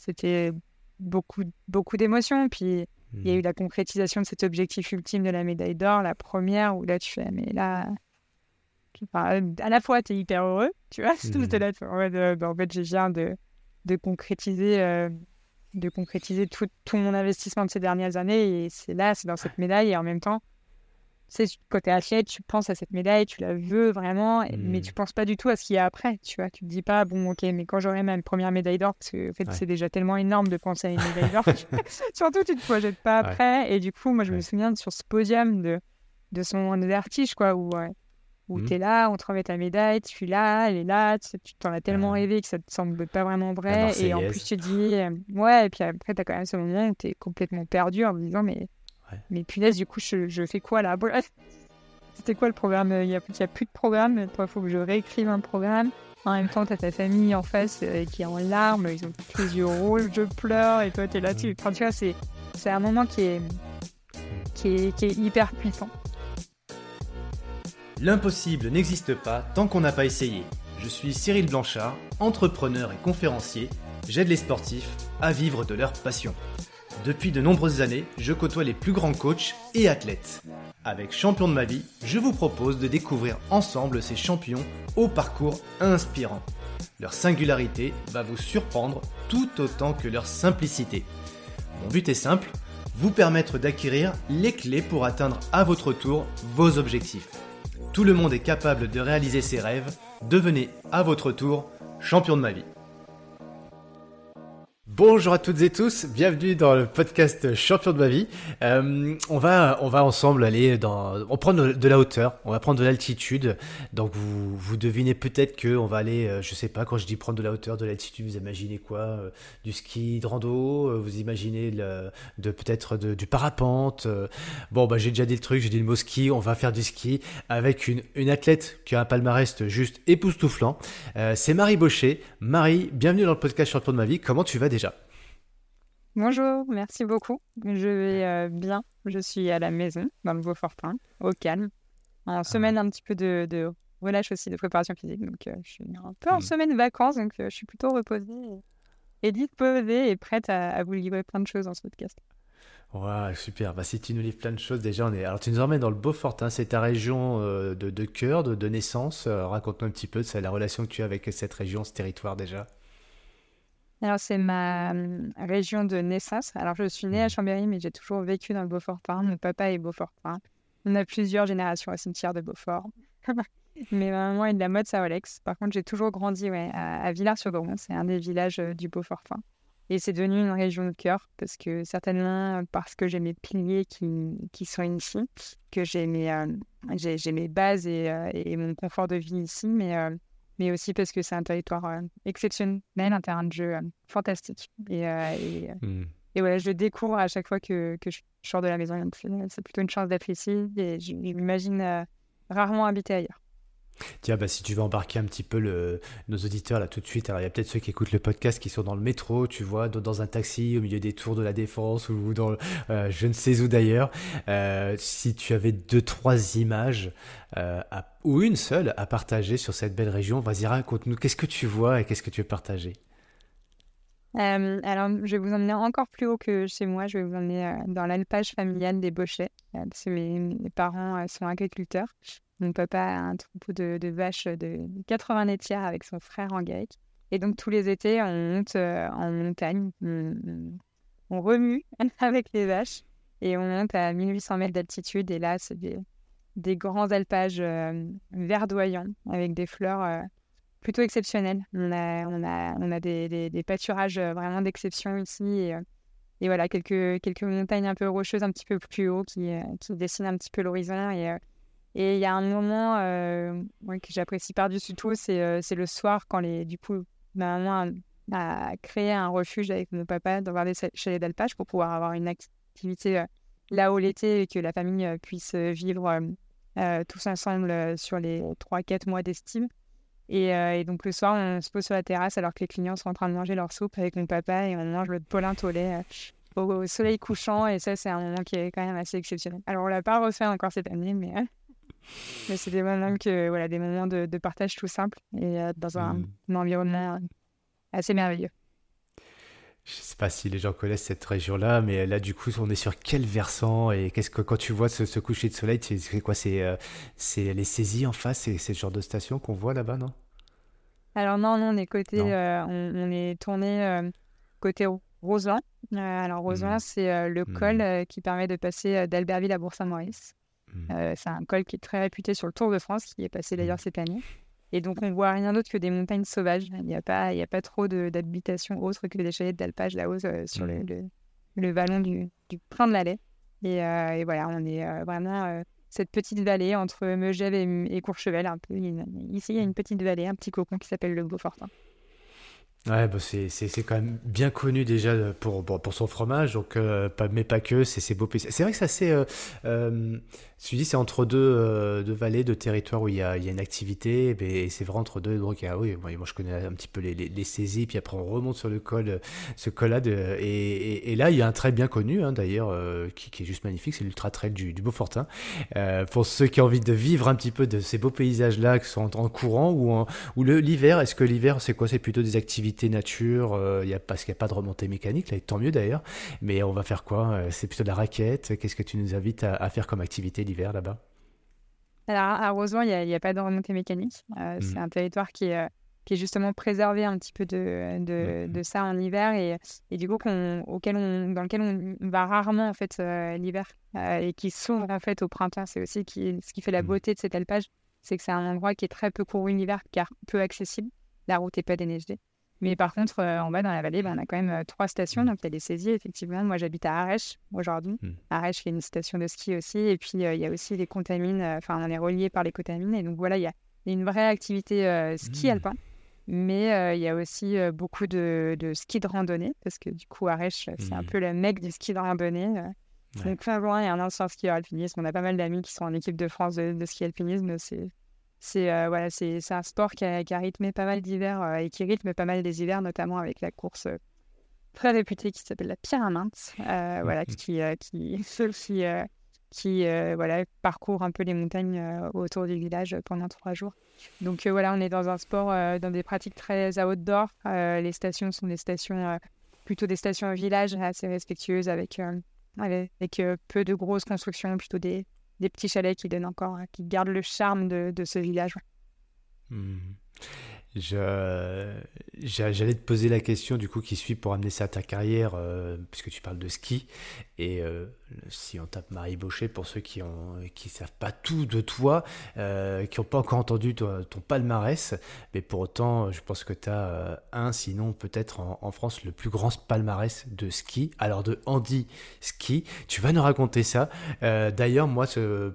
c'était beaucoup, beaucoup d'émotions. Puis il y a eu Mmh. la concrétisation de cet objectif ultime de la médaille d'or, la première, où là, tu fais, mais là, enfin, à la fois, tu es hyper heureux, tu vois, Mhm. t'es là, tu fais, ouais, de- ben, en fait, j'ai viens de, de concrétiser, euh, de concrétiser tout, tout mon investissement de ces dernières années, et c'est là, c'est dans cette médaille, et en même temps, sais, quand t'es athlète, tu penses à cette médaille, tu la veux vraiment, mais Mhm. tu penses pas du tout à ce qu'il y a après, tu vois. Tu te dis pas, bon, ok, mais quand j'aurai ma première médaille d'or, parce que en fait, Ouais. c'est déjà tellement énorme de penser à une médaille d'or, surtout tu te projettes pas Ouais. après. Et du coup, moi, je me souviens de- sur ce podium de, de son vertige, quoi, où, où Mhm. t'es là, on te remet ta médaille, tu es là, elle est là, tu tu t'en as tellement rêvé que ça te semble pas vraiment vrai. Et en plus, tu te dis, euh, ouais, et puis après, t'as quand même ce moment où t'es complètement perdu en te disant, mais, Ouais. mais punaise, du coup, je, je fais quoi là? Bref. C'était quoi le programme? Il n'y a, il y a plus de programme. Il faut que je réécrive un programme. En même temps, tu as ta famille en face euh, qui est en larmes. Ils ont tous les yeux rouges. Je pleure. Et toi, tu es là-dessus. Enfin, tu vois, c'est, c'est un moment qui est, qui, est, qui est hyper puissant. L'impossible n'existe pas tant qu'on n'a pas essayé. Je suis Cyril Blanchard, entrepreneur et conférencier. J'aide les sportifs à vivre de leur passion. Depuis de nombreuses années, je côtoie les plus grands coachs et athlètes. Avec Champion de ma vie, je vous propose de découvrir ensemble ces champions au parcours inspirant. Leur singularité va vous surprendre tout autant que leur simplicité. Mon but est simple, vous permettre d'acquérir les clés pour atteindre à votre tour vos objectifs. Tout le monde est capable de réaliser ses rêves. Devenez à votre tour champion de ma vie. Bonjour à toutes et tous, bienvenue dans le podcast Champion de ma vie. Euh, on va, on va ensemble aller dans, on prend de, la hauteur, on va prendre de l'altitude. Donc vous, vous devinez peut-être que on va aller, euh, je sais pas, quand je dis prendre de la hauteur, de l'altitude, vous imaginez quoi euh, Du ski de rando, vous imaginez le- de peut-être du parapente. Bon bah j'ai déjà dit le truc, j'ai dit le mot ski, on va faire du ski avec une, une athlète qui a un palmarès juste époustouflant. C'est Marie Baucher. Marie, bienvenue dans le podcast Champion de ma vie. Comment tu vas déjà? Bonjour, merci beaucoup. Je vais euh, bien. Je suis à la maison, dans le Beaufortin, au calme. En semaine un petit peu de, de relâche aussi, de préparation physique. Donc, euh, je suis un peu en Mm. semaine vacances, donc euh, je suis plutôt reposée et, et disposée et prête à, à vous livrer plein de choses dans ce podcast. Ouais, super. Bah, si tu nous livres plein de choses, déjà, on est. Alors, tu nous emmènes dans le Beaufortin. C'est ta région euh, de, de cœur, de, de naissance. Euh, Raconte-nous un petit peu de ça, la relation que tu as avec cette région, ce territoire déjà. Alors, c'est ma hum, région de naissance. Alors, je suis née à Mhm. Chambéry, mais j'ai toujours vécu dans le Beaufortin. Mon papa est Beaufortin. On a plusieurs générations au cimetière de Beaufort. mais ma maman est de la mode Saolex. Par contre, j'ai toujours grandi ouais, à, à Villars-sur-Grond. C'est un des villages euh, du Beaufortin. Et c'est devenu une région de cœur parce que certainement parce que j'ai mes piliers qui, qui sont ici, que j'ai mes, euh, j'ai, j'ai mes bases et, euh, et mon confort de vie ici, mais, mais aussi parce que c'est un territoire euh, exceptionnel, un terrain de jeu euh, fantastique. Et, euh, et, Hmm. et voilà, je le découvre à chaque fois que, que je sors de la maison. C'est plutôt une chance d'être ici et je, je m'imagine euh, rarement habiter ailleurs. Tiens, bah, si tu veux embarquer un petit peu le, nos auditeurs là tout de suite, alors il y a peut-être ceux qui écoutent le podcast qui sont dans le métro, tu vois, dans, un taxi au milieu des tours de la Défense ou dans euh, je ne sais où d'ailleurs. Euh, si tu avais deux, trois images euh, ou une seule à partager sur cette belle région, vas-y raconte-nous qu'est-ce que tu vois et qu'est-ce que tu veux partager? Alors, je vais vous emmener encore plus haut que chez moi. Je vais vous emmener euh, dans l'alpage familial des Bochets. Parce que mes, parents euh, sont agriculteurs. Mon papa a un troupeau de, vaches de 80 laitières avec son frère en GAEC. Et donc, tous les étés, on monte euh, en montagne. On, remue avec les vaches et on monte à 1800 mètres d'altitude. Et là, c'est des, grands alpages verdoyants avec des fleurs plutôt exceptionnelles. On a, on a, on a des, des, pâturages euh, vraiment d'exception ici. Et, euh, et voilà, quelques, quelques montagnes un peu rocheuses un petit peu plus haut qui, euh, qui dessinent un petit peu l'horizon. Et il y a un moment que j'apprécie par-dessus tout, c'est le soir quand les, du coup, ma maman a, créé un refuge avec mon papa dans des chalets d'alpage pour pouvoir avoir une activité là-haut l'été et que la famille puisse vivre tous ensemble sur les 3-4 mois d'estime. Et, euh, et donc le soir, on se pose sur la terrasse alors que les clients sont en train de manger leur soupe avec mon papa et on mange le au lait euh, au, au soleil couchant. Et ça, c'est un moment qui est quand même assez exceptionnel. Alors on l'a pas refait encore cette année, mais, euh, mais c'est des moments que voilà, des moments de, de partage tout simple et euh, dans un, un environnement assez merveilleux. Pas si les gens connaissent cette région-là, mais là, du coup, on est sur quel versant et qu'est-ce que quand tu vois ce, coucher de soleil, c'est quoi C'est euh, c'est les saisies en face, c'est ce genre de station qu'on voit là-bas, non? Alors non, non, on est côté, euh, on, est tourné euh, côté Roselin. alors Roselin, mmh. c'est le mmh. col qui permet de passer d'Albertville à Bourg-Saint-Maurice. Mmh. c'est un col qui est très réputé sur le Tour de France, qui est passé d'ailleurs cette année. Et donc, on voit rien d'autre que des montagnes sauvages. Il n'y a, pas, il a pas trop d'habitations autres que des chalets d'alpage là-haut euh, sur le, le, vallon du, du de la Et, euh, et, voilà, on est euh, vraiment cette petite vallée entre Megève et, Courchevel. Un peu. Ici, il y a une petite vallée, un petit cocon qui s'appelle le Beaufortin. Ouais, bah c'est, quand même bien connu déjà pour, pour, son fromage, donc, pas, mais pas que, c'est, c'est beau C'est vrai que ça c'est tu dis c'est entre deux, euh, deux vallées, deux territoires où il y a, il y a une activité, et c'est vrai entre deux. Donc, ah oui, moi, je connais un petit peu les, les, saisies, puis après on remonte sur le col, ce col-là. Et, et, là, il y a un trait bien connu, hein, d'ailleurs, euh, qui, est juste magnifique, c'est l'Ultra Trail du, du Beaufortin. Euh, pour ceux qui ont envie de vivre un petit peu de ces beaux paysages-là, qui sont en, courant ou, en, ou l'hiver, est-ce que l'hiver, c'est quoi? C'est plutôt des activités nature, il y a, parce qu'il n'y a pas de remontée mécanique, là, et tant mieux d'ailleurs. Mais on va faire quoi C'est plutôt de la raquette Qu'est-ce que tu nous invites à, à faire comme activité là-bas? Alors, à Rosemont, il n'y a, pas de remontée mécanique. Euh, mmh. C'est un territoire qui est, euh, qui est justement préservé un petit peu de, de, mmh. de ça en hiver et, et du coup auquel on, dans lequel on va rarement en fait euh, l'hiver et qui s'ouvre en fait au printemps. C'est aussi qui, ce qui fait la mmh. beauté de cet alpage, c'est que c'est un endroit qui est très peu couru l'hiver car peu accessible. La route n'est pas déneigée. Mais par contre, euh, en bas dans la vallée, ben, on a quand même euh, trois stations. Donc il y a des saisies, effectivement. Moi, j'habite à Arèche aujourd'hui. Mmh. Arèche, qui est une station de ski aussi. Et puis, euh, il y a aussi les contamines. Enfin, on est relié par les contamines. Et donc voilà, il y a une vraie activité ski mmh. alpin. Mais il y a aussi beaucoup de, ski de randonnée. Parce que du coup, Arèche, c'est un mmh. peu le mec du ski de randonnée. Donc, fin juin, il y a un ancien skieur alpinisme. On a pas mal d'amis qui sont en équipe de France de, de ski alpinisme. C'est c'est euh, voilà, c'est un sport qui a, qui a, rythmé pas mal d'hivers euh, et qui rythme pas mal des hivers, notamment avec la course euh, très réputée qui s'appelle la Pyraminte, voilà, qui qui qui, qui voilà parcourt un peu les montagnes autour du village pendant trois jours. Donc voilà, on est dans un sport, dans des pratiques très outdoor. les stations sont des stations plutôt des stations village assez respectueuses avec avec peu de grosses constructions, plutôt des des petits chalets qui donnent encore, hein, qui gardent le charme de, ce village. Hmm. J'allais te poser la question du coup qui suit pour amener ça à ta carrière, euh, puisque tu parles de ski. Et euh, si on tape Marie Baucher, pour ceux qui ont qui savent pas tout de toi, euh, qui n'ont pas encore entendu ton, palmarès, mais pour autant, je pense que tu as un, sinon peut-être en, en, France, le plus grand palmarès de ski. Alors de Andy Ski, tu vas nous raconter ça. D'ailleurs, moi, ce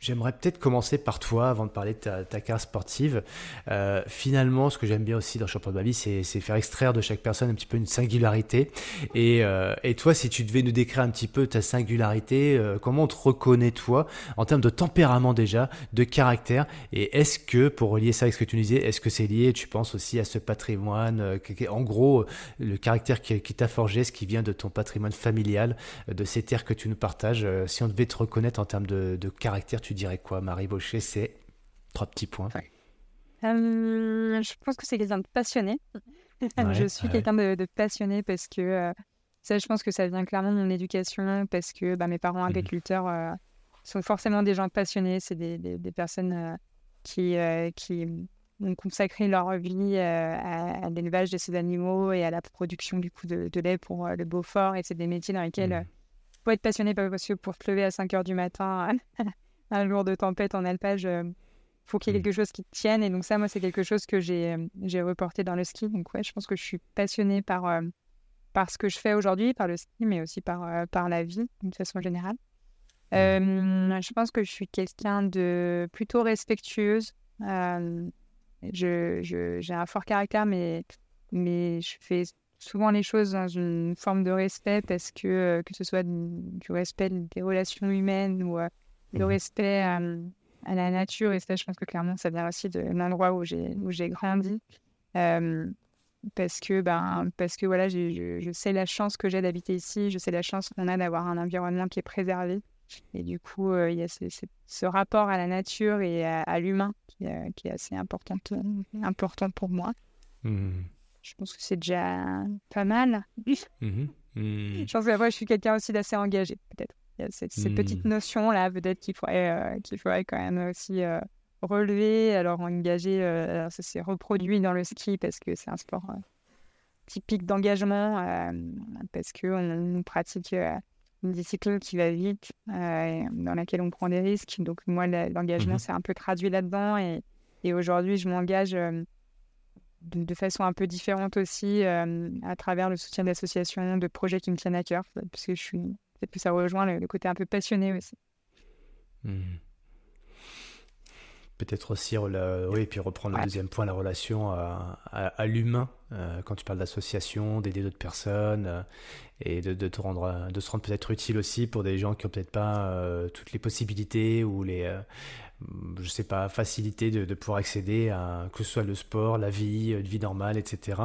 J'aimerais peut-être commencer par toi avant de parler de ta, ta carrière sportive. Euh, finalement, ce que j'aime bien aussi dans le championnat de ma vie, c'est faire extraire de chaque personne un petit peu une singularité. Et, euh, et, toi, si tu devais nous décrire un petit peu ta singularité, euh, comment on te reconnaît toi en termes de tempérament déjà, de caractère? Et est-ce que, pour relier ça avec ce que tu nous disais, est-ce que c'est lié, tu penses aussi à ce patrimoine En gros, le caractère qui, t'a forgé, ce qui vient de ton patrimoine familial, de ces terres que tu nous partages. si on devait te reconnaître en termes de caractère, tu dirais quoi, Marie Baucher? C'est trois petits points. Euh, je pense que c'est quelqu'un de passionné. je suis quelqu'un de, passionné parce que euh, ça, je pense que ça vient clairement de mon éducation parce que bah, mes parents mmh agriculteurs euh, sont forcément des gens passionnés. C'est des, des, personnes qui, qui ont consacré leur vie à, l'élevage de ces animaux et à la production du coup de, de lait pour le Beaufort. Et c'est des métiers dans lesquels il mmh. faut être passionné parce que pour se lever à 5 heures du matin un jour de tempête en alpage, il euh, faut qu'il y ait mmh. quelque chose qui tienne. Et donc ça, moi, c'est quelque chose que j'ai euh, j'ai reporté dans le ski. Donc ouais, je pense que je suis passionnée par, euh, par ce que je fais aujourd'hui, par le ski, mais aussi par, par la vie, d'une façon générale. Mmh. je pense que je suis quelqu'un de plutôt respectueuse. je, j'ai un fort caractère, mais, mais je fais souvent les choses dans une forme de respect parce que, que ce soit du respect des relations humaines ou le mmh respect à, la nature. Et ça, je pense que clairement, ça vient aussi de l'endroit où j'ai, où j'ai grandi. parce que, ben, parce que voilà, je, je, sais la chance que j'ai d'habiter ici, je sais la chance qu'on a d'avoir un environnement qui est préservé. Et du coup, il y a ce, ce, rapport à la nature et à, l'humain qui, qui, est assez important, important pour moi. Mmh je pense que c'est déjà pas mal. Mhm. Je pense qu'après, je suis quelqu'un aussi d'assez engagé, peut-être. Il y a ces, petites notions-là, peut-être qu'il faudrait, qu'il faudrait quand même aussi relever. Alors, engagé, ça s'est reproduit dans le ski parce que c'est un sport typique d'engagement, parce qu'on pratique une discipline qui va vite, dans laquelle on prend des risques. Donc, moi, l'engagement, mmh c'est un peu traduit là-dedans. Et, et aujourd'hui, je m'engage de, façon un peu différente aussi euh, à travers le soutien d'associations, de projets qui me tiennent à cœur, parce que je suis peut-être que ça rejoint le, côté un peu passionné aussi. Hmm. Peut-être aussi, oui, et puis reprendre le deuxième point, la relation à, l'humain, euh, quand tu parles d'association, d'aider d'autres personnes, euh, et de, de, te rendre, de se rendre peut-être utile aussi pour des gens qui n'ont peut-être pas toutes les possibilités ou les, je sais pas, facilité de, pouvoir accéder à que ce soit le sport, la vie, une vie normale, etc.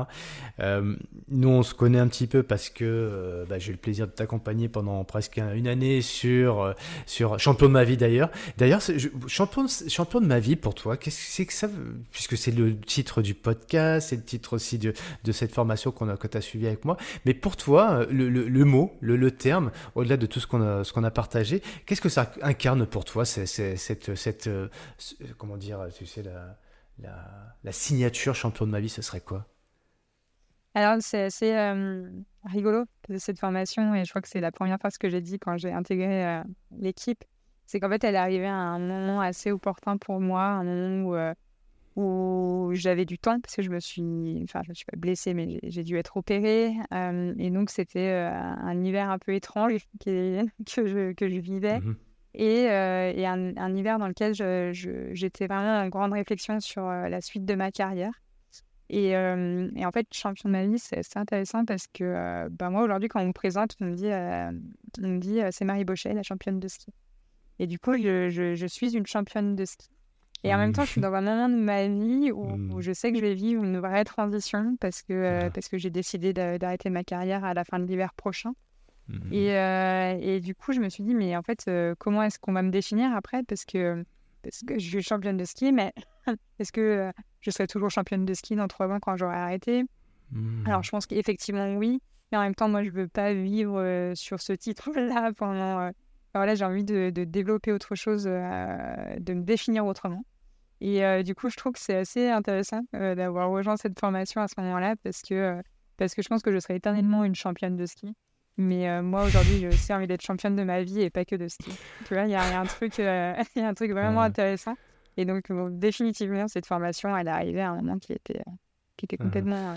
Euh, nous, on se connaît un petit peu parce que euh, bah, j'ai eu le plaisir de t'accompagner pendant presque une année sur, euh, sur champion de ma vie d'ailleurs. D'ailleurs, champion, champion de ma vie pour toi, qu'est-ce que c'est que ça Puisque c'est le titre du podcast, c'est le titre aussi de, de cette formation qu'on a, que tu as suivi avec moi. Mais pour toi, le, le, mot, le, le terme, au-delà de tout ce qu'on a, a partagé, qu'est-ce que ça incarne pour toi, cette, cette euh, comment dire, tu sais, la, la, signature champion de ma vie, ce serait quoi? Alors, c'est assez euh, rigolo cette formation, et je crois que c'est la première fois que j'ai dit quand j'ai intégré euh, l'équipe. C'est qu'en fait, elle est arrivée à un moment assez opportun pour moi, un moment où où j'avais du temps parce que je me suis, enfin, je me suis pas blessée, mais j'ai dû être opérée. et donc, c'était un hiver un peu étrange que, je, que je vivais. Mmh et, euh, et un, hiver dans lequel j'étais vraiment en grande réflexion sur euh, la suite de ma carrière. Et, euh, et, en fait, champion de ma vie, c'est intéressant parce que bah, moi, aujourd'hui, quand on me présente, on me dit, on me dit c'est Marie Bochet, la championne de ski. Et du coup, je, je, suis une championne de ski. Et en même temps, je suis mmh. dans un moment de ma vie où, où, mmh. je sais que je vais vivre une vraie transition parce que, parce que j'ai décidé d'arrêter ma carrière à la fin de l'hiver prochain. Mmh. Et, euh, et, du coup, je me suis dit, mais en fait, euh, comment est-ce qu'on va me définir après? Parce que, parce que je suis championne de ski, mais est-ce que euh, je serai toujours championne de ski dans trois ans quand j'aurai arrêté? Mmh. Alors, je pense qu'effectivement, oui. Mais en même temps, moi, je ne veux pas vivre sur ce titre-là pendant. voilà, j'ai envie de, de, développer autre chose, de me définir autrement. Et du coup, je trouve que c'est assez intéressant d'avoir rejoint cette formation à ce moment-là parce que, parce que je pense que je serai éternellement une championne de ski. Mais euh, moi, aujourd'hui, j'ai aussi envie d'être championne de ma vie et pas que de ski. Tu vois, il y, a un truc, euh, y a un truc vraiment intéressant. Et donc, définitivement, cette formation, elle est arrivée à un moment qui était, euh, qui était complètement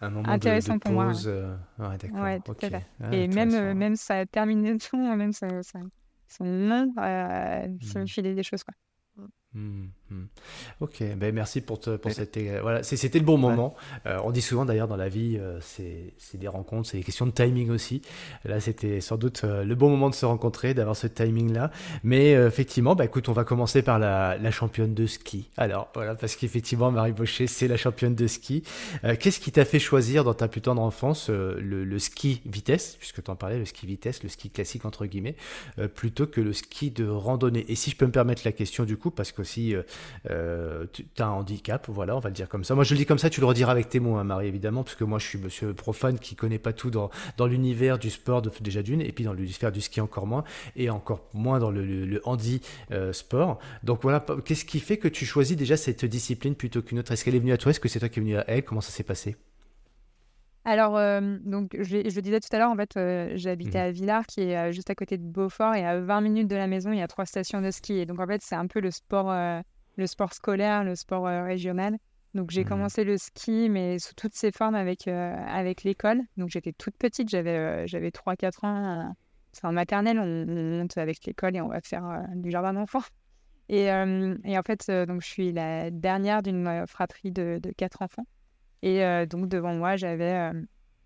un moment intéressant pour moi. Ouais, d'accord. tout à fait. Ah, et même, même ça a terminé tout, même ça, ça, son nom, ça me mmh. filait des choses. Quoi. Mmh, mmh. Ok, ben merci pour, te, pour cette. Euh, voilà, c'était le bon moment. Euh, on dit souvent d'ailleurs dans la vie, euh, c'est des rencontres, c'est des questions de timing aussi. Là, c'était sans doute le bon moment de se rencontrer, d'avoir ce timing-là. Mais effectivement, bah, écoute, on va commencer par la, la championne de ski. Alors, voilà, parce qu'effectivement, Marie Baucher, c'est la championne de ski. Qu'est-ce qui t'a fait choisir dans ta plus tendre enfance le, le, ski vitesse, puisque tu en parlais, le ski vitesse, le ski classique entre guillemets, plutôt que le ski de randonnée? Et si je peux me permettre la question du coup, parce que aussi euh, tu as un handicap, voilà, on va le dire comme ça. Moi, je le dis comme ça, tu le rediras avec tes mots, hein, Marie, évidemment, parce que moi, je suis monsieur profane qui connaît pas tout dans, dans l'univers du sport de, déjà d'une, et puis dans l'univers du ski encore moins, et encore moins dans le, le, handi euh, sport. Donc voilà, qu'est-ce qui fait que tu choisis déjà cette discipline plutôt qu'une autre? Est-ce qu'elle est venue à toi? Est-ce que c'est toi qui es venu à elle? Comment ça s'est passé? Alors, euh, donc, je, je, disais tout à l'heure, en fait, j'habitais mmh. à Villars, qui est juste à côté de Beaufort, et à 20 minutes de la maison, il y a trois stations de ski. Et donc, en fait, c'est un peu le sport le sport scolaire, le sport euh, régional. Donc j'ai mmh. commencé le ski, mais sous toutes ses formes avec, euh, avec l'école. Donc j'étais toute petite, j'avais euh, j'avais 3-4 ans. C'est en maternelle, on, monte avec l'école et on va faire du jardin d'enfants. Et, et, en fait, donc je suis la dernière d'une fratrie de, de 4 enfants. Et donc devant moi, j'avais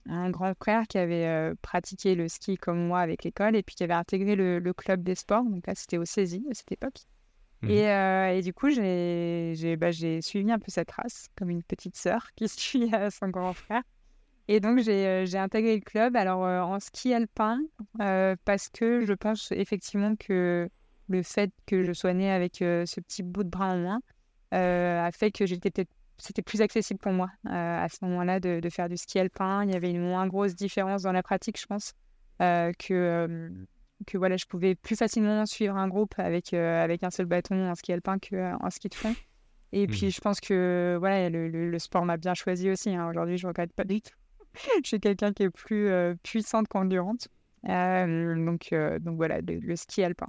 un grand frère qui avait pratiqué le ski comme moi avec l'école et puis qui avait intégré le, le club des sports. Donc là, c'était au saisie à cette époque. Et, euh, et, du coup, j'ai bah, suivi un peu cette race, comme une petite sœur qui suit euh, son grand frère. Et donc, j'ai euh, intégré le club, alors en ski alpin, parce que je pense effectivement que le fait que je sois née avec ce petit bout de bras en moins a fait que c'était plus accessible pour moi à ce moment-là de, de, faire du ski alpin. Il y avait une moins grosse différence dans la pratique, je pense, que que voilà, je pouvais plus facilement suivre un groupe avec, avec un seul bâton en ski alpin qu'en ski de fond. Et puis, mmh. je pense que voilà, le, le, sport m'a bien choisi aussi. Hein. Aujourd'hui, je ne regrette pas du tout. je suis quelqu'un qui est plus puissante qu'endurante. donc, donc voilà, le, ski alpin.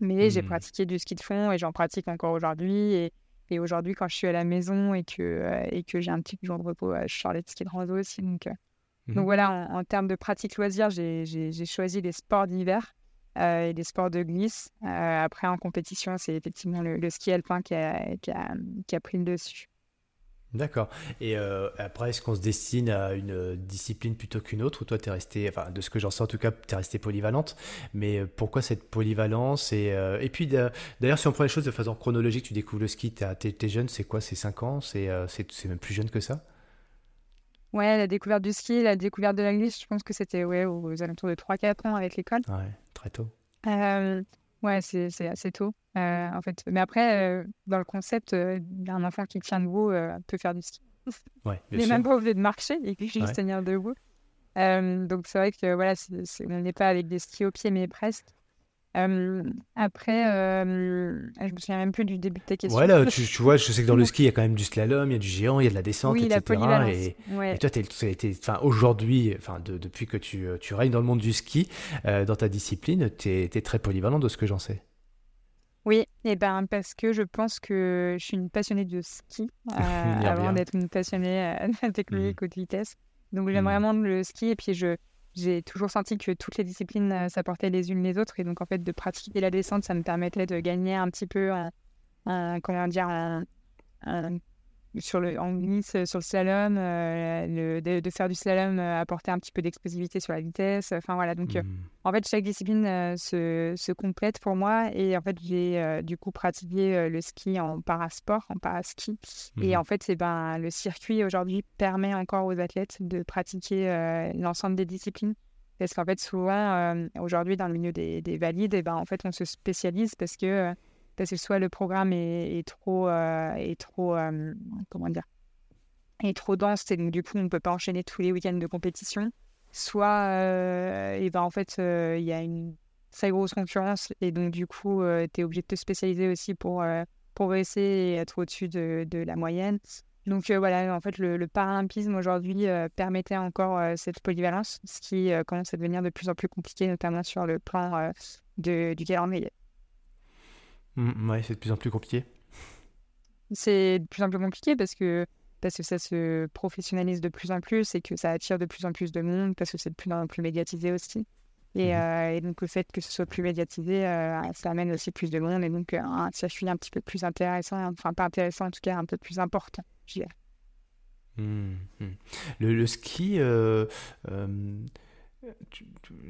Mais j'ai mmh. pratiqué du ski de fond et j'en pratique encore aujourd'hui. Et, et aujourd'hui, quand je suis à la maison et que, et que j'ai un petit jour de repos, je sors les ski de rando aussi. Donc, donc mmh. voilà, en, termes de pratique loisirs, j'ai choisi les sports d'hiver euh, et les sports de glisse. Euh, après, en compétition, c'est effectivement le, ski alpin qui a, qui, a, qui a, pris le dessus. D'accord. Et euh, après, est-ce qu'on se destine à une discipline plutôt qu'une autre? Ou toi, tu es resté, enfin, de ce que j'en sais en tout cas, tu es resté polyvalente. Mais pourquoi cette polyvalence? Et, et puis, d'ailleurs, si on prend les choses de façon chronologique, tu découvres le ski, tu es, jeune, c'est quoi? C'est 5 ans? C'est même plus jeune que ça? Ouais, la découverte du ski, la découverte de la glisse, je pense que c'était ouais, aux alentours de 3-4 ans avec l'école. Ouais, très tôt. Euh, ouais, c'est assez tôt, euh, en fait. Mais après, euh, dans le concept, un enfant qui tient debout peut faire du ski. Ouais, il n'est même pas obligé de marcher, il peut juste tenir debout. donc c'est vrai que voilà, on n'est pas avec des skis au pied, mais presque après, je me souviens même plus du début de ta question. Ouais, tu, tu, vois, je sais que dans le ski, il y a quand même du slalom, il y a du géant, il y a de la descente, oui, etc. La et, et, toi, enfin, aujourd'hui, enfin, de, depuis que tu, tu règnes dans le monde du ski, euh, dans ta discipline, tu es, très polyvalent de ce que j'en sais. Oui, et ben parce que je pense que je suis une passionnée de ski euh, avant d'être une passionnée euh, de technique mmh. de vitesse. Donc j'aime mmh. vraiment le ski et puis je, j'ai toujours senti que toutes les disciplines euh, s'apportaient les unes les autres. Et donc, en fait, de pratiquer la descente, ça me permettait de gagner un petit peu, comment dire, sur le, en glisse, euh, sur le slalom, euh, de, faire du slalom, apporter un petit peu d'explosivité sur la vitesse. Enfin, voilà. Donc, mmh. en fait, chaque discipline se, se, complète pour moi. Et en fait, j'ai du coup pratiqué le ski en parasport, en paraski. Et mmh. en fait, c'est ben, le circuit aujourd'hui permet encore aux athlètes de pratiquer l'ensemble des disciplines. Parce qu'en fait, souvent, aujourd'hui, dans le milieu des, des valides, et ben, en fait, on se spécialise parce que parce que soit le programme est, trop, euh, est trop euh, comment dire, est trop dense et donc du coup on ne peut pas enchaîner tous les week-ends de compétition, soit euh, et ben en fait il y a une très grosse concurrence et donc du coup tu es obligé de te spécialiser aussi pour progresser et être au-dessus de, la moyenne. Donc voilà, en fait, le, le paralympisme aujourd'hui permettait encore cette polyvalence, ce qui commence à devenir de plus en plus compliqué, notamment sur le plan du calendrier. Mmh, ouais, c'est de plus en plus compliqué. C'est de plus en plus compliqué parce que, parce que ça se professionnalise de plus en plus et que ça attire de plus en plus de monde parce que c'est de plus en plus médiatisé aussi. Et, mmh euh, et, donc le fait que ce soit plus médiatisé, euh, ça amène aussi plus de monde et donc euh, un circuit un petit peu plus intéressant, enfin pas intéressant en tout cas, un peu plus important, je dirais. Mmh, le, le, ski, tu,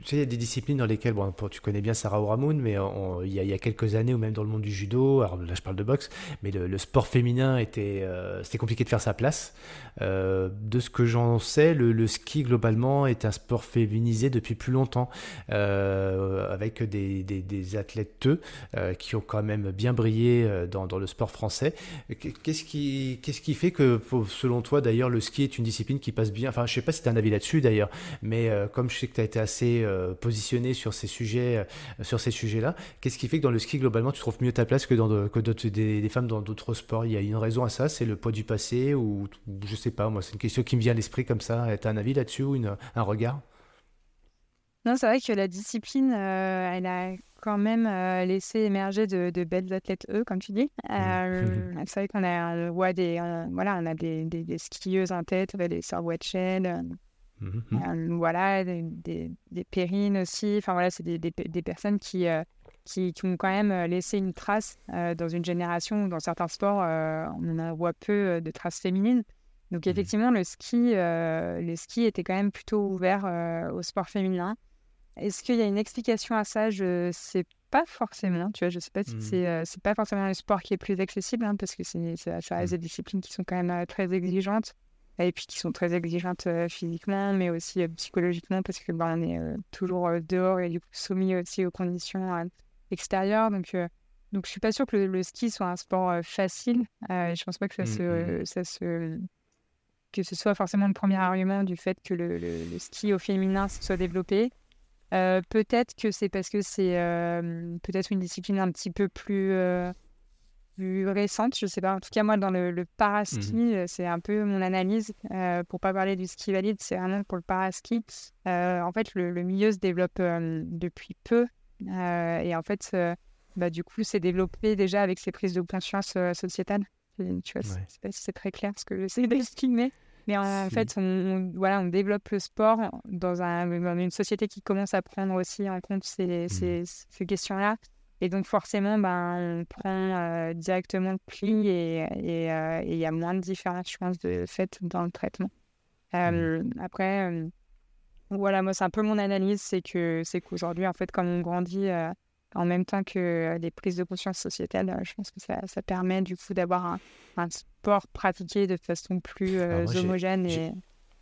sais, il y a des disciplines dans lesquelles, bon, tu connais bien Sarah Oramoun, mais il, y a, quelques années, ou même dans le monde du judo, alors là je parle de boxe, mais le, sport féminin était, euh, c'était compliqué de faire sa place. Euh, de ce que j'en sais, le, ski globalement est un sport féminisé depuis plus longtemps, euh, avec des, des, des athlètes qui ont quand même bien brillé dans, le sport français. Qu'est-ce qui, qu'est-ce qui fait que, selon toi d'ailleurs, le ski est une discipline qui passe bien? Enfin, je sais pas si tu as un avis là-dessus d'ailleurs, mais comme je sais que tu as été assez euh, positionné sur ces sujets, euh, sur ces sujets-là. Qu'est-ce qui fait que dans le ski, globalement, tu trouves mieux ta place que, dans que des, des, femmes dans d'autres sports? Il y a une raison à ça? C'est le poids du passé ou, je sais pas, moi, c'est une question qui me vient à l'esprit comme ça. Tu as un avis là-dessus ou une, un regard? Non, c'est vrai que la discipline, euh, elle a quand même laissé émerger de, belles athlètes, eux, comme tu dis. Mmh. c'est vrai qu'on a, des, voilà, on a des, des, skieuses en tête, des sœurs Wetchen, Mmh euh, voilà, des, des, pérines aussi. Enfin voilà, c'est des, des, personnes qui, euh, qui, qui, ont quand même euh, laissé une trace dans une génération. Dans certains sports, on en voit peu de traces féminines. Donc mmh effectivement, le ski, le ski était quand même plutôt ouvert au sport féminin. Est-ce qu'il y a une explication à ça? Je sais pas forcément. Tu vois, je sais pas si mmh. c'est c'est pas forcément le sport qui est plus accessible, hein, parce que c'est ça reste des disciplines qui sont quand même très exigeantes et puis qui sont très exigeantes euh, physiquement, mais aussi euh, psychologiquement, parce que ben, on est euh, toujours dehors et du coup soumis aussi aux conditions extérieures. Donc, donc, je suis pas sûre que le, ski soit un sport facile. Euh, je pense pas que ça, se, ça se que ce soit forcément le premier argument du fait que le, le, ski au féminin se soit développé. Euh, peut-être que c'est parce que c'est euh, peut-être une discipline un petit peu plus, euh, plus récente, je sais pas. En tout cas, moi, dans le, le paraski, mmh c'est un peu mon analyse. pour pas parler du ski valide, c'est vraiment pour le paraski. en fait, le, milieu se développe depuis peu. et en fait, bah, du coup, c'est développé déjà avec ces prises de conscience sociétales. Tu vois, ouais. sais pas si c'est très clair ce que j'essaie d'estimer. Mais en, fait, on, voilà, on développe le sport dans, un, une société qui commence à prendre aussi en compte ces, mmh. ces, ces questions-là. Et donc, forcément, ben, on prend euh, directement le pli et euh, il y a moins de différences, je pense, de fait dans le traitement. Euh, mmh. Après, voilà, moi, c'est un peu mon analyse c'est que c'est qu'aujourd'hui, en fait, quand on grandit en même temps que les prises de conscience sociétales, je pense que ça, ça permet du coup d'avoir un, sport pratiqué de façon plus homogène. Et...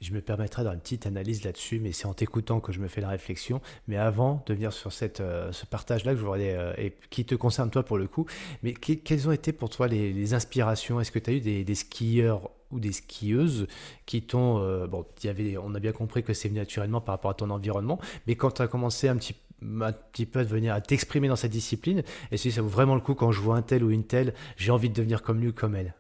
Je me permettrai d'avoir une petite analyse là-dessus, mais c'est en t'écoutant que je me fais la réflexion. Mais avant de venir sur cette, ce partage-là, que je voudrais, et qui te concerne toi pour le coup, mais quelles ont été pour toi les, inspirations? Est-ce que tu as eu des, skieurs ou des skieuses qui t'ont... bon, y avait, on a bien compris que c'est venu naturellement par rapport à ton environnement, mais quand tu as commencé un petit un petit peu de venir à t'exprimer dans cette discipline Et si ça vaut vraiment le coup quand je vois un tel ou une telle, j'ai envie de devenir comme lui ou comme elle?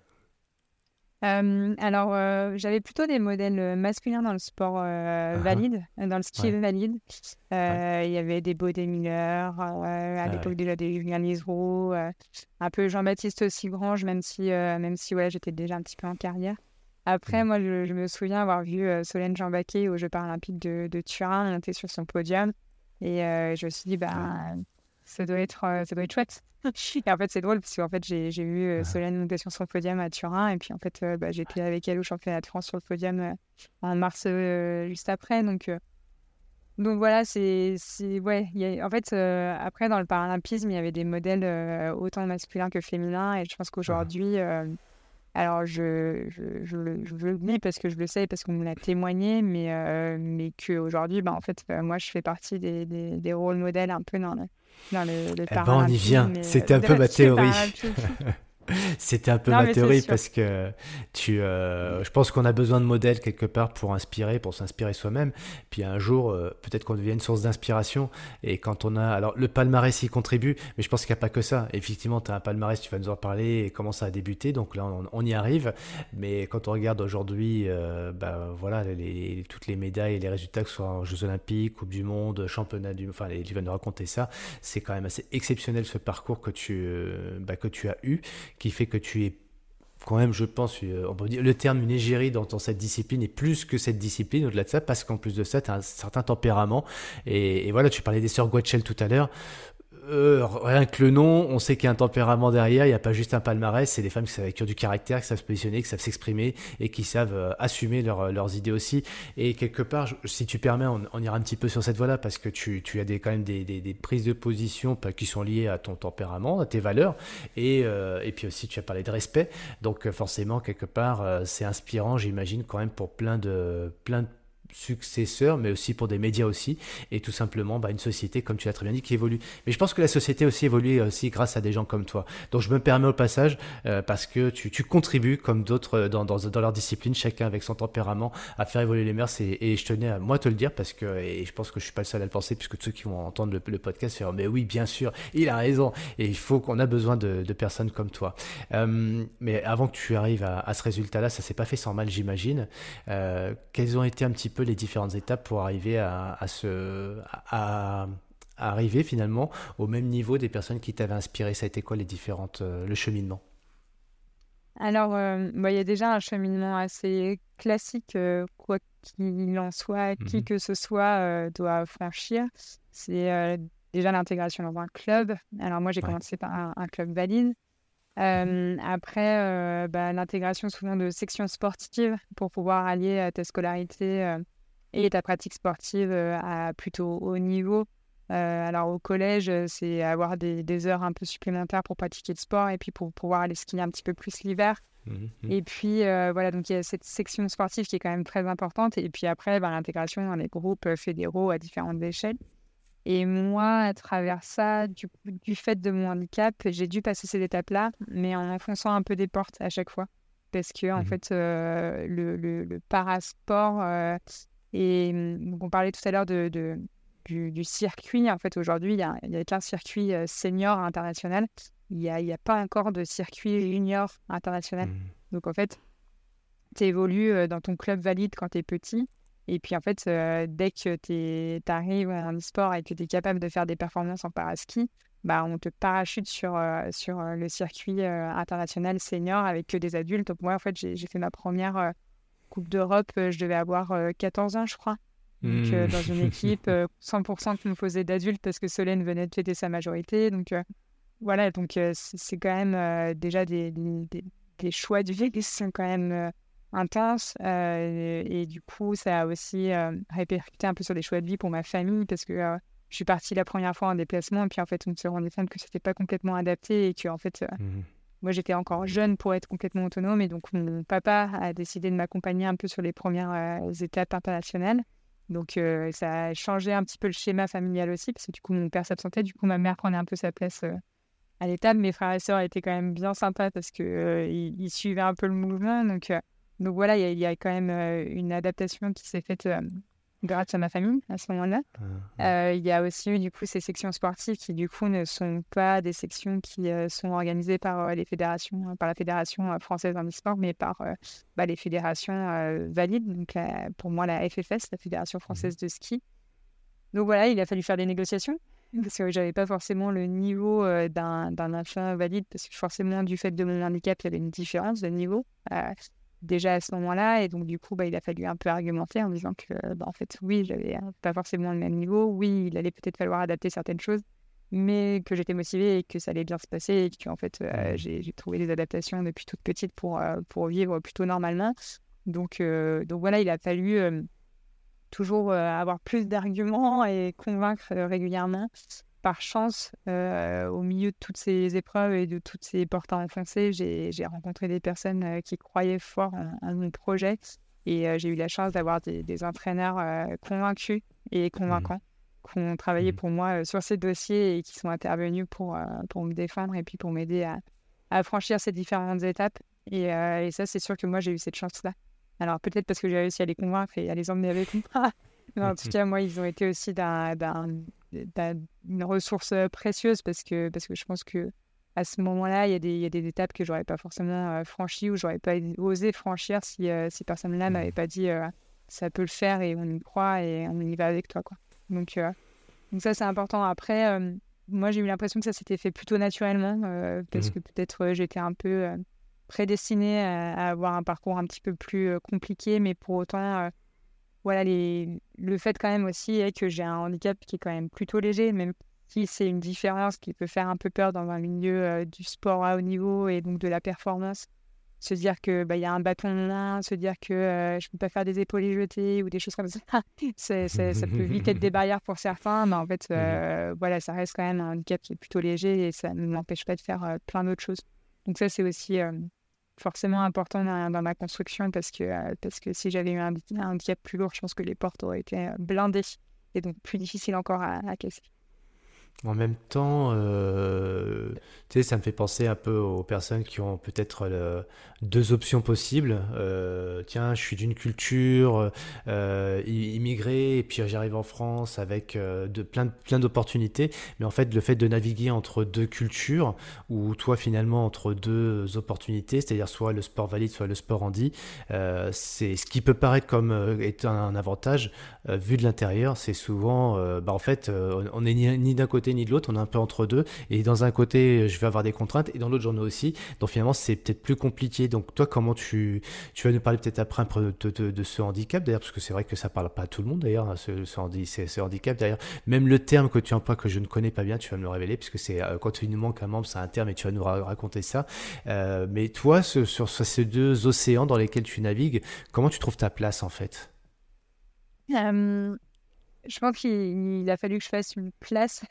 Euh, alors, euh, j'avais plutôt des modèles masculins dans le sport uh-huh. valide, dans le ski valide. Il y avait des Baudé Miller, à ah l'époque déjà des Julien Lisereau, un peu Jean-Baptiste aussi Grange, même si, même si ouais, j'étais déjà un petit peu en carrière. Après, mmh. moi, je, me souviens avoir vu Solène Jean-Baquet aux Jeux paralympiques de, de Turin monter sur son podium. Et je me suis dit, bah, ça, doit être, euh, ça doit être chouette. et en fait, c'est drôle parce qu'en fait, j'ai, j'ai vu euh, Solène monter sur le podium à Turin. Et puis, en fait, bah, j'étais avec elle au championnat de France sur le podium en mars juste après. Donc, donc voilà, c'est. c'est ouais, y a, en fait, après, dans le paralympisme, il y avait des modèles autant masculins que féminins. Et je pense qu'aujourd'hui. Alors, je, je, je, le dis parce que je le sais, parce qu'on me l'a témoigné, mais, euh, mais qu'aujourd'hui, bah, en fait, euh, moi, je fais partie des, des, des rôles modèles un peu dans le, dans le, le eh ben, on y vient. C'était un peu ma théorie. C'était un peu ma théorie parce que tu, euh, je pense qu'on a besoin de modèles quelque part pour inspirer, pour s'inspirer soi-même. Puis un jour, euh, peut-être qu'on devient une source d'inspiration. Et quand on a, alors le palmarès y contribue, mais je pense qu'il n'y a pas que ça. Effectivement, tu as un palmarès, tu vas nous en parler et comment ça a débuté. Donc là, on, y arrive. Mais quand on regarde aujourd'hui, euh, bah, voilà, les, toutes les médailles et les résultats, que ce soit en Jeux Olympiques, Coupe du Monde, Championnat du, enfin, tu vas nous raconter ça. C'est quand même assez exceptionnel ce parcours que tu, bah, que tu as eu qui fait que tu es quand même, je pense, euh, on peut dire, le terme une égérie dans, cette discipline est plus que cette discipline, au-delà de ça, parce qu'en plus de ça, tu as un certain tempérament. Et, et, voilà, tu parlais des sœurs Guachel tout à l'heure. Euh, rien que le nom, on sait qu'il y a un tempérament derrière, il n'y a pas juste un palmarès, c'est des femmes qui, savent, ont du caractère, qui savent se positionner, qui savent s'exprimer et qui savent euh, assumer leurs idées aussi. Et quelque part, si tu permets, on, ira un petit peu sur cette voie-là parce que tu, tu as des, quand même des, des, des, prises de position qui sont liées à ton tempérament, à tes valeurs et, euh, et puis aussi tu as parlé de respect. Donc forcément, quelque part, c'est inspirant, j'imagine, quand même pour plein de, plein de successeurs, mais aussi pour des médias aussi, et tout simplement bah, une société, comme tu l'as très bien dit, qui évolue. Mais je pense que la société aussi évolue aussi grâce à des gens comme toi. Donc je me permets au passage, euh, parce que tu, tu, contribues, comme d'autres euh, dans, dans, dans, leur discipline, chacun avec son tempérament, à faire évoluer les mœurs, et, et, je tenais à moi te le dire, parce que, et je pense que je suis pas le seul à le penser, puisque ceux qui vont entendre le, podcast faire, mais oui, bien sûr, il a raison, et il faut qu'on a besoin de, de, personnes comme toi. Euh, mais avant que tu arrives à, à ce résultat-là, ça s'est pas fait sans mal, j'imagine. Euh, quelles ont été un petit peu les différentes étapes pour arriver à, ce, à, arriver finalement au même niveau des personnes qui t'avaient inspiré Ça a été quoi les différentes, euh, le cheminement? Alors, euh, bah, il y a déjà un cheminement assez classique, euh, quoi qu'il en soit, qui mmh que ce soit doit franchir. C'est déjà l'intégration dans un club. Alors moi, j'ai commencé par un, club valide. Euh, après, euh, bah, l'intégration souvent de sections sportives pour pouvoir allier ta scolarité euh, et ta pratique sportive à plutôt haut niveau. alors au collège, c'est avoir des, heures un peu supplémentaires pour pratiquer le sport et puis pour pouvoir aller skier un petit peu plus l'hiver. Mmh. Et puis voilà, donc il y a cette section sportive qui est quand même très importante. Et puis après, bah, l'intégration dans les groupes fédéraux à différentes échelles. Et moi, à travers ça, du, du fait de mon handicap, j'ai dû passer ces étapes-là, mais en enfonçant un peu des portes à chaque fois. Parce que, en mmh fait, euh, le, le, le, parasport, euh, et donc on parlait tout à l'heure de, de du, du, circuit. En fait, aujourd'hui, il n'y a, a qu'un circuit euh, senior international. Il n'y a, a, pas encore de circuit junior international. Mmh. Donc, en fait, tu évolues dans ton club valide quand tu es petit. Et puis en fait, euh, dès que tu arrives en e-sport et que tu es capable de faire des performances en paraski, bah, on te parachute sur, euh, sur euh, le circuit international senior avec que des adultes. Donc moi, en fait, j'ai fait ma première Coupe d'Europe, je devais avoir 14 ans, je crois. Donc, mmh. dans une équipe 100% composée d'adultes parce que Solène venait de fêter sa majorité. Donc voilà, donc c'est quand même déjà des, des, des, choix de vie qui sont quand même intense. Euh, et, du coup, ça a aussi euh, répercuté un peu sur des choix de vie pour ma famille parce que euh, je suis partie la première fois en déplacement et puis en fait, on se rendait compte que c'était pas complètement adapté et que en fait, mmh moi j'étais encore jeune pour être complètement autonome et donc mon papa a décidé de m'accompagner un peu sur les premières étapes internationales. Donc ça a changé un petit peu le schéma familial aussi parce que du coup mon père s'absentait, du coup ma mère prenait un peu sa place à l'étape. Mes frères et sœurs étaient quand même bien sympas parce que ils, suivaient un peu le mouvement. Donc donc voilà, il y, a quand même euh, une adaptation qui s'est faite euh, grâce à ma famille à ce moment-là. Ah, euh, il y a aussi eu du coup ces sections sportives qui du coup ne sont pas des sections qui sont organisées par les fédérations, par la fédération française en e-sport, mais par bah, les fédérations valides. Donc pour moi la FFS, la fédération française mmh de ski. Donc voilà, il a fallu faire des négociations parce que j'avais pas forcément le niveau d'un enfant valide parce que forcément du fait de mon handicap il y avait une différence de niveau déjà à ce moment-là. Et donc, du coup, bah, il a fallu un peu argumenter en disant que, bah, en fait, oui, j'avais pas forcément le même niveau. Oui, il allait peut-être falloir adapter certaines choses, mais que j'étais motivée et que ça allait bien se passer et que, en fait, euh, mmh. j'ai trouvé des adaptations depuis toute petite pour, euh, pour vivre plutôt normalement. Donc, euh, donc voilà, il a fallu toujours avoir plus d'arguments et convaincre régulièrement par chance, euh, au milieu de toutes ces épreuves et de toutes ces portes à enfoncer, j'ai rencontré des personnes euh, qui croyaient fort en, mon projet. Et euh, j'ai eu la chance d'avoir des, entraîneurs convaincus et convaincants mmh. qui ont travaillé mmh. pour moi sur ces dossiers et qui sont intervenus pour, pour me défendre et puis pour m'aider à, à, franchir ces différentes étapes. Et, et ça, c'est sûr que moi, j'ai eu cette chance-là. Alors peut-être parce que j'ai réussi à les convaincre et à les emmener avec moi. Mais en tout cas, moi, ils ont été aussi d'un une ressource précieuse parce que, parce que je pense que à ce moment-là, il y, a des, y a des étapes que j'aurais pas forcément franchies ou j'aurais pas osé franchir si euh, ces personnes-là m'avaient mmh. pas dit ça peut le faire et on y croit et on y va avec toi. Quoi. Donc, donc ça, c'est important. Après, moi, j'ai eu l'impression que ça s'était fait plutôt naturellement parce mmh. que peut-être j'étais un peu prédestinée à, avoir un parcours un petit peu plus compliqué, mais pour autant voilà, les... le fait quand même aussi est que j'ai un handicap qui est quand même plutôt léger, même si c'est une différence qui peut faire un peu peur dans un milieu euh, du sport à haut niveau et donc de la performance. Se dire que bah, y a un bâton de main, se dire que euh, je ne peux pas faire des épaules jetées ou des choses comme ça. ça peut vite être des barrières pour certains, mais en fait, euh, voilà, ça reste quand même un handicap qui est plutôt léger et ça ne m'empêche pas de faire plein d'autres choses. Donc ça, c'est aussi forcément important dans, ma construction parce que, euh, parce que si j'avais eu un, un, plus lourd, je pense que les portes auraient été euh, blindées et donc plus difficile encore à casser. En même temps, euh, tu sais, ça me fait penser un peu aux personnes qui ont peut-être deux options possibles. Euh, tiens, je suis d'une culture euh, immigrée et puis j'arrive en France avec de, plein, plein d'opportunités. Mais en fait, le fait de naviguer entre deux cultures ou toi finalement entre deux opportunités, c'est-à-dire soit le sport valide, soit le sport handi, c'est ce qui peut paraître comme étant un avantage vu de l'intérieur. C'est souvent, bah, en fait, on n'est ni d'un côté ni de l'autre, on est un peu entre deux. Et dans un côté, je vais avoir des contraintes, et dans l'autre, j'en ai aussi. Donc finalement, c'est peut-être plus compliqué. Donc toi, comment tu, tu vas nous parler peut-être après de, de, ce handicap, d'ailleurs, parce que c'est vrai que ça parle pas à tout le monde, d'ailleurs, hein, ce, handicap. D'ailleurs, même le terme que tu emploies, que je ne connais pas bien, tu vas me le révéler, puisque c'est euh, quand il nous manque un membre, c'est un terme, et tu vas nous raconter ça. Euh, mais toi, sur, sur ces deux océans dans lesquels tu navigues, comment tu trouves ta place, en fait? Euh, Je pense qu'il a fallu que je fasse une place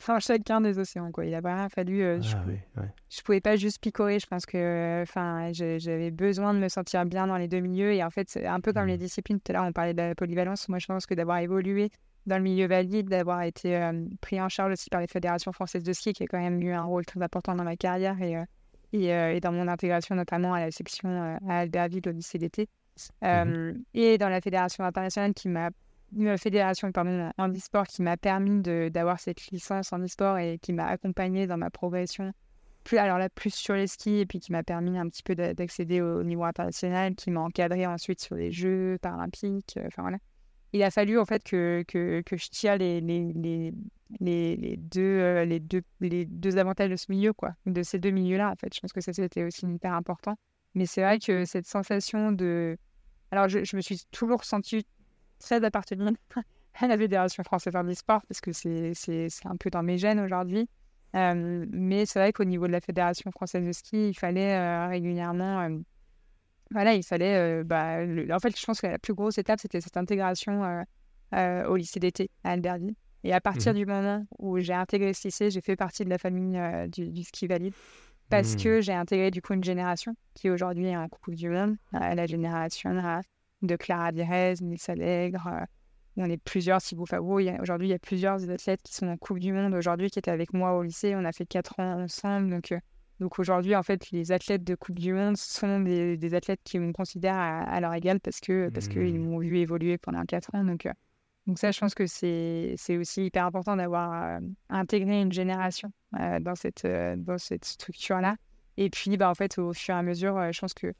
dans chacun des océans. Quoi. Il a vraiment fallu. Euh, je, ah je pouvais pas juste picorer. Je pense que enfin, j'avais besoin de me sentir bien dans les deux milieux. Et en fait, c'est un peu comme les mmh. disciplines. Tout à l'heure, on parlait de la polyvalence. Moi, je pense que d'avoir évolué dans le milieu valide, d'avoir été euh, pris en charge aussi par les fédérations françaises de ski, qui a quand même eu un rôle très important dans ma carrière et, euh, et, et dans mon intégration, notamment à la section à Albertville au lycée d'été. Mmh et dans la fédération internationale qui m'a une fédération pardon, en e-sport qui m'a permis d'avoir cette licence en e-sport et qui m'a accompagné dans ma progression. Plus, alors là, plus sur les skis et puis qui m'a permis un petit peu d'accéder au niveau international, qui m'a encadré ensuite sur les Jeux paralympiques. Euh, enfin voilà. Il a fallu en fait que, que, que je tire les, les, les, les, deux, euh, les, deux, les deux avantages de ce milieu, quoi, de ces deux milieux-là. En fait, je pense que ça c'était aussi hyper important. Mais c'est vrai que cette sensation de. Alors, je, je me suis toujours sentie très appartenir à la Fédération française de sport parce que c'est un peu dans mes gènes aujourd'hui. Euh, mais c'est vrai qu'au niveau de la Fédération française de ski, il fallait euh, régulièrement. Euh, voilà, il fallait. Bah, en fait, je pense que la plus grosse étape, c'était cette intégration au lycée d'été à Albertville. Et à partir mmh. du moment où j'ai intégré ce lycée, j'ai fait partie de la famille du, ski valide parce mmh. que j'ai intégré du coup une génération qui aujourd'hui est un couple du monde, la génération de Clara Direz, Nils Allègre. Euh, on est plusieurs, si vous Aujourd'hui, il y a plusieurs athlètes qui sont en Coupe du Monde aujourd'hui, qui étaient avec moi au lycée. On a fait quatre ans ensemble. Donc, euh, donc aujourd'hui, en fait, les athlètes de Coupe du Monde sont des, athlètes qui me considèrent à, leur égal parce que parce qu'ils mmh. m'ont vu évoluer pendant quatre ans. Donc, euh, donc ça, je pense que c'est aussi hyper important d'avoir intégré une génération dans cette, dans cette structure-là. Et puis, bah, en fait, au fur et à mesure, je pense que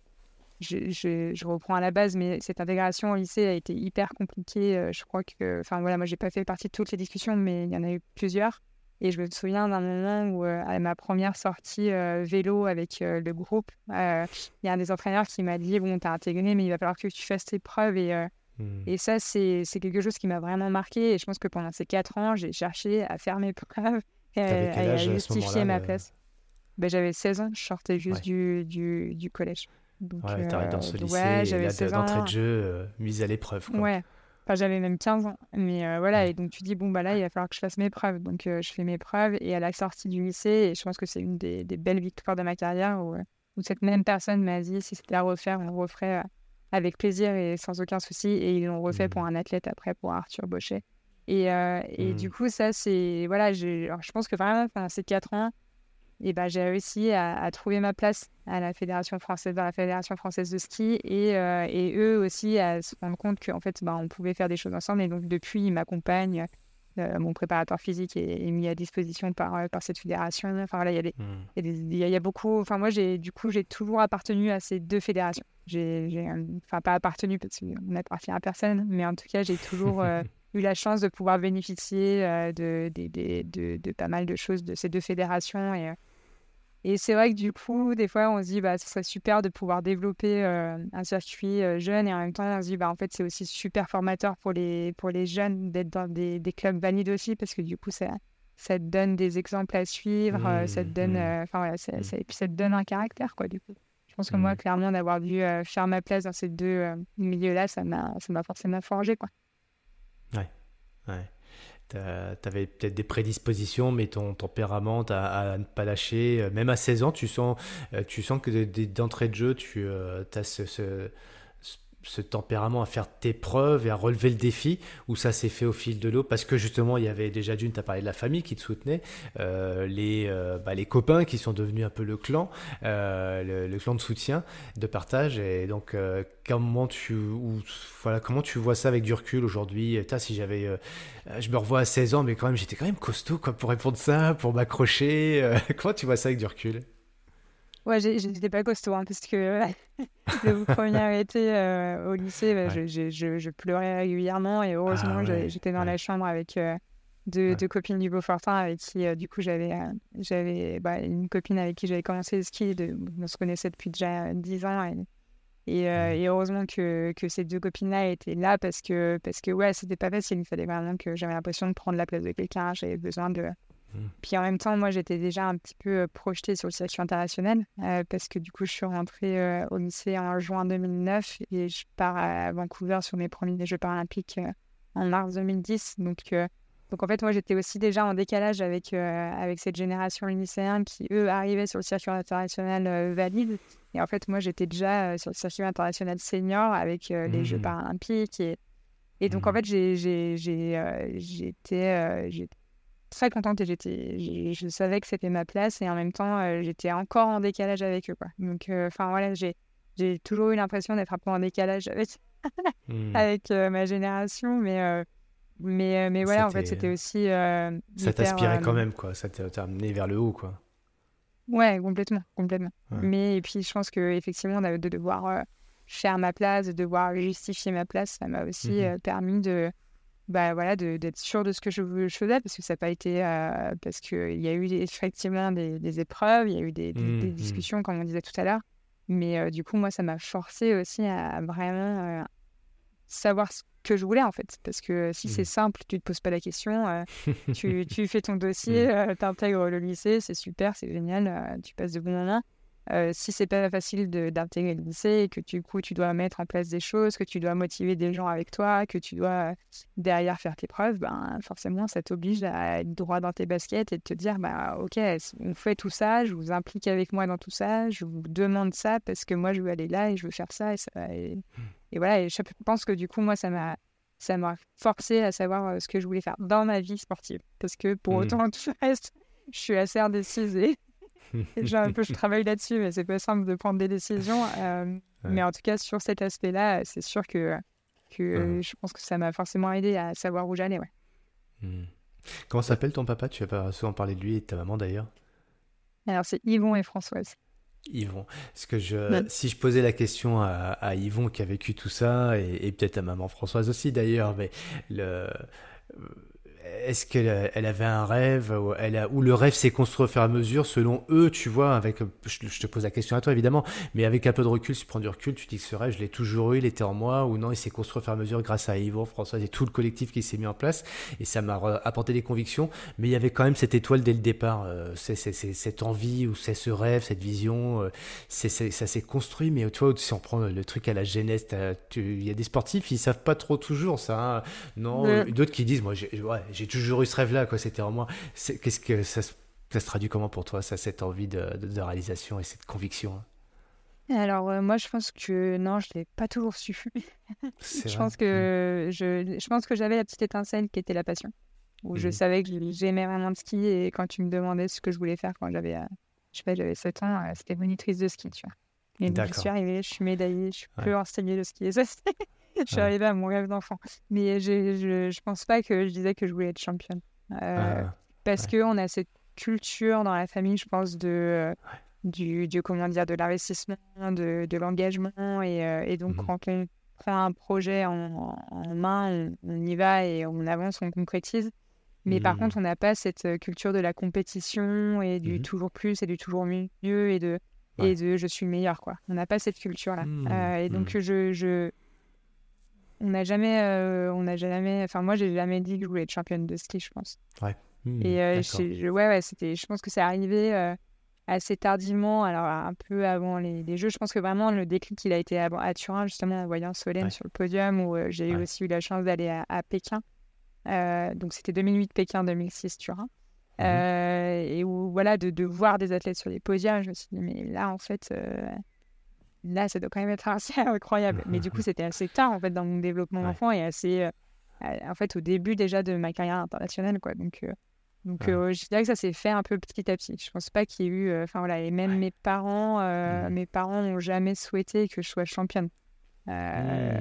je, reprends à la base, mais cette intégration au lycée a été hyper compliquée. Euh, je crois que, enfin voilà, moi j'ai pas fait partie de toutes les discussions, mais il y en a eu plusieurs. Et je me souviens d'un moment où, euh, à ma première sortie euh, vélo avec le groupe, il y a un des entraîneurs qui m'a dit Bon, t'as intégré, mais il va falloir que tu fasses tes preuves. Et, mmh. et ça, c'est quelque chose qui m'a vraiment marqué. Et je pense que pendant ces quatre ans, j'ai cherché à faire mes preuves et à, justifier ma place. Ben, J'avais 16 ans, je sortais juste du, du, du collège. Donc, ouais, t'arrêtes dans ce lycée, ouais, j'avais d'entrée de jeu euh, mise à l'épreuve. Ouais, enfin, j'avais même 15 ans. Mais euh, voilà, et donc tu dis, bon, bah là, il va falloir que je fasse mes preuves. Donc euh, je fais mes preuves, et à la sortie du lycée, et je pense que c'est une des, des, belles victoires de ma carrière, où, où cette même personne m'a dit, si c'était à refaire, on le referait avec plaisir et sans aucun souci. Et ils l'ont refait pour mmh. un athlète après, pour Arthur Bochet. Et, et du mmh. coup, ça, c'est. Voilà, je pense que vraiment, ces 4 ans, et ben, j'ai réussi à, trouver ma place à la fédération française, dans la fédération française de ski et, euh, et eux aussi à se rendre compte qu'en fait, ben, on pouvait faire des choses ensemble. Et donc, depuis, ils m'accompagnent. Euh, mon préparateur physique est, mis à disposition par, euh, par cette fédération. Enfin, voilà, il y, a mmh. y, a beaucoup. Enfin, moi, j'ai, du coup, j'ai toujours appartenu à ces deux fédérations. J'ai, enfin, pas appartenu parce qu'on n'appartient à personne, mais en tout cas, j'ai toujours eu la chance de pouvoir bénéficier de, de, de, de, de pas mal de choses de ces deux fédérations. Et, et c'est vrai que du coup, des fois, on se dit, bah, ce serait super de pouvoir développer euh, un circuit euh, jeune et en même temps, on se dit, bah, en fait, c'est aussi super formateur pour les, pour les jeunes d'être dans des, des, clubs valides aussi parce que du coup, ça, ça te donne des exemples à suivre, euh, ça te mmh, donne, mmh. enfin, voilà, ça, mmh. et puis ça te donne un caractère, quoi, du coup. Je pense que moi, clairement, d'avoir dû faire ma place dans ces deux milieux-là, ça m'a forcément forgé, quoi. Ouais, ouais tu avais peut-être des prédispositions, mais ton tempérament à, ne pas lâcher. Euh, même à 16 ans, tu sens, euh, tu sens que d'entrée de jeu, tu euh, as ce tempérament à faire tes preuves et à relever le défi ou ça s'est fait au fil de l'eau? Parce que justement il y avait déjà d'une tu as parlé de la famille qui te soutenait euh, les euh, bah, les copains qui sont devenus un peu le clan euh, le, clan de soutien de partage. Et donc comment tu ou, voilà comment tu vois ça avec du recul aujourd'hui? Si j'avais je me revois à 16 ans mais quand même j'étais quand même costaud quoi pour répondre ça pour m'accrocher comment tu vois ça avec du recul? Ouais, j'étais pas costaud, hein, parce que le premier été euh, au lycée, bah, je, je, je, pleurais régulièrement et heureusement, ah j'étais dans la chambre avec euh, deux, deux, copines du Beaufortin avec qui, euh, du coup, j'avais j'avais bah, une copine avec qui j'avais commencé le ski. De, on se connaissait depuis déjà 10 ans et, et, et heureusement que, que, ces deux copines-là étaient là parce que, parce que ouais, c'était pas facile. Il fallait vraiment que j'avais l'impression de prendre la place de quelqu'un. J'avais besoin de. Puis en même temps, moi, j'étais déjà un petit peu euh, projetée sur le circuit international euh, parce que du coup, je suis rentrée euh, au lycée en juin 2009 et je pars à Vancouver sur mes premiers Jeux paralympiques en mars 2010. Donc, Donc en fait, moi, j'étais aussi déjà en décalage avec, avec cette génération lycéenne qui, eux, arrivaient sur le circuit international valide. Et en fait, moi, j'étais déjà sur le circuit international senior avec les Jeux mmh. paralympiques. Et, et donc, en mmh. fait, j'étais très contente et j'étais, je savais que c'était ma place et en même temps, j'étais encore en décalage avec eux. Quoi. Donc, enfin voilà, j'ai j'ai toujours eu l'impression d'être un peu en décalage avec, mmh. avec ma génération, mais mais, euh, mais voilà, en fait, c'était aussi. Euh, ça t'aspirait quand euh, même, quoi. Ça t'a amené vers le haut, quoi. Ouais, complètement, complètement. Mais et puis, je pense que effectivement, de devoir faire ma place, de devoir justifier ma place, ça m'a aussi mmh permis de, bah voilà, d'être sûr de ce que je, faisais, parce que ça n'a pas été, parce qu'il y a eu effectivement des, des, épreuves, il y a eu des, des, mmh discussions, comme on disait tout à l'heure. Mais du coup, moi, ça m'a forcé aussi à vraiment savoir ce que je voulais en fait. Parce que si c'est mmh. simple, tu te poses pas la question, euh, tu, tu, fais ton dossier, mmh. euh, tu intègres le lycée, c'est super, c'est génial, euh, tu passes de bons moments. Si c'est pas facile d'intégrer le lycée et que du coup tu dois mettre en place des choses, que tu dois motiver des gens avec toi, que tu dois derrière faire tes preuves, ben forcément ça t'oblige à être droit dans tes baskets et de te dire bah ok on fait tout ça, je vous implique avec moi dans tout ça, je vous demande ça parce que moi je veux aller là et je veux faire ça et ça et, mmh. Et voilà, et je pense que du coup, moi, ça m'a ça m'a forcé à savoir euh, ce que je voulais faire dans ma vie sportive. Parce que pour mmh. autant, tout le reste, je suis assez indécise et, j'ai un peu, je travaille là-dessus, mais c'est pas simple de prendre des décisions. Euh, mais en tout cas, sur cet aspect-là, c'est sûr que, que je pense que ça m'a forcément aidé à savoir où j'allais. Ouais. Mmh. Comment s'appelle ton papa? Tu as pas souvent parlé de lui et de ta maman d'ailleurs? Alors, c'est Yvon et Françoise. Yvon. Parce que je, si je posais la question à, Yvon qui a vécu tout ça, et, et peut-être à maman Françoise aussi d'ailleurs, mais le, est-ce qu'elle elle avait un rêve ou, elle a, ou le rêve s'est construit au fur et à mesure selon eux, tu vois, avec, je, te pose la question à toi évidemment, mais avec un peu de recul, si tu prends du recul, tu dis que ce rêve, je l'ai toujours eu, il était en moi, ou non, il s'est construit au fur et à mesure grâce à Yvon, Françoise et tout le collectif qui s'est mis en place, et ça m'a apporté des convictions, mais il y avait quand même cette étoile dès le départ, euh, c'est, cette envie, ou c'est ce rêve, cette vision, euh, c'est, ça s'est construit, mais tu vois, si on prend le truc à la jeunesse, il y a des sportifs, ils savent pas trop toujours ça, hein. non, d'autres qui disent, moi j'ai, ouais, j'ai toujours eu ce rêve-là, quoi. C'était en moi. Qu'est-ce que ça, ça, se traduit comment pour toi, ça, cette envie de, de, réalisation et cette conviction hein? Alors, euh, moi, je pense que non, je l'ai pas toujours su. je, pense que, mmh. je, je pense que j'avais la petite étincelle qui était la passion. Où je mmh. savais que j'aimais vraiment le ski et quand tu me demandais ce que je voulais faire quand j'avais, euh, je sais pas, j'avais 7 ans, euh, c'était monitrice de ski, tu vois. Et donc, je suis arrivée, je suis médaillée, je suis plus enseignée de ski. Et ça, je suis arrivée à mon rêve d'enfant. Mais je, je, je, pense pas que je disais que je voulais être championne. Euh, ah, parce que qu'on a cette culture dans la famille, je pense, de, du, du, comment dire, de l'investissement, de, de l'engagement. Et, euh, et, donc, mmh quand on prend un projet en, en main, on, y va et on avance, on concrétise. Mais par mmh. contre, on n'a pas cette euh, culture de la compétition et du mmh toujours plus et du toujours mieux et de, et de je suis meilleur. Quoi. On n'a pas cette culture-là. et donc, je, je, on n'a jamais, euh, on n'a jamais, enfin moi j'ai jamais dit que je voulais être championne de ski, je pense. Ouais. Hmm, et euh, je, ouais, ouais, c'était, je pense que c'est arrivé euh, assez tardivement, alors un peu avant les, les, Jeux. Je pense que vraiment le déclic il a été à, à Turin justement en voyant Solène sur le podium où j'ai aussi eu la chance d'aller à, Pékin. donc c'était 2008 Pékin, 2006 Turin. Mhm. et où voilà de, de, voir des athlètes sur les podiums, je me suis dit mais là en fait là, ça doit quand même être assez incroyable. Mais du coup, c'était assez tard, en fait, dans mon développement d'enfant et assez, euh, en fait, au début déjà de ma carrière internationale, quoi. Donc, euh, donc euh, je dirais que ça s'est fait un peu petit à petit. Je pense pas qu'il y ait eu, enfin voilà, et même mes parents, mmh. mes parents n'ont jamais souhaité que je sois championne. Mmh,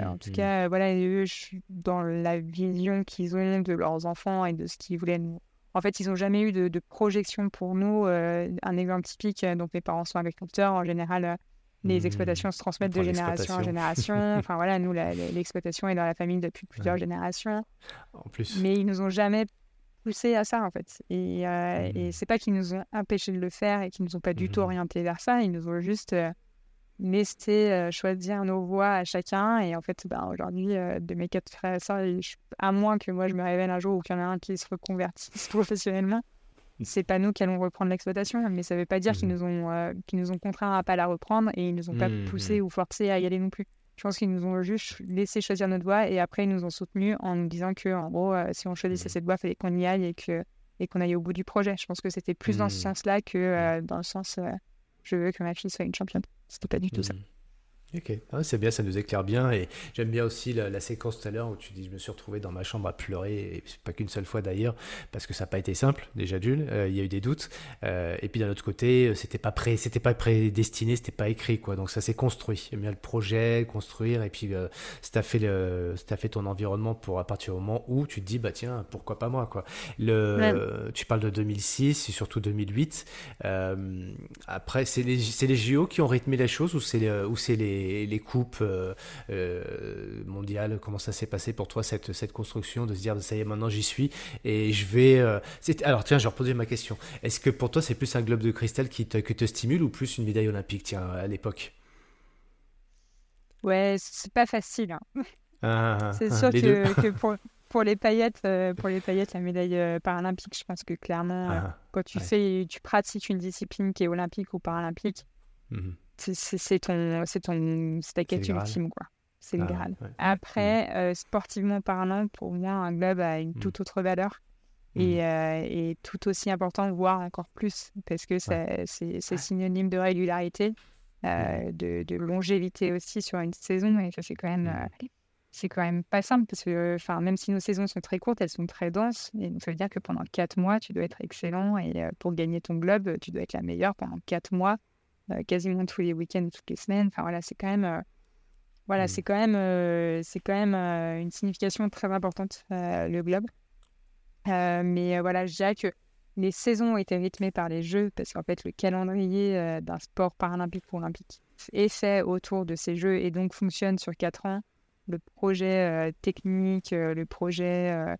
en tout mmh. cas, voilà, eux, je suis dans la vision qu'ils ont de leurs enfants et de ce qu'ils voulaient nous. En fait, ils n'ont jamais eu de, de, projection pour nous. un exemple typique, donc mes parents sont agriculteurs. En général, les mmh. exploitations se transmettent de génération en génération. enfin voilà, nous, l'exploitation est dans la famille depuis plusieurs générations. En plus. Mais ils nous ont jamais poussé à ça en fait. Et, euh, et mmh. c'est pas qu'ils nous ont empêché de le faire et qu'ils nous ont pas du tout mmh. orienté vers ça. Ils nous ont juste euh, laissé euh, choisir nos voies à chacun. Et en fait, ben, aujourd'hui, euh, de mes quatre frères et sœurs, à moins que moi je me révèle un jour ou qu'il y en a un qui se reconvertisse professionnellement, c'est pas nous qui allons reprendre l'exploitation, mais ça veut pas dire qu'ils mmh. nous ont euh, nous ont contraints à pas la reprendre et ils nous ont pas mmh, poussé mmh. ou forcé à y aller non plus. Je pense qu'ils nous ont juste laissé choisir notre voie et après ils nous ont soutenus en nous disant que en gros, si on choisissait cette voie, il fallait qu'on y aille et que et qu'on aille au bout du projet. Je pense que c'était plus dans ce sens-là que dans le sens je veux que ma fille soit une championne. C'était pas du tout ça. Ok, ah, c'est bien, ça nous éclaire bien. Et j'aime bien aussi la, séquence tout à l'heure où tu dis Je me suis retrouvé dans ma chambre à pleurer, et pas qu'une seule fois d'ailleurs, parce que ça n'a pas été simple, déjà d'une. Euh, il y a eu des doutes. Euh, et puis d'un autre côté, euh, c'était pas prêt, c'était pas prédestiné, c'était pas écrit, quoi. Donc ça s'est construit. J'aime bien le projet, construire, et puis euh, ça fait, le, fait ton environnement pour à partir du moment où tu te dis Bah tiens, pourquoi pas moi, quoi. Le, Tu parles de 2006 et surtout 2008. après, c'est les, les JO qui ont rythmé les choses ou c'est les les, coupes euh, euh, mondiales, comment ça s'est passé pour toi cette, cette construction de se dire ça y est maintenant j'y suis et je vais. Euh, alors tiens, je vais reposer ma question. Est-ce que pour toi c'est plus un globe de cristal qui te, te stimule ou plus une médaille olympique tiens à l'époque? Ouais, c'est pas facile. Hein. Ah, c'est ah, sûr que, pour, pour, les paillettes, pour les paillettes, la médaille paralympique, je pense que clairement, quand tu fais, tu pratiques une discipline qui est olympique ou paralympique, mmh c'est ton, c'est ton, c'est ta quête ultime, quoi. C'est le ah, Graal. Après, mm. euh, sportivement parlant, pour moi, un globe a une mm. toute autre valeur et, mm. euh, et, tout aussi important, voire encore plus, parce que c'est synonyme de régularité, euh, de, de, longévité aussi sur une saison, et ça c'est quand même. c'est quand même pas simple parce que enfin même si nos saisons sont très courtes, elles sont très denses et donc ça veut dire que pendant quatre mois, tu dois être excellent et pour gagner ton globe, tu dois être la meilleure pendant quatre mois euh, quasiment tous les week-ends, toutes les semaines. Enfin voilà, c'est quand même, euh, voilà, mmh. c'est quand même, euh, c'est quand même une signification très importante le globe. mais voilà, je dirais que les saisons ont été rythmées par les Jeux parce qu'en fait le calendrier d'un sport paralympique ou olympique est fait autour de ces Jeux et donc fonctionne sur quatre ans. Le projet technique, le projet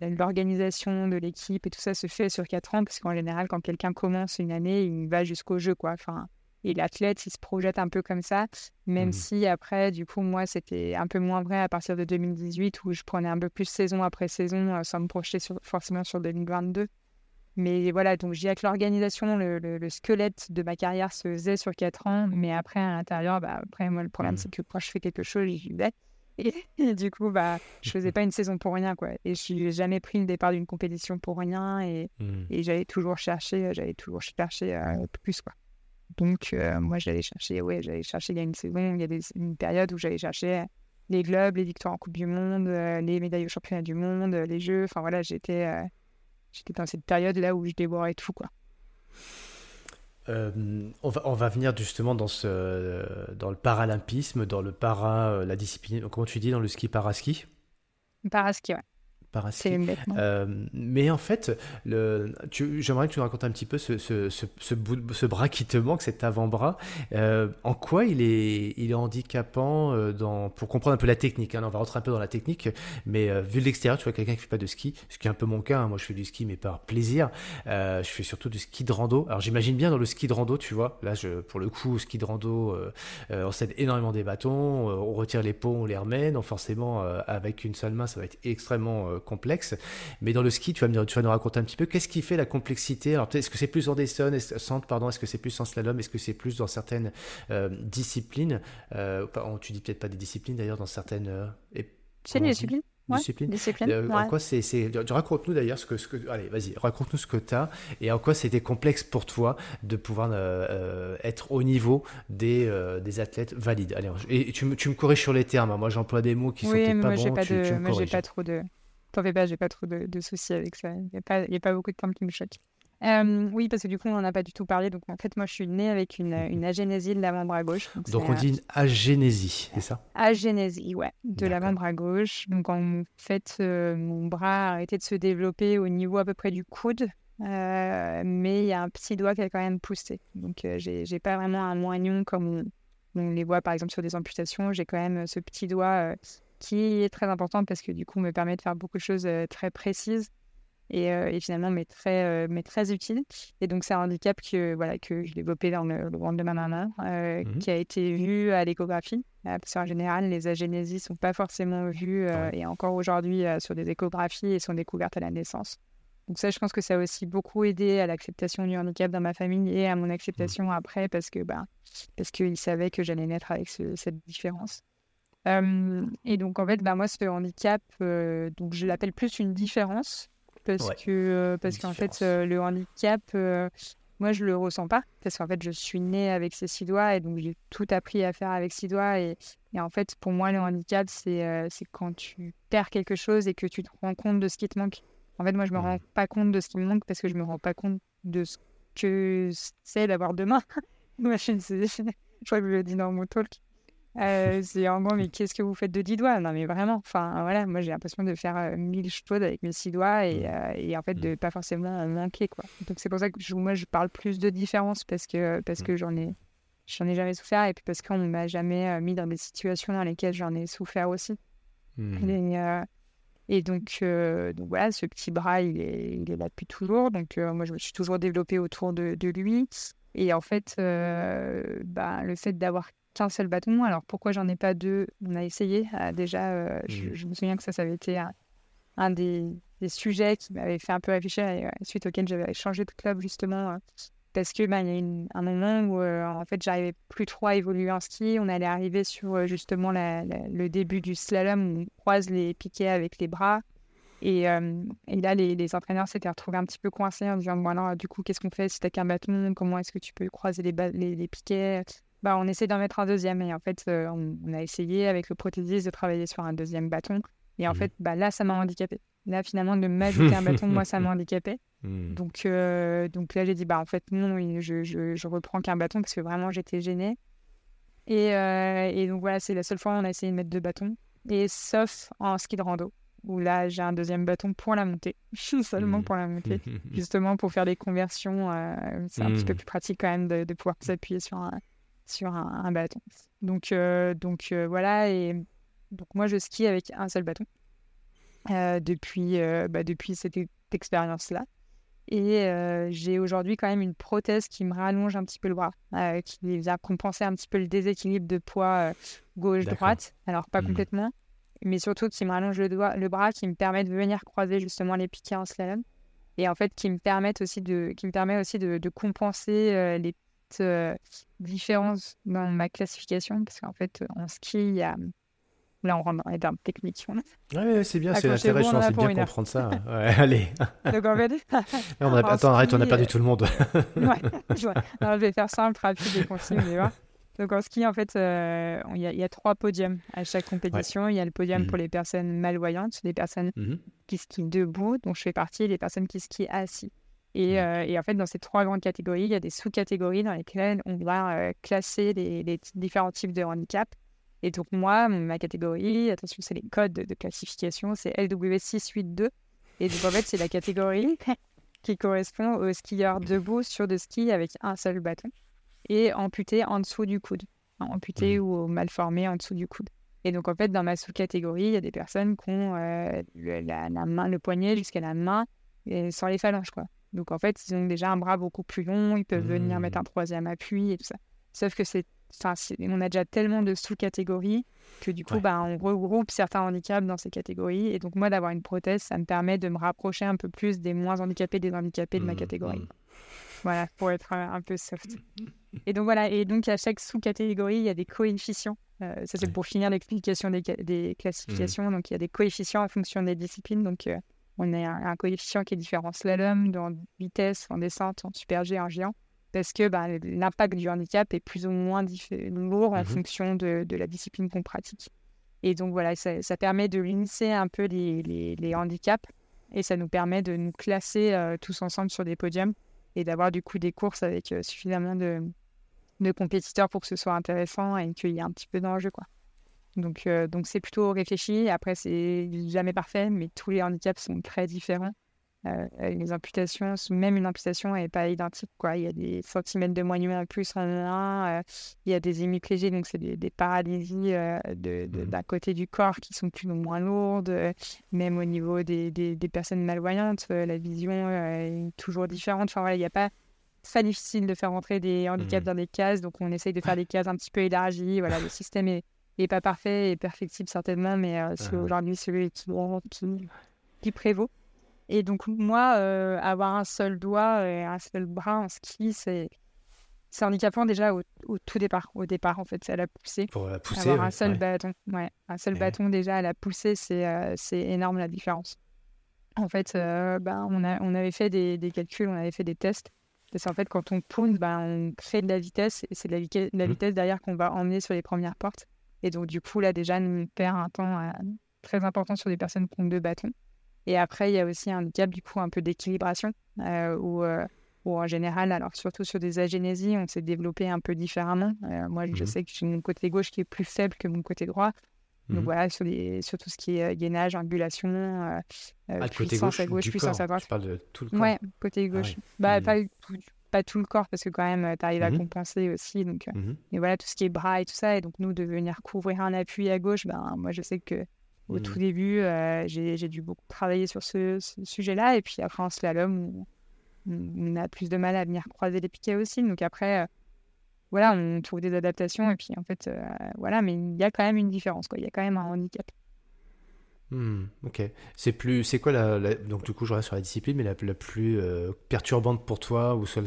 l'organisation de l'équipe et tout ça se fait sur quatre ans parce qu'en général quand quelqu'un commence une année il va jusqu'au jeu quoi enfin et l'athlète, il se projette un peu comme ça, même mmh. si après, du coup, moi, c'était un peu moins vrai à partir de 2018 où je prenais un peu plus saison après saison euh, sans me projeter sur, forcément sur 2022. Mais voilà, donc j'ai avec l'organisation, le, squelette de ma carrière se faisait sur 4 ans, mais après, à l'intérieur, bah, après, moi, le problème, mmh. c'est que quand je fais quelque chose, j'y vais. Et, du coup, bah, je faisais pas une saison pour rien, quoi. Et je n'ai jamais pris le départ d'une compétition pour rien, et, mmh. et j'allais toujours chercher, j'allais toujours chercher euh, plus, quoi. Donc, euh, moi, j'allais chercher, ouais, j'allais chercher, il y a une saison, il y a des, une période où j'allais chercher les globes, les victoires en Coupe du Monde, euh, les médailles au championnat du monde, les jeux. Enfin, voilà, j'étais euh, j'étais dans cette période-là où je dévorais tout, quoi. on, va, on va venir justement dans, ce, dans le paralympisme, dans le para, la discipline, comment tu dis, dans le ski paraski? Paraski, ouais. Euh, mais en fait, j'aimerais que tu nous racontes un petit peu ce, ce, ce, ce, bras qui te manque, cet avant-bras. Euh, en quoi il est, il est handicapant euh, dans, pour comprendre un peu la technique hein. On va rentrer un peu dans la technique, mais vu de l'extérieur, tu vois quelqu'un qui fait pas de ski, ce qui est un peu mon cas. Hein. Moi, je fais du ski, mais par plaisir. je fais surtout du ski de rando. Alors, j'imagine bien dans le ski de rando, tu vois. Là, je, pour le coup, ski de rando, on cède énormément des bâtons, on retire les pots, on les remet. Donc, forcément, avec une seule main, ça va être extrêmement complexe. Mais dans le ski, tu vas, me, tu vas nous raconter un petit peu qu'est-ce qui fait la complexité? Alors, est-ce que c'est plus en descente, pardon, est-ce que c'est plus en slalom, est-ce que c'est plus dans certaines euh, disciplines? Euh, Tu dis peut-être pas des disciplines d'ailleurs, dans certaines. Euh, c'est une discipline. discipline. discipline En quoi c'est, raconte-nous d'ailleurs ce que, ce que, allez, vas-y, raconte-nous ce que tu as et en quoi c'était complexe pour toi de pouvoir être au niveau des, des athlètes valides. Allez, et tu me, tu me corriges sur les termes. Hein. Moi, j'emploie des mots qui sont pas bons. Pas de, moi, j'ai pas trop de, T'en fais pas, j'ai pas trop de, soucis avec ça. Il n'y a, pas, a pas beaucoup de termes qui me choquent. Euh, oui, parce que du coup, on n'en a pas du tout parlé. Donc, en fait, moi, je suis née avec une, une agénésie de l'avant-bras gauche. Donc, on dit une agénésie, c'est ça? Agénésie, ouais, de l'avant-bras gauche. Donc, en fait, euh, mon bras a arrêté de se développer au niveau à peu près du coude. Euh, mais il y a un petit doigt qui a quand même poussé. Donc, j'ai pas vraiment un moignon comme on, on, les voit, par exemple, sur des amputations. J'ai quand même ce petit doigt qui est très importante parce que du coup me permet de faire beaucoup de choses euh, très précises et, euh, et, finalement mais très euh, mais très utile et donc c'est un handicap que voilà que je développais dans le, ventre de ma maman mmh qui a été vu à l'échographie. Parce qu'en général les agénésies sont pas forcément vues et encore aujourd'hui sur des échographies et sont découvertes à la naissance. Donc ça je pense que ça a aussi beaucoup aidé à l'acceptation du handicap dans ma famille et à mon mmh. acceptation après parce que bah parce qu'ils savaient que j'allais naître avec cette différence et donc, en fait, bah, moi, ce handicap, donc je l'appelle plus une différence parce que parce qu'en fait, le handicap, moi, je le ressens pas parce qu'en fait, je suis née avec ces six doigts et donc j'ai tout appris à faire avec six doigts. Et, et en fait, pour moi, le handicap, c'est c'est quand tu perds quelque chose et que tu te rends compte de ce qui te manque. En fait, moi, je me rends pas compte de ce qui me manque parce que je me rends pas compte de ce que c'est d'avoir deux mains. je crois que je le dis dans mon talk. Euh, c'est en gros, mais qu'est-ce que vous faites de 10 doigts? Non, mais vraiment, enfin voilà, moi j'ai l'impression de faire euh, mille choses avec mes six doigts et, euh, et en fait de pas forcément manquer quoi. Donc c'est pour ça que moi je parle plus de différence parce que, parce que j'en ai, j'en ai jamais souffert et puis parce qu'on m'a jamais mis dans des situations dans lesquelles j'en ai souffert aussi. Mmh. Et, et donc, donc voilà, ce petit bras il est, il est là depuis toujours. Donc moi je me suis toujours développée autour de, de lui. Et en fait, bah, le fait d'avoir qu'un seul bâton. Alors pourquoi j'en ai pas deux? On a essayé. Euh, déjà, euh, mmh. je, me souviens que ça, ça avait été un, des, sujets qui m'avait fait un peu réfléchir et euh, suite auquel j'avais changé de club justement. parce que bah, il y a un moment où en fait j'arrivais plus trop à évoluer en ski. On allait arriver sur justement le début du slalom où on croise les piquets avec les bras. Et, et là, les, entraîneurs s'étaient retrouvés un petit peu coincés en disant bon, alors, du coup, qu'est-ce qu'on fait si t'as qu'un bâton? Comment est-ce que tu peux croiser les, les, les piquets? Bah, on essaie d'en mettre un deuxième. Et en fait, euh, on, a essayé avec le prothésiste de travailler sur un deuxième bâton. Et en mmh. fait, bah, là, ça m'a handicapé. Là, finalement, de m'ajouter un bâton, moi, ça m'a handicapé. Mmh. Donc, euh, donc là, j'ai dit, bah, en fait, non, je, je, je reprends qu'un bâton parce que vraiment, j'étais gênée. Et, euh, et, donc, voilà, c'est la seule fois où on a essayé de mettre deux bâtons. Et sauf en ski de rando, où là, j'ai un deuxième bâton pour la montée, seulement mmh. pour la montée, justement pour faire des conversions. c'est un petit peu plus pratique quand même de, de pouvoir s'appuyer sur un, sur un, bâton. Donc, euh, donc euh, voilà, et donc moi je skie avec un seul bâton euh, depuis, bah, depuis cette expérience-là. Et j'ai aujourd'hui quand même une prothèse qui me rallonge un petit peu le bras, qui vient compenser un petit peu le déséquilibre de poids gauche-droite. Alors pas mmh. complètement, mais surtout qui me rallonge le, doigt, le bras, qui me permet de venir croiser justement les piquets en slalom. Et en fait, qui me, permettent aussi de, qui me permet aussi de, de compenser les euh, différence dans ma classification parce qu'en fait, en ski, il y a. Là, on rentre dans les termes techniques. Ouais, c'est bien, c'est l'intérêt, je pense, c'est bien comprendre ça. Ouais, allez. Donc, en fait... on a... Attends, arrête, on a perdu tout le monde. ouais, Alors, je vais faire simple, rapide et concis. Donc en ski, en fait, euh, il y, a trois podiums à chaque compétition. Il y a le podium mmh pour les personnes malvoyantes, les personnes mmh qui skient debout, dont je fais partie, et les personnes qui skient assis. Mmh. Euh, et, en fait, dans ces trois grandes catégories, il y a des sous-catégories dans lesquelles on va euh, classer les, différents types de handicap. Et donc, moi, ma catégorie, attention, c'est les codes de, classification, c'est LW682. Et donc, en fait, c'est la catégorie qui correspond aux skieurs debout sur de ski avec un seul bâton et amputé en dessous du coude. amputé mmh. ou mal formé en dessous du coude. Et donc, en fait, dans ma sous-catégorie, il y a des personnes qui ont euh, la, main, le poignet jusqu'à la main et sans les phalanges, quoi. Donc en fait, ils ont déjà un bras beaucoup plus long, ils peuvent venir mettre mmh. un troisième appui et tout ça. Sauf que c'est, on a déjà tellement de sous-catégories que du coup, bah, on regroupe certains handicaps dans ces catégories. Et donc moi, d'avoir une prothèse, ça me permet de me rapprocher un peu plus des moins handicapés, des handicapés de ma mmh, catégorie. Mmh. Voilà, pour être un peu soft. Et donc voilà, et donc à chaque sous-catégorie, il y a des coefficients. Euh, ça, c'est pour finir l'explication des, des, classifications. Donc, il y a des coefficients en fonction des disciplines. Donc, euh, on a un, coefficient qui est différent en slalom, dans vitesse, en descente, en super G, en géant, parce que bah, l'impact du handicap est plus ou moins lourd en mmh fonction de, la discipline qu'on pratique. Et donc voilà, ça, permet de limiter un peu les, handicaps et ça nous permet de nous classer euh, tous ensemble sur des podiums et d'avoir du coup des courses avec euh, suffisamment de, de, compétiteurs pour que ce soit intéressant et qu'il y ait un petit peu d'enjeu. quoi. Donc, euh, donc c'est plutôt réfléchi. Après, c'est jamais parfait, mais tous les handicaps sont très différents. Euh, les amputations, même une amputation n'est pas identique. Quoi. Il y a des centimètres de moignon en plus un. Euh, il y a des hémiplégies, donc c'est des, paralysies mmh d'un côté du corps qui sont plus ou moins lourdes. même au niveau des, des, personnes malvoyantes, la vision est toujours différente. Enfin, voilà, il n'y a pas très difficile de faire rentrer des handicaps mmh. dans des cases, donc on essaye de faire des cases un petit peu élargies. Voilà, le système est, n'est pas parfait et perfectible certainement, mais euh, c'est ah aujourd'hui celui qui, qui, prévaut. Et donc moi, euh, avoir un seul doigt et un seul bras en ski, c'est c'est handicapant déjà au, tout départ. Au départ, en fait, c'est à la poussée. Pour la poussée. Avoir un seul bâton, ouais, un seul bâton déjà à la poussée, c'est euh, c'est énorme la différence. En fait, ben, on, a, on avait fait des, des, calculs, on avait fait des tests. Parce qu'en fait, quand on tourne, ben, on crée de la vitesse et c'est de la, la mmh. vitesse derrière qu'on va emmener sur les premières portes. Et donc, du coup, là, déjà, on perd un temps très important sur des personnes qui ont deux bâtons. Et après, il y a aussi un handicap, du coup, un peu d'équilibration, euh, où, ou en général, alors surtout sur des agénésies, on s'est développé un peu différemment. Euh, moi, je mmh sais que j'ai mon côté gauche qui est plus faible que mon côté droit. Donc mmh voilà, sur, les, sur, tout ce qui est euh, gainage, angulation, euh, euh ah, puissance à gauche, puissance à droite. Tu parles de tout le corps Ouais, côté ah gauche. Bah, mmh. pas, tout, pas, tout, le corps, parce que quand même, tu arrives à compenser aussi. Donc, Et voilà, tout ce qui est bras et tout ça. Et donc, nous, de venir couvrir un appui à gauche, ben, moi, je sais que au tout début, j'ai dû beaucoup travailler sur ce, ce sujet-là. Et puis après, en slalom, on a plus de mal à venir croiser les piquets aussi. Donc après, euh, voilà, on trouve des adaptations. Et puis en fait, euh, voilà, mais il y a quand même une différence. Quoi. Il y a quand même un handicap. Hmm, ok. C'est plus, c'est quoi la, donc du coup je reste sur la discipline, mais la, la plus euh, perturbante pour toi ou sur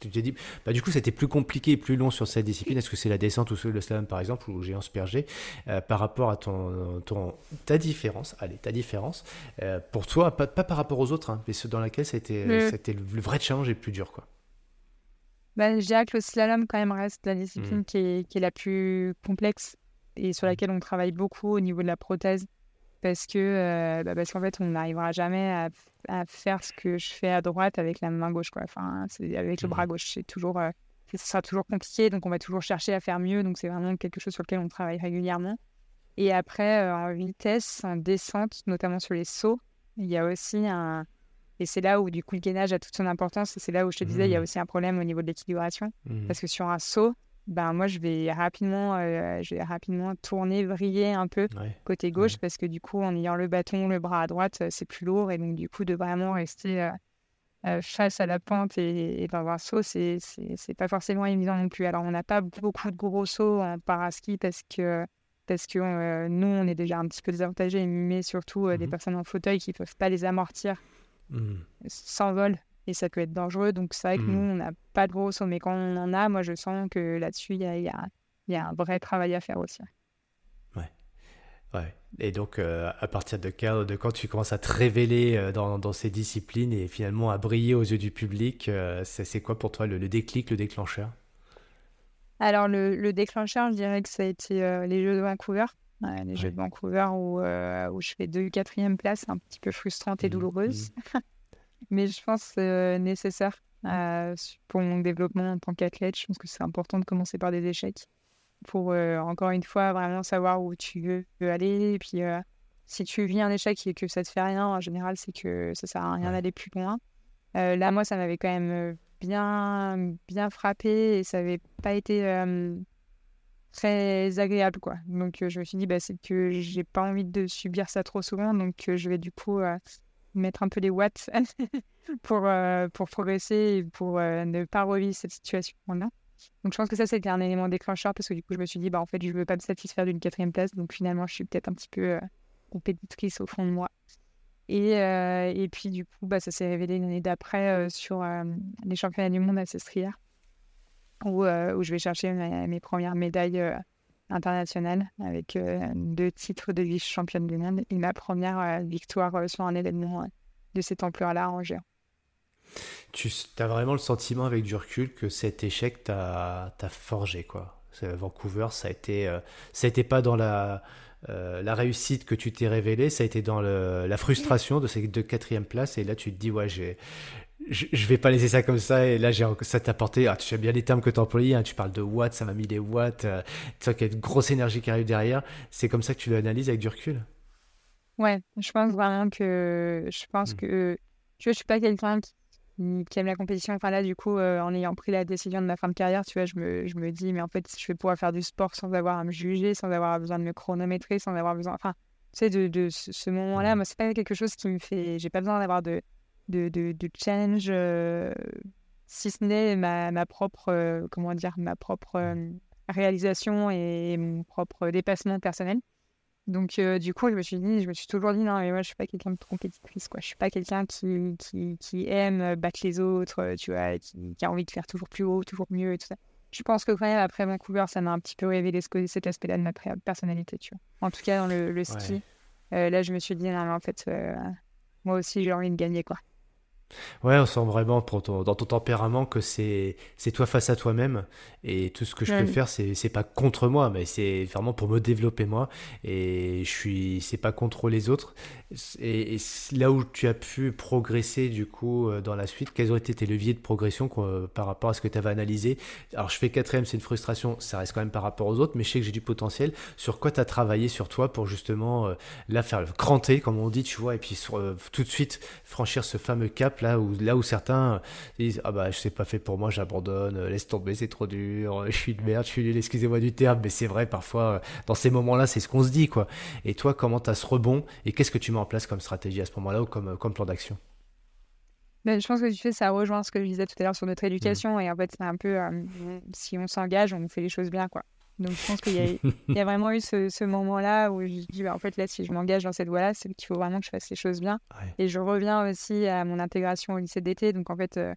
tu t'es dit, bah du coup c'était plus compliqué et plus long sur cette discipline. Est-ce que c'est la descente ou le slalom par exemple ou géant supergé euh, par rapport à ton, ton, ta différence, allez ta différence euh, pour toi, pas, pas, par rapport aux autres, hein, mais ceux dans laquelle c'était, c'était le, vrai challenge et le plus dur quoi. Bah, je dirais que le slalom quand même reste la discipline hmm. qui, est, qui est la plus complexe et sur hmm. laquelle on travaille beaucoup au niveau de la prothèse parce que euh, bah, parce qu'en fait on n'arrivera jamais à, à, faire ce que je fais à droite avec la main gauche quoi. Enfin c'est avec le bras mmh gauche c'est toujours euh, ce sera toujours compliqué donc on va toujours chercher à faire mieux donc c'est vraiment quelque chose sur lequel on travaille régulièrement. Et après euh, en vitesse en descente notamment sur les sauts il y a aussi un et c'est là où du coup le gainage a toute son importance et c'est là où je te disais il y a mmh. aussi un problème au niveau de l'équilibration mmh parce que sur un saut ben moi je vais rapidement euh, je vais rapidement tourner vriller un peu côté gauche parce que du coup en ayant le bâton le bras à droite euh, c'est plus lourd et donc du coup de vraiment rester euh, face à la pente et, et dans un saut c'est c'est pas forcément évident non plus. Alors on n'a pas beaucoup de gros sauts en paraski parce que parce que nous on est déjà un petit peu désavantagés mais surtout des mmh personnes en fauteuil qui peuvent pas les amortir sans vol et ça peut être dangereux. Donc c'est vrai que nous, mmh. on n'a pas de gros mais quand on en a, moi je sens que là-dessus, il y a, y, a, y a, un vrai travail à faire aussi. Ouais. Ouais. Et donc, euh, à partir de quand, de quand tu commences à te révéler euh, dans, dans, ces disciplines et finalement à briller aux yeux du public, euh, c'est quoi pour toi le, déclic, le déclencheur? Alors, le, le, déclencheur, je dirais que ça a été les Jeux de Vancouver. les Jeux de Vancouver où, où je fais deux quatrième place, un petit peu frustrante et mmh. douloureuse. Mmh. mais je pense euh, nécessaire euh, pour mon développement en tant qu'athlète. Je pense que c'est important de commencer par des échecs pour, euh, encore une fois, vraiment savoir où tu veux aller. Et puis, euh, si tu vis un échec et que ça te fait rien, en général, c'est que ça sert à rien d'aller plus loin. là, moi, ça m'avait quand même bien, bien frappé et ça n'avait pas été très agréable quoi. Donc je me suis dit bah c'est que j'ai pas envie de subir ça trop souvent donc je vais du coup mettre un peu les watts pour, euh, pour progresser et pour euh, ne pas revivre cette situation-là. Donc je pense que ça, c'était un élément déclencheur parce que du coup, je me suis dit, bah, en fait, je ne veux pas me satisfaire d'une quatrième place. Donc finalement, je suis peut-être un petit peu euh, compétitrice au fond de moi. Et, et puis du coup, bah, ça s'est révélé l'année d'après sur les championnats du monde à Sestrière, où, où je vais chercher mes, premières médailles internationale avec euh, deux titres de vice-championne du monde et ma première euh, victoire euh, sur un événement de cette ampleur-là en géant. Tu as vraiment le sentiment avec du recul que cet échec t'a forgé quoi? Vancouver, ça a été, ça a été pas dans la, la réussite que tu t'es révélé, ça a été dans le, la frustration de ces deux quatrième places. Et là, tu te dis, ouais, j'ai, je, je vais pas laisser ça comme ça. Et là, j'ai ça t'a apporté. Ah, tu sais bien les termes que tu emploies. Hein, tu parles de watts, ça m'a mis des watts. Euh, tu sais qu'il y a une grosse énergie qui arrive derrière. C'est comme ça que tu l'analyses avec du recul? Ouais, je pense vraiment que je pense hmm. que tu vois, je suis pas quelqu'un qui, qui, aime la compétition. Enfin là, du coup, euh, en ayant pris la décision de ma fin de carrière, tu vois, je me, je me dis, mais en fait, je vais pouvoir faire du sport sans avoir à me juger, sans avoir besoin de me chronométrer, sans avoir besoin. Enfin, tu sais, de, de ce, moment-là, hmm. moi, c'est pas quelque chose qui me fait. J'ai pas besoin d'avoir de de, de, challenge, euh, si ce n'est ma, ma, propre, euh, comment dire, ma propre euh, réalisation et mon propre dépassement personnel. Donc, du coup, je me suis dit, je me suis toujours dit, non, mais moi, je suis pas quelqu'un de compétitrice, quoi. Je suis pas quelqu'un qui, qui, qui, aime battre les autres, tu vois, qui, a envie de faire toujours plus haut, toujours mieux et tout ça. Je pense que quand même, après Vancouver, ça m'a un petit peu révélé cet aspect-là de ma personnalité, tu vois. En tout cas, dans le, le ski, là, je me suis dit, non, mais en fait, moi aussi, j'ai envie de gagner, quoi. Ouais, on sent vraiment pour dans ton tempérament que c'est c'est toi face à toi-même. Et tout ce que je peux faire c'est c'est pas contre moi mais c'est vraiment pour me développer moi. Et je suis c'est pas contre les autres. Et, là où tu as pu progresser du coup euh, dans la suite quels ont été tes leviers de progression par rapport à ce que tu avais analysé? Alors je fais quatrième c'est une frustration ça reste quand même par rapport aux autres mais je sais que j'ai du potentiel. Sur quoi tu as travaillé sur toi pour justement euh, là faire cranter comme on dit tu vois et puis euh, tout de suite franchir ce fameux cap là où là où certains disent ah bah je sais pas fait pour moi j'abandonne laisse tomber c'est trop dur je suis de merde je suis nul excusez-moi du terme mais c'est vrai parfois dans ces moments là c'est ce qu'on se dit quoi et toi comment tu as ce rebond et qu'est-ce que tu en place comme stratégie à ce moment-là ou comme, plan d'action? Ben, je pense que tu fais, ça rejoint ce que je disais tout à l'heure sur notre éducation. Et en fait, c'est un peu, euh, si on s'engage, on fait les choses bien, quoi. Donc, je pense qu'il y, y, a vraiment eu ce, ce moment-là où je dis, bah, en fait, là, si je m'engage dans cette voie-là, c'est qu'il faut vraiment que je fasse les choses bien. Et je reviens aussi à mon intégration au lycée d'été. Donc, en fait, euh,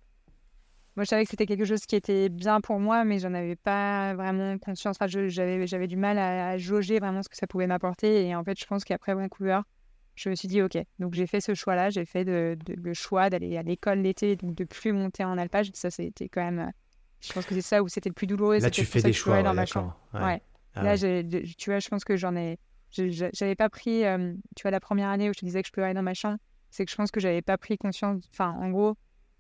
moi, je savais que c'était quelque chose qui était bien pour moi, mais j'en avais pas vraiment conscience. Enfin, j'avais du mal à, à, jauger vraiment ce que ça pouvait m'apporter. Et en fait, je pense qu'après Vancouver, je me suis dit, OK, donc j'ai fait ce choix-là, j'ai fait de, le choix d'aller à l'école l'été, donc de plus monter en alpage. Ça, c'était quand même, je pense que c'est ça où c'était le plus douloureux. Là, tu fais des choix dans ma chambre. Ouais. Ah Là, tu vois, je pense que j'en ai, j'avais pas pris, euh, tu vois, la première année où je te disais que je aller dans ma chambre, c'est que je pense que j'avais pas pris conscience, enfin, en gros,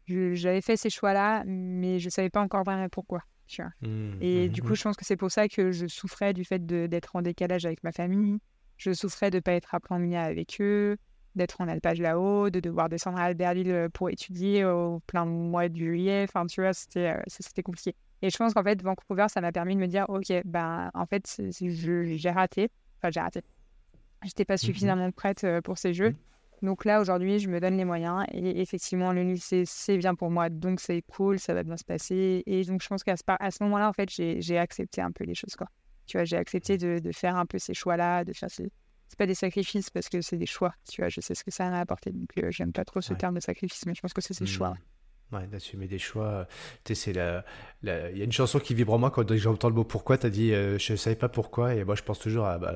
j'avais fait ces choix-là, mais je savais pas encore vraiment pourquoi. Tu vois. Mmh, et mmh, du coup, mmh. je pense que c'est pour ça que je souffrais du fait d'être en décalage avec ma famille, je souffrais de ne pas être à plein avec eux, d'être en alpage là-haut, de devoir descendre à Albertville euh, pour étudier au plein mois de juillet. Enfin, tu vois, c'était, euh, c'était compliqué. Et je pense qu'en fait, Vancouver, ça m'a permis de me dire, OK, ben, en fait, j'ai raté. Enfin, j'ai raté. J'étais pas mmh suffisamment prête euh, pour ces jeux. Mmh. Donc là, aujourd'hui, je me donne les moyens. Et effectivement, le lycée, c'est bien pour moi. Donc, c'est cool, ça va bien se passer. Et donc, je pense qu'à ce, à ce moment-là, en fait, j'ai accepté un peu les choses, quoi. Tu vois, j'ai accepté de, de, faire un peu ces choix-là, de faire ces... Pas des sacrifices parce que c'est des choix, tu vois, je sais ce que ça a apporté, donc euh, j'aime pas trop ce terme de sacrifice, mais je pense que c'est ces choix. Mmh. Ouais, d'assumer des choix. Euh, tu sais, c'est la, il y a une chanson qui vibre en moi quand j'entends le mot pourquoi. Tu as dit, euh, je savais pas pourquoi. Et moi, je pense toujours à, bah,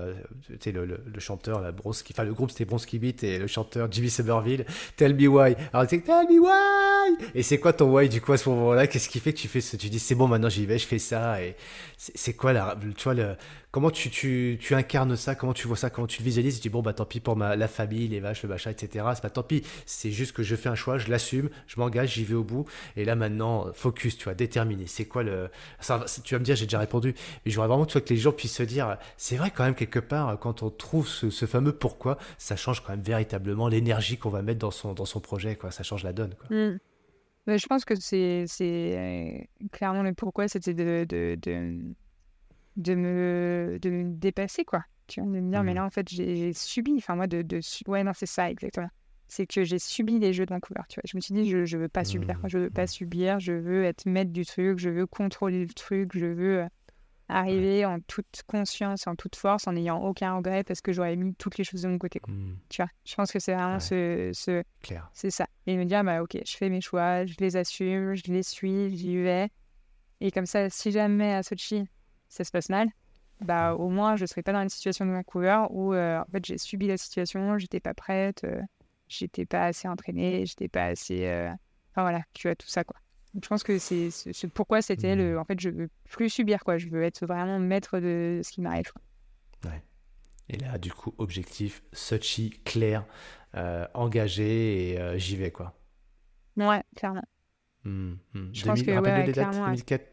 tu sais, le, le, chanteur, la Bronski, enfin, le groupe c'était Bronski Beat et le chanteur Jimmy Somerville. Tell me why. Alors, tu Tell me why. Et c'est quoi ton why du coup à ce moment-là? Qu'est-ce qui fait que tu fais ce, tu dis, c'est bon, maintenant j'y vais, je fais ça. Et c'est quoi la, tu vois, le, comment tu, tu, tu, incarnes ça, comment tu vois ça, comment tu le visualises, tu dis bon bah tant pis pour ma, la famille, les vaches, le machin, etc. C'est pas tant pis, c'est juste que je fais un choix, je l'assume, je m'engage, j'y vais au bout, et là maintenant, focus, tu vois, déterminé. C'est quoi le... Tu vas me dire, j'ai déjà répondu, mais je vraiment que les gens puissent se dire, c'est vrai quand même quelque part, quand on trouve ce, fameux pourquoi, ça change quand même véritablement l'énergie qu'on va mettre dans son, dans son projet, quoi. ça change la donne. Quoi. Mmh. je pense que c'est euh, clairement le pourquoi, c'était de, de, de de me, de me dépasser, quoi. Tu vois, de me dire, mais mmh là, en fait, j'ai subi, enfin, moi, de, de. Ouais, non, c'est ça, exactement. C'est que j'ai subi les jeux de Vancouver, tu vois. Je me suis dit, je, je veux pas subir, Je veux pas mmh. subir, je veux être maître du truc, je veux contrôler le truc, je veux euh, arriver en toute conscience, en toute force, en n'ayant aucun regret parce que j'aurais mis toutes les choses de mon côté. Quoi. Mmh. Tu vois, je pense que c'est vraiment ce, ce... c'est ça. Et me dire, bah ok, je fais mes choix, je les assume, je les suis, j'y vais. Et comme ça, si jamais à Sochi, ça se passe mal, bah au moins je serais pas dans une situation de Vancouver où euh, en fait j'ai subi la situation, j'étais pas prête, euh, j'étais pas assez entraînée, j'étais pas assez, euh, enfin voilà, tu vois tout ça quoi. Donc, je pense que c'est ce pourquoi c'était le, mmh. en fait je veux plus subir quoi, je veux être vraiment maître de ce qui m'arrive. Ouais. Et là du coup objectif Sochi clair, engagé et j'y vais quoi. Ouais clairement. Mmh, mmh. Je pense que ouais, clairement, 2004,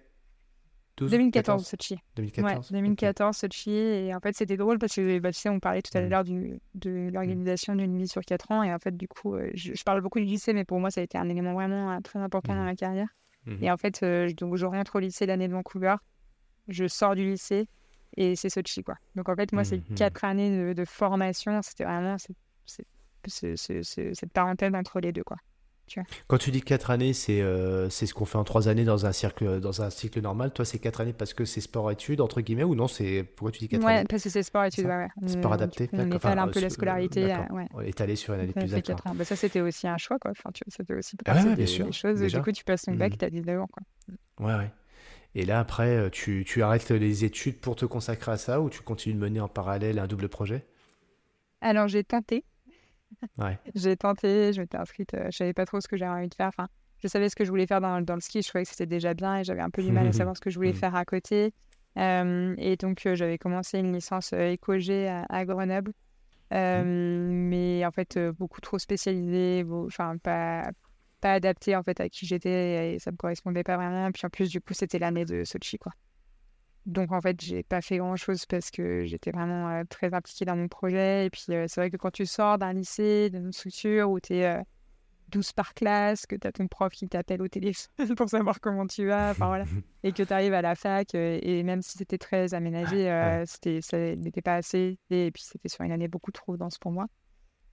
2014, Sochi. 2014, ouais, 2014 Sochi. Et en fait, c'était drôle parce que bah, tu sais, on parlait tout à mm. l'heure de l'organisation d'une vie sur 4 ans. Et en fait, du coup, euh, je, parle beaucoup du lycée, mais pour moi, ça a été un élément vraiment euh, très important dans mm. ma carrière. Mm-hmm. Et en fait, euh, donc, je rentre au lycée l'année de Vancouver. Je sors du lycée et c'est Sochi, quoi. Donc, en fait, moi, c'est 4 mm-hmm. années de, formation. C'était vraiment cette parenthèse entre les deux, quoi. Quand tu dis quatre années, c'est c'est ce qu'on fait en trois années dans un cycle dans un cycle normal. Toi, c'est quatre années parce que c'est sport-études entre guillemets ou non C'est pourquoi tu dis quatre ouais, années? parce que c'est sport-études. Ouais, ouais. Sport adapté. On étale un peu la scolarité. ouais. Étalé sur une année plus. D'accord. Bah, ça, c'était aussi un choix, quoi. Enfin, c'était aussi ah, ouais, des, sûr, des choses. Déjà. Du coup, tu passes ton bac, mmh. tu as 19 ans, quoi. Ouais, ouais. Et là, après, tu, tu, arrêtes les études pour te consacrer à ça ou tu continues de mener en parallèle un double projet? Alors, j'ai tenté. Ouais. j'ai tenté, je m'étais inscrite, euh, je savais pas trop ce que j'avais envie de faire. Enfin, je savais ce que je voulais faire dans, dans le ski, je trouvais que c'était déjà bien et j'avais un peu du mal à savoir ce que je voulais faire à côté. Euh, et donc, euh, j'avais commencé une licence éco-G à, à, Grenoble. Mais en fait, beaucoup trop spécialisée, enfin, pas, pas adapté en fait à qui j'étais et ça me correspondait pas vraiment. Puis en plus, du coup, c'était l'année de Sochi, quoi. Donc en fait, j'ai pas fait grand chose parce que j'étais vraiment euh, très impliquée dans mon projet. Et puis euh, c'est vrai que quand tu sors d'un lycée, d'une structure où tu es 12 par classe, que tu as ton prof qui t'appelle au téléphone pour savoir comment tu vas, voilà, et que tu arrives à la fac, euh, et même si c'était très aménagé, c'était, ça n'était pas assez. Et puis c'était sur une année beaucoup trop dense pour moi.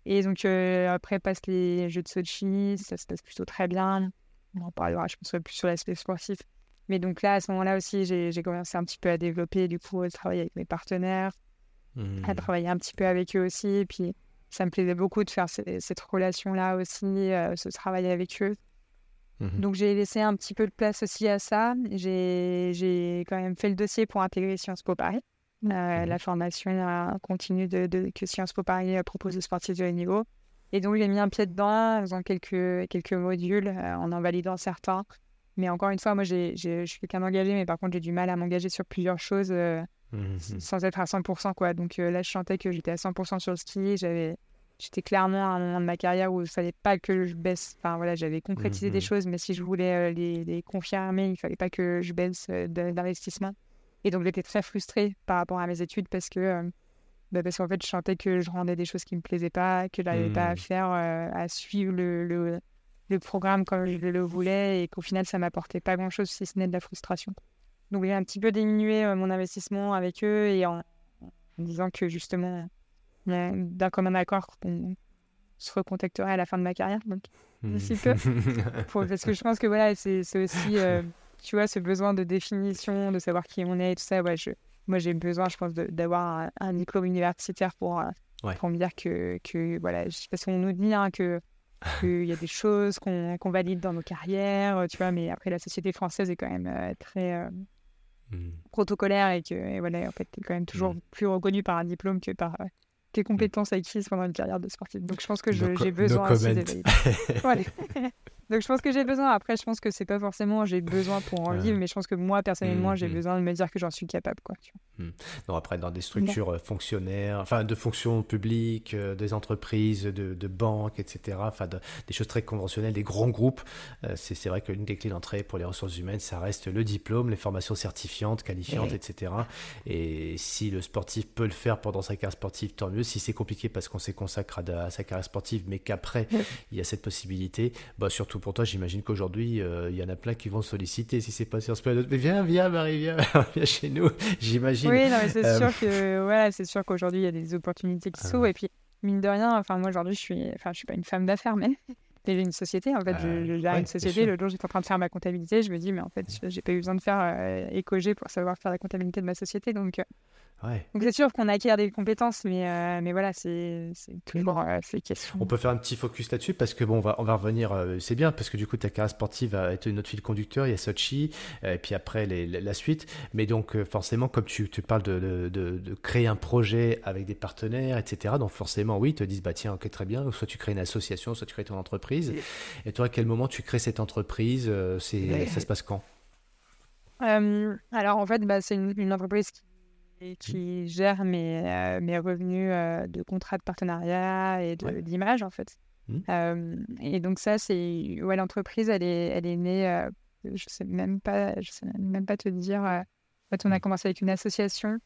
Et donc, euh, après, passe les Jeux de Sochi, ça se passe plutôt très bien. On en parlera, je pense, plus sur l'aspect sportif. Mais donc là, à ce moment-là aussi, j'ai commencé un petit peu à développer, du coup, le travail avec mes partenaires, à mmh. travailler un petit peu avec eux aussi. Et puis, ça me plaisait beaucoup de faire cette relation-là aussi, euh, ce travail avec eux. Mmh donc, j'ai laissé un petit peu de place aussi à ça. J'ai quand même fait le dossier pour intégrer Sciences Po Paris. Mmh la formation continue de, de, que Sciences Po Paris propose aux sportifs de haut niveau. Et donc, j'ai mis un pied dedans en faisant quelques, quelques modules, euh, en en validant certains. Mais encore une fois, moi, je suis quelqu'un d'engagé, mais par contre, j'ai du mal à m'engager sur plusieurs choses euh, mmh sans être à 100%. Quoi. Donc euh, là, je sentais que j'étais à 100% sur le ski. J'avais, j'étais clairement à un moment de ma carrière où il ne fallait pas que je baisse. Enfin, voilà, j'avais concrétisé des mmh choses, mais si je voulais les, les, confirmer, il ne fallait pas que je baisse d'investissement. Et donc, j'étais très frustrée par rapport à mes études parce que, euh, bah, parce qu'en fait, je sentais que je rendais des choses qui ne me plaisaient pas, que je n'arrivais pas à mmh. faire, euh, à suivre le, le, le, programme comme je le voulais et qu'au final, ça m'apportait pas grand-chose si ce n'est de la frustration. Donc, j'ai un petit peu diminué euh, mon investissement avec eux et en, disant que justement, d'un commun accord, on se recontacterait à la fin de ma carrière. Donc, mmh. peu. parce que je pense que voilà, c'est aussi tu vois, ce besoin de définition, de savoir qui on est et tout ça, ouais, je, moi j'ai besoin, je pense, d'avoir un, diplôme universitaire pour, euh, pour me dire que, que voilà, parce qu'on nous dit hein, que qu'il y a des choses qu'on valide dans nos carrières, tu vois, mais après la société française est quand même euh, très euh, mmh. protocolaire et que et voilà, en fait, tu es quand même toujours mmh. plus reconnu par un diplôme que par tes mmh. compétences acquises pendant une carrière de sportif. Donc je pense que j'ai besoin aussi de valider. voilà. Donc je pense que j'ai besoin. Après, je pense que c'est pas forcément j'ai besoin pour en vivre, mais je pense que moi personnellement, j'ai mmh, mmh. besoin de me dire que j'en suis capable, quoi. Tu vois. Mmh. Non, après dans des structures euh, fonctionnaires, enfin de fonctions publiques, euh, des entreprises, de, de, banques, etc. Enfin des choses très conventionnelles, des grands groupes. Euh, c'est vrai qu'une des clés d'entrée pour les ressources humaines, ça reste le diplôme, les formations certifiantes, qualifiantes, etc. Et si le sportif peut le faire pendant sa carrière sportive, tant mieux. Si c'est compliqué parce qu'on s'est consacré à, sa carrière sportive, mais qu'après il y a cette possibilité, bah surtout pour toi, j'imagine qu'aujourd'hui, euh, il y en a plein qui vont solliciter si c'est pas sur ce Mais viens, viens, Marie, viens, viens chez nous, j'imagine. Oui, non, mais c'est euh, sûr que, voilà, c'est sûr qu'aujourd'hui, il y a des opportunités qui s'ouvrent. Et puis, mine de rien, enfin, moi, aujourd'hui, je suis, enfin, je suis pas une femme d'affaires, mais j'ai une société. En fait, je, j'ai une société. Le jour, j'étais en train de faire ma comptabilité. Je me dis, mais en fait, j'ai pas eu besoin de faire euh, pour savoir faire la comptabilité de ma société. Donc, donc c'est sûr qu'on acquiert des compétences, mais, euh, mais voilà, c'est toujours euh, ces questions. On peut faire un petit focus là-dessus parce que bon, on va, on va revenir, euh, c'est bien parce que du coup ta carrière sportive a été notre fil conducteur, il y a Sochi, et puis après les, la suite. Mais donc forcément, comme tu, tu parles de, de, de, créer un projet avec des partenaires, etc. Donc forcément, oui, ils te disent, bah tiens, ok, très bien, soit tu crées une association, soit tu crées ton entreprise. Et toi, à quel moment tu crées cette entreprise c'est, Ça se passe quand? Alors en fait, bah, c'est une, une, entreprise qui qui gère mes, euh, mes revenus euh, de contrats de partenariat et d'image, en fait. Mmh. et donc ça, c'est... Ouais, l'entreprise, elle est, elle est née... je sais même pas, je sais même pas te dire... en fait, on a mmh. commencé avec une association.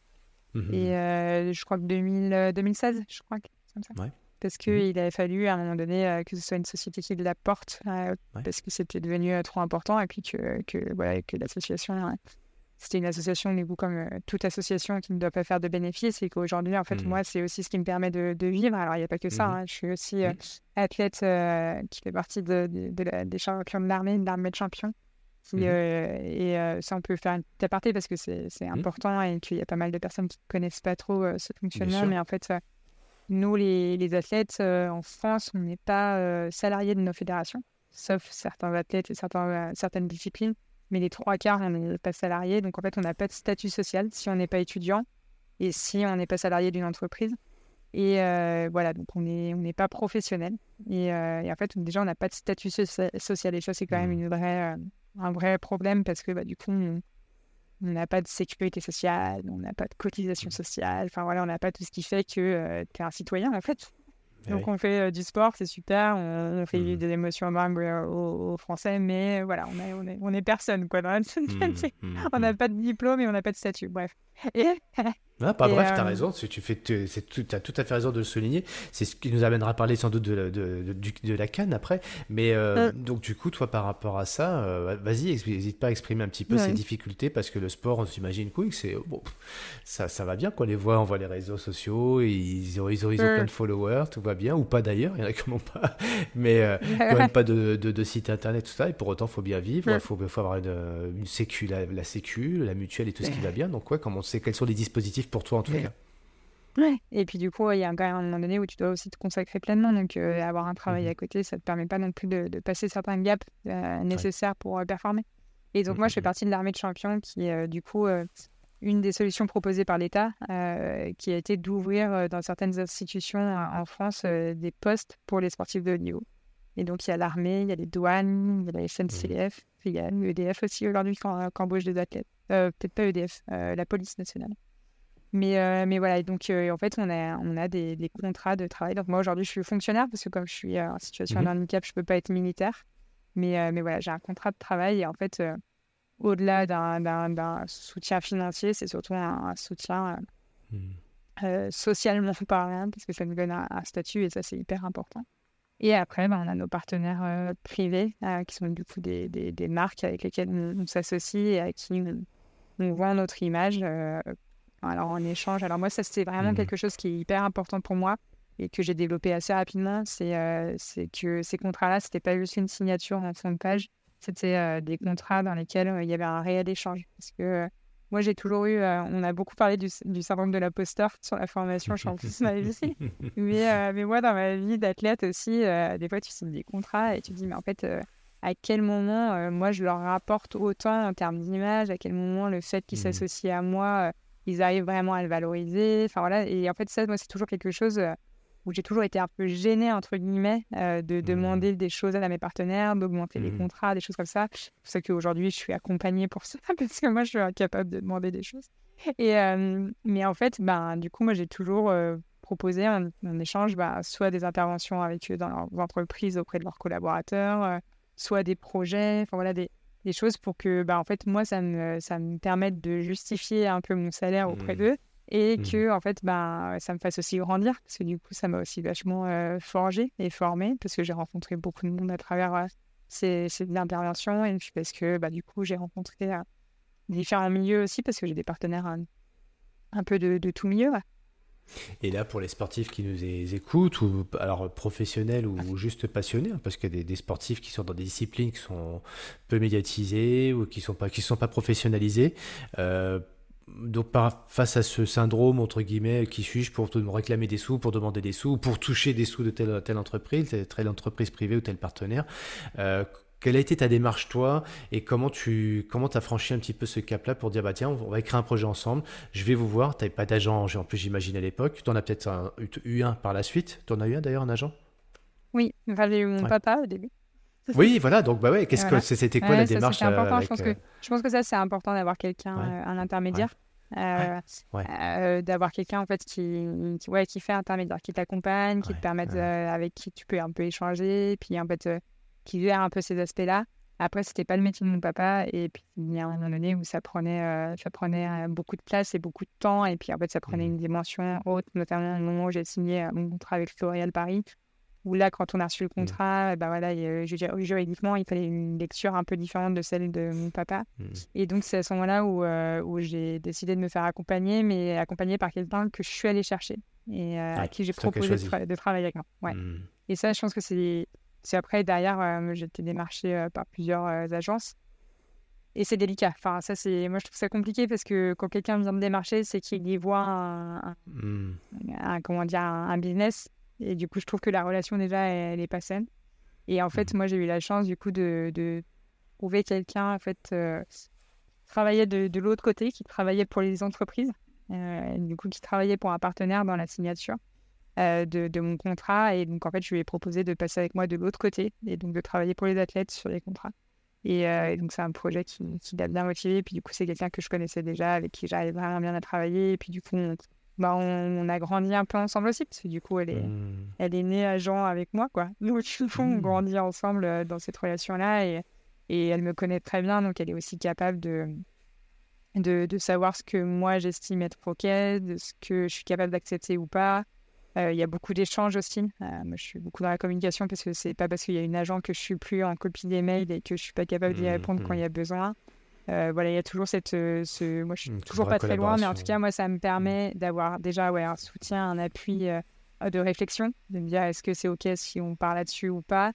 Mmh, et je crois que 2000, 2016, je crois, comme ça. Parce qu'il avait fallu à un moment donné que ce soit une société qui la porte, parce que c'était devenu trop important, et puis que, que, voilà, que l'association c'était une association, du coup, comme toute association qui ne doit pas faire de bénéfices. Et qu'aujourd'hui, en fait, Mmh. moi, c'est aussi ce qui me permet de, de vivre. Alors, il n'y a pas que ça. Mmh hein. Je suis aussi Mmh. euh, athlète euh, qui fait partie de, de- de la- des champions de l'armée, de l'armée de champions. Qui, euh, et euh, ça, on peut faire une petite aparté parce que c'est important et qu'il y a pas mal de personnes qui ne connaissent pas trop euh, ce fonctionnement. Mais en fait, euh, nous, les, les athlètes euh, en France, on n'est pas euh, salariés de nos fédérations, sauf certains athlètes et certains, euh, certaines disciplines. Mais les trois quarts, on n'est pas salariés. Donc, en fait, on n'a pas de statut social si on n'est pas étudiant et si on n'est pas salarié d'une entreprise. Et euh, voilà, donc on n'est on n'est pas professionnel. Et, euh, et en fait, déjà, on n'a pas de statut socia- social. Et ça, c'est quand même une vraie, euh, un vrai problème parce que bah, du coup, on on n'a pas de sécurité sociale, on n'a pas de cotisation sociale. Enfin, voilà, on n'a pas tout ce qui fait que tu es un citoyen, en fait. Eh Donc oui. on fait euh, du sport, c'est super, on, on fait Mhm. des émotions euh, aux, aux Français, mais voilà, on est, on est, on est personne, quoi. Mmh, mmh, On n'a mmh. pas de diplôme et on n'a pas de statut, bref. Et Ah, pas Et, bref, t'as euh, raison, tu, tu fais, tu, tout, as tout à fait raison de le souligner. C'est ce qui nous amènera à parler sans doute de, la- de, de, de la canne après. Mais euh, Euh. donc du coup, toi, par rapport à ça, euh, vas-y, n'hésite pas à exprimer un petit peu Ouais. ces difficultés parce que le sport, on s'imagine que c'est bon, ça, ça va bien quoi. Les voit, on voit les réseaux sociaux, ils ont, ils ont, ils ont Ouais. plein de followers, tout va bien ou pas d'ailleurs. Il y en a qui n'en ont pas, mais quand même pas de, de, site internet tout ça. Et pour autant, faut bien vivre, il Ouais. faut, faut avoir une, une sécu, la, la sécu, la mutuelle et tout ce qui va bien. Donc ouais, comment on sait quels sont les dispositifs pour toi en tout Ouais. cas. Ouais. Et puis du coup, il y a quand même un moment donné où tu dois aussi te consacrer pleinement. Donc euh, avoir un travail Mhm. à côté, ça te permet pas non plus de, de passer certains gaps euh, nécessaires pour euh, performer. Et donc moi, je fais Mhm. partie de l'armée de champions qui est du coup une des solutions proposées par l'État, qui a été d'ouvrir dans certaines institutions en France des postes pour les sportifs de haut niveau. Et donc il y a l'armée, il y a les douanes, il y a la SNCF, il y a l'EDF aussi aujourd'hui qui embauche des athlètes. Peut-être pas EDF, la police nationale. Mais, euh, mais voilà, et donc euh, en fait, on a, on a des, des contrats de travail. Donc moi, aujourd'hui, je suis fonctionnaire parce que comme je suis euh, en situation de handicap, je peux pas être militaire. Mais, mais voilà, j'ai un contrat de travail et en fait, au-delà d'un- soutien financier, c'est surtout un, un soutien euh, socialement parlant parce que ça nous donne un, un statut et ça, c'est hyper important. Et après, ben, on a nos partenaires privés qui sont du coup des, des, des marques avec lesquelles on, on s'associe et à qui on, on vend notre image. Alors en échange. Alors moi, ça c'est vraiment Mhm. quelque chose qui est hyper important pour moi et que j'ai développé assez rapidement. C'est euh, que ces contrats-là, c'était pas juste une signature en fond de page. C'était euh, des contrats dans lesquels euh, il y avait un réel échange. Parce que euh, moi, j'ai toujours eu, on a beaucoup parlé du, du syndrome de l'imposteur sur la formation, je suis en plus ma vie. Mais, mais moi, dans ma vie d'athlète aussi, des fois, tu signes des contrats et tu te dis, mais en fait, à quel moment, euh, moi, je leur rapporte autant en termes d'image, à quel moment le fait qu'ils Mhm. s'associent à moi, ils arrivent vraiment à le valoriser. Enfin, voilà. Et en fait, ça, moi, c'est toujours quelque chose euh, où j'ai toujours été un peu gênée, entre guillemets, euh, de demander des choses à mes partenaires, d'augmenter les Mhm. contrats, des choses comme ça. C'est pour ça qu'aujourd'hui, je suis accompagnée pour ça, parce que moi, je suis incapable de demander des choses. Et, euh, mais en fait, ben, du coup, moi, j'ai toujours euh, proposé en, en échange ben, soit des interventions avec eux dans leurs entreprises auprès de leurs collaborateurs, soit des projets, enfin voilà, des, des choses pour que, ben, en fait, moi, ça me, ça me permette de justifier un peu mon salaire auprès Mhm. d'eux et Mhm. que, en fait, ben, ça me fasse aussi grandir parce que du coup, ça m'a aussi vachement euh, forgé et formé parce que j'ai rencontré beaucoup de monde à travers euh, ces, ces interventions et puis parce que, bah, du coup, j'ai rencontré euh, différents milieux aussi parce que j'ai des partenaires un, un peu de, de tout milieu. ouais. Et là, pour les sportifs qui nous écoutent, ou alors professionnels ou juste passionnés, hein, parce qu'il y a des, des sportifs qui sont dans des disciplines qui sont peu médiatisées ou qui sont pas qui sont pas professionnalisées. euh, donc par, face à ce syndrome entre guillemets, qui suis-je pour te réclamer des sous, pour demander des sous, ou pour toucher des sous de telle telle entreprise, telle, telle entreprise privée ou tel partenaire. euh, quelle a été ta démarche toi et comment tu comment as franchi un petit peu ce cap-là pour dire bah tiens on va écrire un projet ensemble je vais vous voir tu n'avais pas d'agent en plus j'imagine à l'époque tu en as peut-être eu un par la suite tu en as eu un d'ailleurs un agent? Oui, enfin, j'ai eu mon Ouais. papa au début. oui voilà donc bah ouais qu'est-ce Voilà. que c'était quoi Ouais, la démarche c'était important. euh, je, pense avec, que, je pense que ça, c'est important d'avoir quelqu'un, Ouais. euh, un intermédiaire. Euh, euh, d'avoir quelqu'un en fait qui, qui, ouais, qui fait intermédiaire, qui t'accompagne, qui te permette, euh, avec qui tu peux un peu échanger, puis en fait, euh, qui gère un peu ces aspects-là. Après, c'était pas le métier de mon papa, et puis il y a un moment donné où ça prenait, euh, ça prenait euh, beaucoup de place et beaucoup de temps, et puis en fait, ça prenait Mhm. une dimension haute, notamment au moment où j'ai signé euh, mon contrat avec L'Oréal Paris, où là, quand on a reçu le mmh. contrat, bah voilà, je veux dire, juridiquement, il fallait une lecture un peu différente de celle de mon papa. Mmh. Et donc, c'est à ce moment-là où, euh, où j'ai décidé de me faire accompagner, mais accompagner par quelqu'un que je suis allée chercher et euh, à qui j'ai proposé de, travailler avec moi. Ouais. Mmh. Et ça, je pense que c'est. Après, derrière, euh, j'ai été démarchée par plusieurs agences. Et c'est délicat. Enfin, ça, c'est. Moi, je trouve ça compliqué parce que quand quelqu'un vient me démarcher, c'est qu'il y voit un, un, comment dire, un business et du coup, je trouve que la relation, déjà, elle, n'est pas saine. Et en fait, mmh. moi, j'ai eu la chance, du coup, de, de trouver quelqu'un, en fait, euh, qui travaillait de, de l'autre côté, qui travaillait pour les entreprises, euh, du coup, qui travaillait pour un partenaire dans la signature euh, de, de, mon contrat. Et donc, en fait, je lui ai proposé de passer avec moi de l'autre côté et donc de travailler pour les athlètes sur les contrats. Et, donc, c'est un projet qui, qui l'a bien motivé. Et puis, du coup, c'est quelqu'un que je connaissais déjà, avec qui j'arrive vraiment bien à travailler. Et puis, du coup, on, bah, on, a grandi un peu ensemble aussi, parce que du coup, elle est, mmh. elle est née à Jean avec moi, quoi. Nous, on mmh. grandit ensemble euh, dans cette relation-là, et, et elle me connaît très bien, donc elle est aussi capable de, de, de savoir ce que moi j'estime être OK, de ce que je suis capable d'accepter ou pas. Euh, il y a beaucoup d'échanges aussi. Euh, moi, je suis beaucoup dans la communication parce que c'est pas parce qu'il y a une agent que je suis plus en copie des mails et que je suis pas capable d'y mmh, répondre quand il y a besoin. Euh, voilà, il y a toujours cette. Ce... Moi, je suis mmh, toujours pas très loin, mais en tout cas, moi, ça me permet mmh. d'avoir déjà ouais, un soutien, un appui euh, de réflexion, de me dire est-ce que c'est OK si on parle là-dessus ou pas.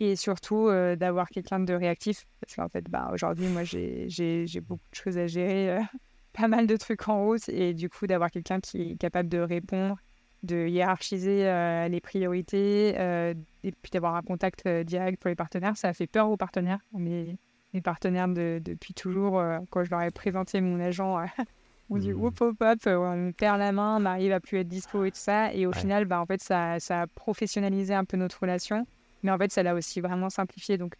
Et surtout, d'avoir quelqu'un de réactif. Parce qu'en fait, bah, aujourd'hui, moi, j'ai beaucoup de choses à gérer, pas mal de trucs en route. Et du coup, d'avoir quelqu'un qui est capable de répondre, de hiérarchiser les priorités, et puis d'avoir un contact direct pour les partenaires, ça a fait peur aux partenaires. Mes partenaires de, depuis toujours, euh, quand je leur ai présenté mon agent, on dit hop hop hop, on me perd la main, on arrive à plus être dispo et tout ça. Et au final, bah, en fait, ça, ça, a professionnalisé un peu notre relation. Mais en fait, ça l'a aussi vraiment simplifié. Donc,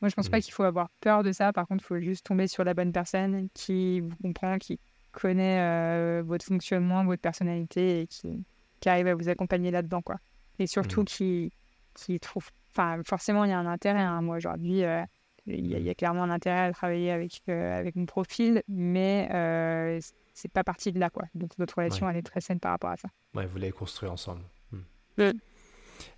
moi, je pense pas mmh. qu'il faut avoir peur de ça. Par contre, il faut juste tomber sur la bonne personne qui vous comprend, qui connaît euh, votre fonctionnement, votre personnalité et qui, qui arrive à vous accompagner là-dedans. quoi. Et surtout mmh. qui, qui trouve. Enfin, forcément, il y a un intérêt. Hein. Moi, aujourd'hui, euh, il y, a, clairement un intérêt à travailler avec, euh, avec mon profil, mais euh, c'est pas parti de là. Quoi. Donc notre relation, elle est très saine par rapport à ça. Ouais, vous l'avez construit ensemble. Hmm.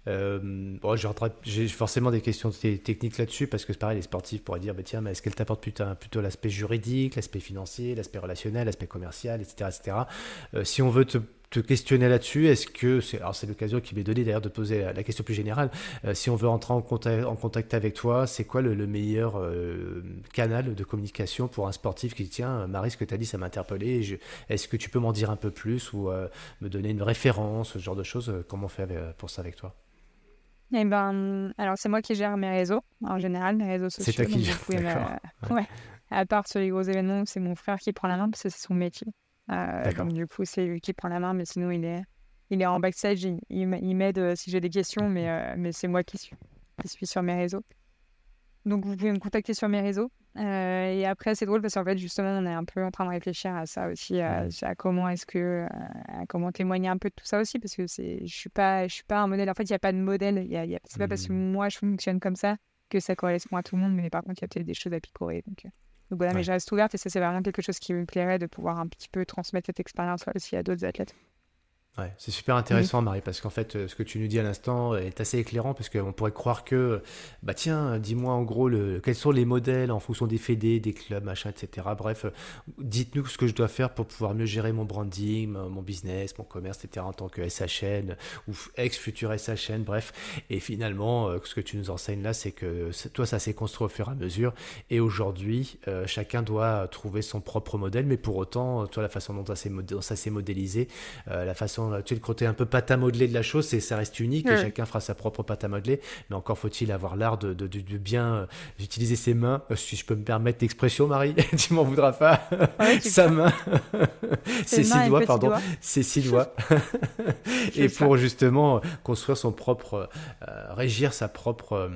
Euh, bon, j'ai forcément des questions techniques là-dessus parce que c'est pareil, les sportifs pourraient dire bah, tiens, mais est-ce qu'elle t'apporte plutôt, plutôt l'aspect juridique, l'aspect financier, l'aspect relationnel, l'aspect commercial, etc. etc. Euh, si on veut te te questionner là-dessus. Est-ce que c'est alors c'est l'occasion qui m'est donnée d'ailleurs de poser la, question plus générale. Euh, si on veut entrer en contact, en contact avec toi, c'est quoi le, meilleur euh, canal de communication pour un sportif qui dit tiens Marie ce que tu as dit ça m'a interpellé. Est-ce que tu peux m'en dire un peu plus ou euh, me donner une référence, ce genre de choses Comment on fait pour ça avec toi? Eh ben, alors c'est moi qui gère mes réseaux en général, mes réseaux sociaux. C'est toi qui gères. ouais. À part sur les gros événements, c'est mon frère qui prend la main parce que c'est son métier. Euh, donc, du coup, c'est lui qui prend la main, mais sinon, il est, il est en backstage. Il, il m'aide euh, si j'ai des questions, mais, euh, mais c'est moi qui suis, qui suis sur mes réseaux. Donc, vous pouvez me contacter sur mes réseaux. et après, c'est drôle parce qu'en fait, justement, on est un peu en train de réfléchir à ça aussi, à, comment est-ce que, à comment témoigner un peu de tout ça aussi, parce que c'est, je suis pas, je suis pas un modèle. En fait, il n'y a pas de modèle. Y a, y a c'est pas parce que mmh. moi je fonctionne comme ça que ça correspond à tout le monde, mais par contre, il y a peut-être des choses à picorer. Donc, donc voilà, mais je reste ouverte et ça, c'est vraiment quelque chose qui me plairait de pouvoir un petit peu transmettre cette expérience aussi à d'autres athlètes. Ouais, c'est super intéressant, Marie, parce qu'en fait, euh, ce que tu nous dis à l'instant est assez éclairant, parce qu'on pourrait croire que, bah tiens, dis-moi en gros le, quels sont les modèles en fonction des fédés, des clubs, machin, etc. Bref, euh, dites-nous ce que je dois faire pour pouvoir mieux gérer mon branding, mon business, mon commerce, etc. en tant que SHN ou ex-futur SHN, bref. Et finalement, euh, ce que tu nous enseignes là, c'est que toi, ça s'est construit au fur et à mesure. Et aujourd'hui, chacun doit trouver son propre modèle, mais pour autant, toi, la façon dont ça s'est modélisé, la façon tu le côté un peu pâte à modeler de la chose, c'est ça reste unique et chacun fera sa propre pâte à modeler. Mais encore faut-il avoir l'art de, de, bien euh, utiliser ses mains. Euh, si je peux me permettre l'expression, Marie, tu m'en voudras pas. sa main, ses six doigts, pardon, ses six doigts. et pour justement construire son propre, euh, régir sa propre,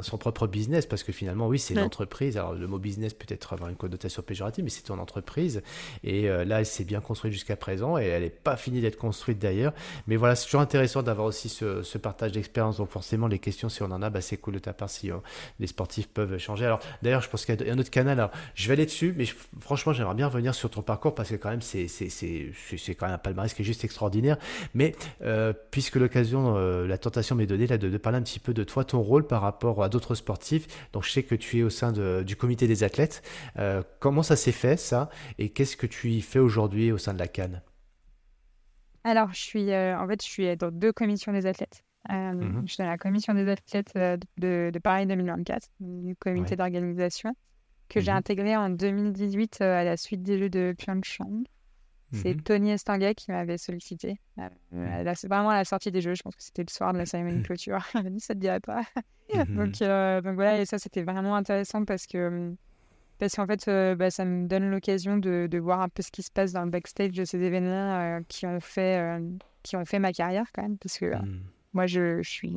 son propre business, parce que finalement, oui, c'est une entreprise. Alors le mot business peut être avoir une connotation péjorative, mais c'est ton entreprise. Et là, elle s'est bien construite jusqu'à présent et elle n'est pas finie d'être construite construite d'ailleurs. Mais voilà, c'est toujours intéressant d'avoir aussi ce, partage d'expérience. Donc forcément, les questions, si on en a, bah, c'est cool de ta part si les sportifs peuvent changer. Alors d'ailleurs, je pense qu'il y a un autre canal. Alors, je vais aller dessus, mais franchement, j'aimerais bien revenir sur ton parcours parce que quand même, c'est quand même un palmarès qui est juste extraordinaire. Mais puisque l'occasion, la tentation m'est donnée là, de, parler un petit peu de toi, ton rôle par rapport à d'autres sportifs. Donc je sais que tu es au sein du comité des athlètes. comment ça s'est fait ça? Et qu'est-ce que tu y fais aujourd'hui au sein de la Cannes? Alors, je suis, euh, en fait, je suis dans deux commissions des athlètes. Euh, mhm. Je suis dans la commission des athlètes euh, de, de Paris 2024, du comité d'organisation, que j'ai mhm. intégré en 2018 à la suite des Jeux de Pyeongchang. C'est mhm. Tony Estanguet qui m'avait sollicité. c'est vraiment à la sortie des Jeux, je pense que c'était le soir de la cérémonie de clôture. Il m'a dit ça te dirait pas. donc, donc voilà, et ça c'était vraiment intéressant parce que hum, parce qu'en fait, euh, bah, ça me donne l'occasion de, de, voir un peu ce qui se passe dans le backstage de ces événements euh, qui, ont fait, euh, qui ont fait ma carrière quand même. Parce que mmh. moi, je, je, suis,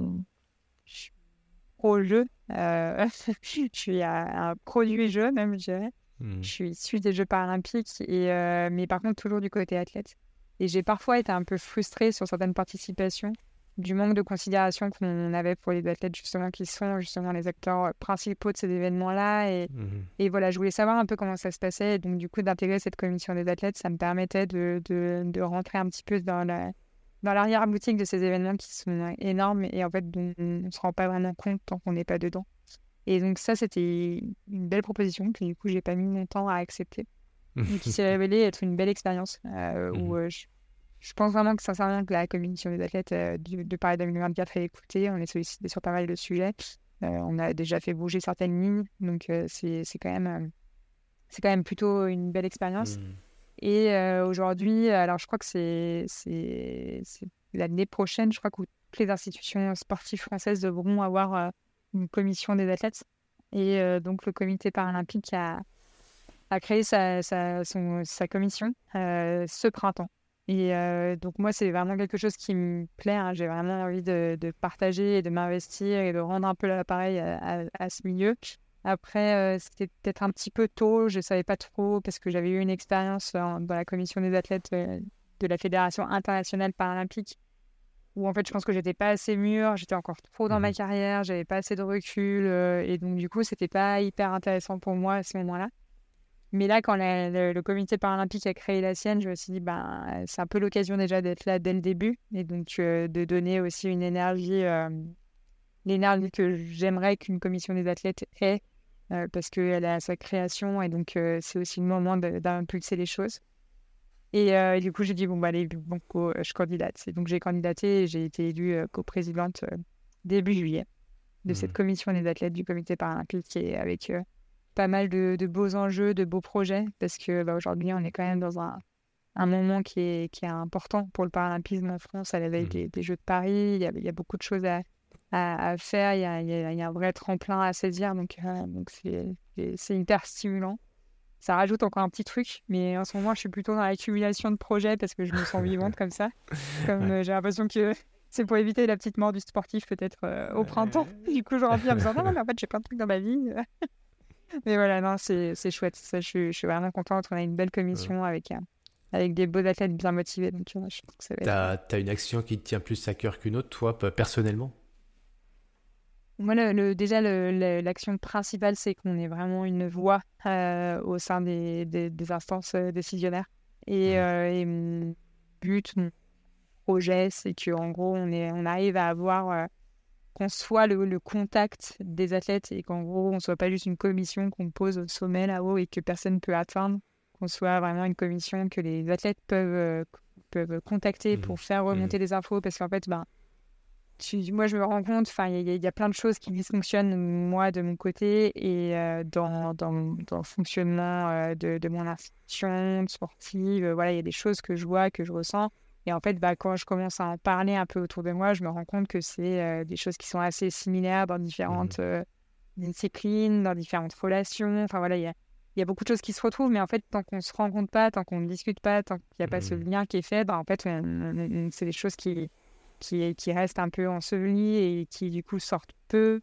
pro-jeu. je suis un, produit-jeu même, je dirais. Mmh. Je suis issu des Jeux paralympiques, et, mais par contre, toujours du côté athlète. Et j'ai parfois été un peu frustrée sur certaines participations du manque de considération qu'on avait pour les athlètes justement qui sont justement les acteurs principaux de ces événements-là. Et, mhm. et, voilà, je voulais savoir un peu comment ça se passait. Et donc du coup, d'intégrer cette commission des athlètes, ça me permettait de, de, de rentrer un petit peu dans la dans l'arrière-boutique de ces événements qui sont énormes et en fait on ne se rend pas vraiment compte tant qu'on n'est pas dedans. Et donc ça, c'était une belle proposition que du coup, j'ai pas mis longtemps à accepter. et qui s'est révélée être une belle expérience euh, où euh, je je pense vraiment que sincèrement que la commission des athlètes euh, de Paris 2024 est écoutée. On est sollicité sur pas mal de sujets. Euh, on a déjà fait bouger certaines lignes, donc euh, c'est quand même c'est quand même plutôt une belle expérience. Mmh. Et aujourd'hui, alors je crois que c'est l'année prochaine, je crois que toutes les institutions sportives françaises devront avoir une commission des athlètes. Et donc le comité paralympique a, a créé sa, sa, son, sa commission ce printemps. Et euh, donc moi, c'est vraiment quelque chose qui me plaît. Hein. J'ai vraiment envie de, de, partager et de m'investir et de rendre un peu l'appareil à, à, ce milieu. Après, euh, c'était peut-être un petit peu tôt. Je ne savais pas trop parce que j'avais eu une expérience dans la commission des athlètes euh, de la Fédération internationale paralympique où en fait, je pense que j'étais pas assez mûre. J'étais encore trop dans ma mmh carrière. J'avais pas assez de recul. et donc, du coup, c'était pas hyper intéressant pour moi à ce moment-là. Mais là, quand le, comité paralympique a créé la sienne, je me suis dit, ben, c'est un peu l'occasion déjà d'être là dès le début et donc euh, de donner aussi une énergie, euh, l'énergie que j'aimerais qu'une commission des athlètes ait euh, parce qu'elle a sa création et donc c'est aussi le moment d'impulser les choses. Et, du coup, j'ai dit, bon, bah, allez, bon, je candidate. Et donc, j'ai candidaté et j'ai été élue coprésidente début juillet de cette mmh. commission des athlètes du comité paralympique et avec pas mal de, beaux enjeux, de beaux projets, parce que bah, aujourd'hui, on est quand même dans un, un moment qui est, qui est important pour le paralympisme en France à la veille mmh. des, Jeux de Paris. Il y, a, il y a, beaucoup de choses à, à, faire, il y, a, il y, a, un vrai tremplin à saisir, donc euh, donc c'est hyper stimulant. Ça rajoute encore un petit truc, mais en ce moment, je suis plutôt dans l'accumulation de projets parce que je me sens vivante comme ça. Comme euh, j'ai l'impression que c'est pour éviter la petite mort du sportif peut-être euh, au printemps. Du coup, je reviens en me disant non, mais en fait, j'ai plein de trucs dans ma vie. Mais voilà, non, c'est chouette. Ça, je, je, suis vraiment contente. On a une belle commission avec, euh, avec des beaux athlètes bien motivés. Donc, je pense que ça va T'as as une action qui te tient plus à cœur qu'une autre, toi, personnellement? Moi, le, déjà, l'action principale, c'est qu'on est vraiment une voix euh, au sein des, des, instances euh, décisionnaires. Et, et, mon but, mon projet, c'est qu'en gros, on, est, on arrive à avoir qu'on soit le, contact des athlètes et qu'en gros, on soit pas juste une commission qu'on pose au sommet là-haut et que personne ne peut atteindre, qu'on soit vraiment une commission que les athlètes peuvent, euh, peuvent contacter pour mmh. faire remonter mmh. des infos parce qu'en fait, ben, moi, je me rends compte, il y, a plein de choses qui dysfonctionnent, moi, de mon côté, et euh, dans, dans, dans, le fonctionnement euh, de, de, mon institution sportive, voilà, il y a des choses que je vois, que je ressens, et en fait, bah, quand je commence à en parler un peu autour de moi, je me rends compte que c'est euh, des choses qui sont assez similaires dans différentes mmh. euh, disciplines, dans différentes relations. Enfin voilà, il y a, y a, beaucoup de choses qui se retrouvent, mais en fait, tant qu'on ne se rencontre pas, tant qu'on ne discute pas, tant qu'il n'y a pas ce mmh. lien qui est fait, bah, en fait, c'est des choses qui, qui, qui, restent un peu ensevelies et qui, du coup, sortent peu.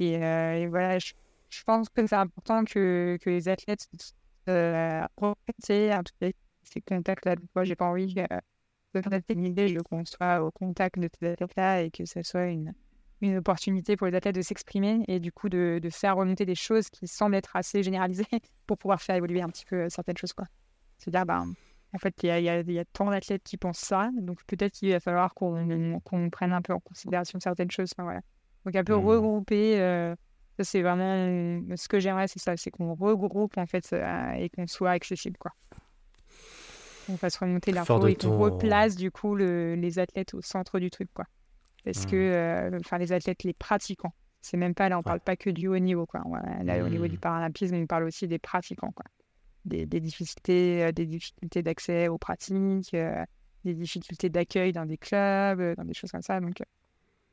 Et, euh, voilà, je, je, pense que c'est important que, que les athlètes euh, un ces contacts là. Moi, j'ai pas envie l'idée qu'on soit au contact de ces athlètes-là et que ce soit une, une opportunité pour les athlètes de s'exprimer et du coup de, de, faire remonter des choses qui semblent être assez généralisées pour pouvoir faire évoluer un petit peu certaines choses. quoi. C'est-à-dire, ben, en fait, il y a, y, a, y a, tant d'athlètes qui pensent ça, donc peut-être qu'il va falloir qu'on qu prenne un peu en considération certaines choses. Enfin, voilà. Donc un peu mmh. regrouper, euh, ça c'est vraiment ce que j'aimerais, c'est ça, c'est qu'on regroupe en fait euh, et qu'on soit accessible. quoi on fasse remonter l'info et qu'on replace du coup le, les athlètes au centre du truc quoi parce que mmh. euh, enfin les athlètes les pratiquants c'est même pas là on parle pas que du haut niveau quoi là au niveau du mmh. paralympisme on parle aussi des pratiquants quoi des, des difficultés euh, des difficultés d'accès aux pratiques euh, des difficultés d'accueil dans des clubs dans des choses comme ça donc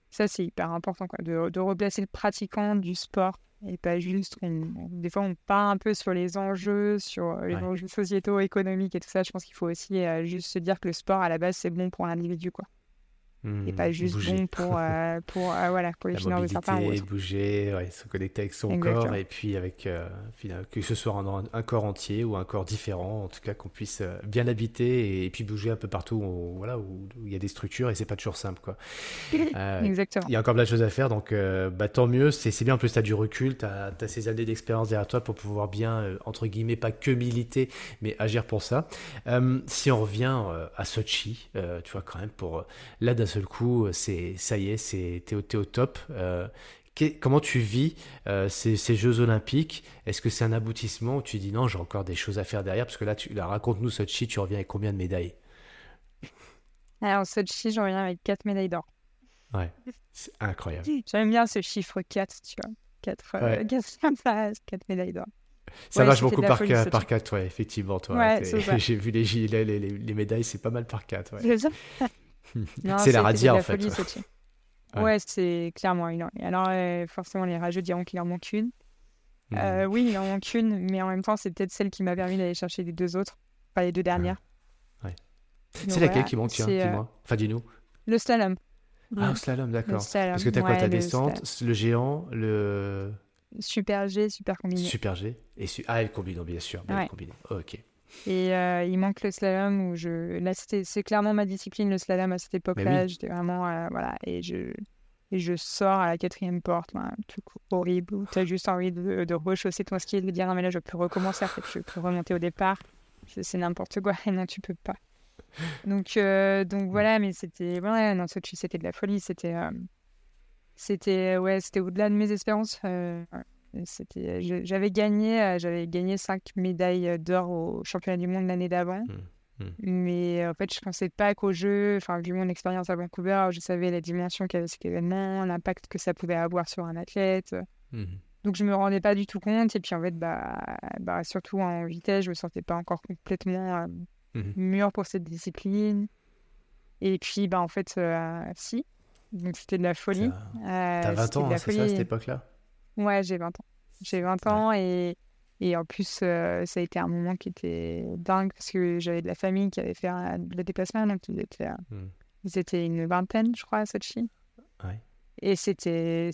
ça c'est hyper important quoi de, de replacer le pratiquant du sport et pas juste des fois on part un peu sur les enjeux sur les enjeux sociétaux économiques et tout ça. Je pense qu'il faut aussi euh, juste se dire que le sport à la base c'est bon pour l'individu quoi et pas mmh, juste bon pour, euh, pour, euh, voilà, pour les finances de certains. bouger, ouais, se connecter avec son corps et puis avec euh, que ce soit un, un, corps entier ou un corps différent, en tout cas qu'on puisse bien l'habiter et, puis bouger un peu partout où, voilà, où, il y a des structures et c'est pas toujours simple. Quoi. Exactement. Il y a encore plein de choses à faire, donc bah, tant mieux. C'est bien, en plus, tu as du recul, tu as, as, ces années d'expérience derrière toi pour pouvoir bien, entre guillemets, pas que militer, mais agir pour ça. si on revient à Sochi, tu vois, quand même, pour là, seul coup, c'est ça y est, c'est t'es au, au, top. Euh, comment tu vis euh, ces, ces, Jeux Olympiques? Est-ce que c'est un aboutissement ou tu dis non, j'ai encore des choses à faire derrière? Parce que là, tu, raconte-nous Sochi, tu reviens avec combien de médailles? Alors, Sochi, j'en reviens avec 4 médailles d'or. Ouais, c'est incroyable. J'aime bien ce chiffre 4, tu vois. 4, euh, ouais. 4, 4 médailles d'or. Ça ouais, marche beaucoup par, par 4, ouais, effectivement. Toi, J'ai vu les, les, les, les médailles, c'est pas mal par 4. Ouais. c'est la radia en fait. ouais, c'est clairement. Alors, euh, forcément, les rageux diront qu'il en manque une. Hmm. Euh, oui, il en manque une, mais en même temps, c'est peut-être celle qui m'a permis d'aller chercher les deux autres, enfin les deux dernières. Ouais. C'est laquelle qui manque, dis-moi. Euh, enfin, dis-nous. Le slalom. Ah, le slalom, d'accord. Parce que tu as quoi Ta descente, le géant, le. Super G, super combiné. Super G. Et su... Ah, le combiné, bien sûr. Bien combiné. ok. Et euh, il manque le slalom où je. Là, c'est clairement ma discipline, le slalom à cette époque-là. J'étais vraiment. Euh, voilà. Et je, et je sors à la quatrième porte, un truc horrible où tu as juste envie de, de rechausser ton ski et de dire non, mais là, je peux recommencer. Je peux remonter au départ. C'est n'importe quoi. Et non, tu peux pas. Donc, euh, donc voilà, mais c'était. Voilà, non, c'était de la folie. C'était. c'était ouais, c'était au-delà de mes espérances. C'était, j'avais gagné, euh, j'avais gagné cinq médailles euh, d'or au championnat du monde l'année d'avant. Mmh, mmh. Mais en fait, je pensais pas qu'au jeu, enfin, vu mon expérience à Vancouver, je savais la dimension qu'avait cet événement, l'impact que ça pouvait avoir sur un athlète. Mmh. Donc, je me rendais pas du tout compte. Et puis, en fait, bah, bah, surtout en vitesse, je me sentais pas encore complètement euh, mûr pour cette discipline. Et puis, bah, en fait, si. Donc, c'était de la folie. T'as 20 ans, hein, c'est ça, à cette époque-là? Ouais, j'ai 20 ans. J'ai 20 ans et, et en plus, euh, ça a été un moment qui était dingue parce que j'avais de la famille qui avait fait le déplacement. Donc, ils étaient, hmm. ils étaient une vingtaine, je crois, à Sochi. Ouais. Et c'était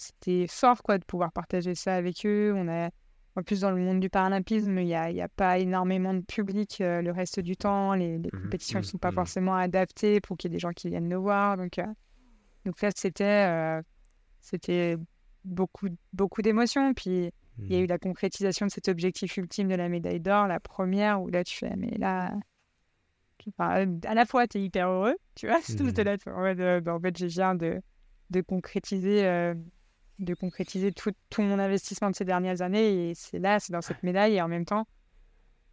fort, quoi, de pouvoir partager ça avec eux. On a, en plus, dans le monde du paralympisme, il n'y a, y a, pas énormément de public euh, le reste du temps. Les, les mmh compétitions ne mmh sont pas mmh forcément adaptées pour qu'il y ait des gens qui viennent nous voir. Donc, euh, donc là, c'était c'était beaucoup, beaucoup d'émotions. Puis il y a eu hmm. la concrétisation de cet objectif ultime de la médaille d'or, la première, où là tu fais, mais là, à la fois tu es hyper heureux, tu vois, tout mmh. là, euh, bah, en fait, je viens de, de concrétiser. Euh, de concrétiser tout, tout, mon investissement de ces dernières années et c'est là, c'est dans cette médaille et en même temps,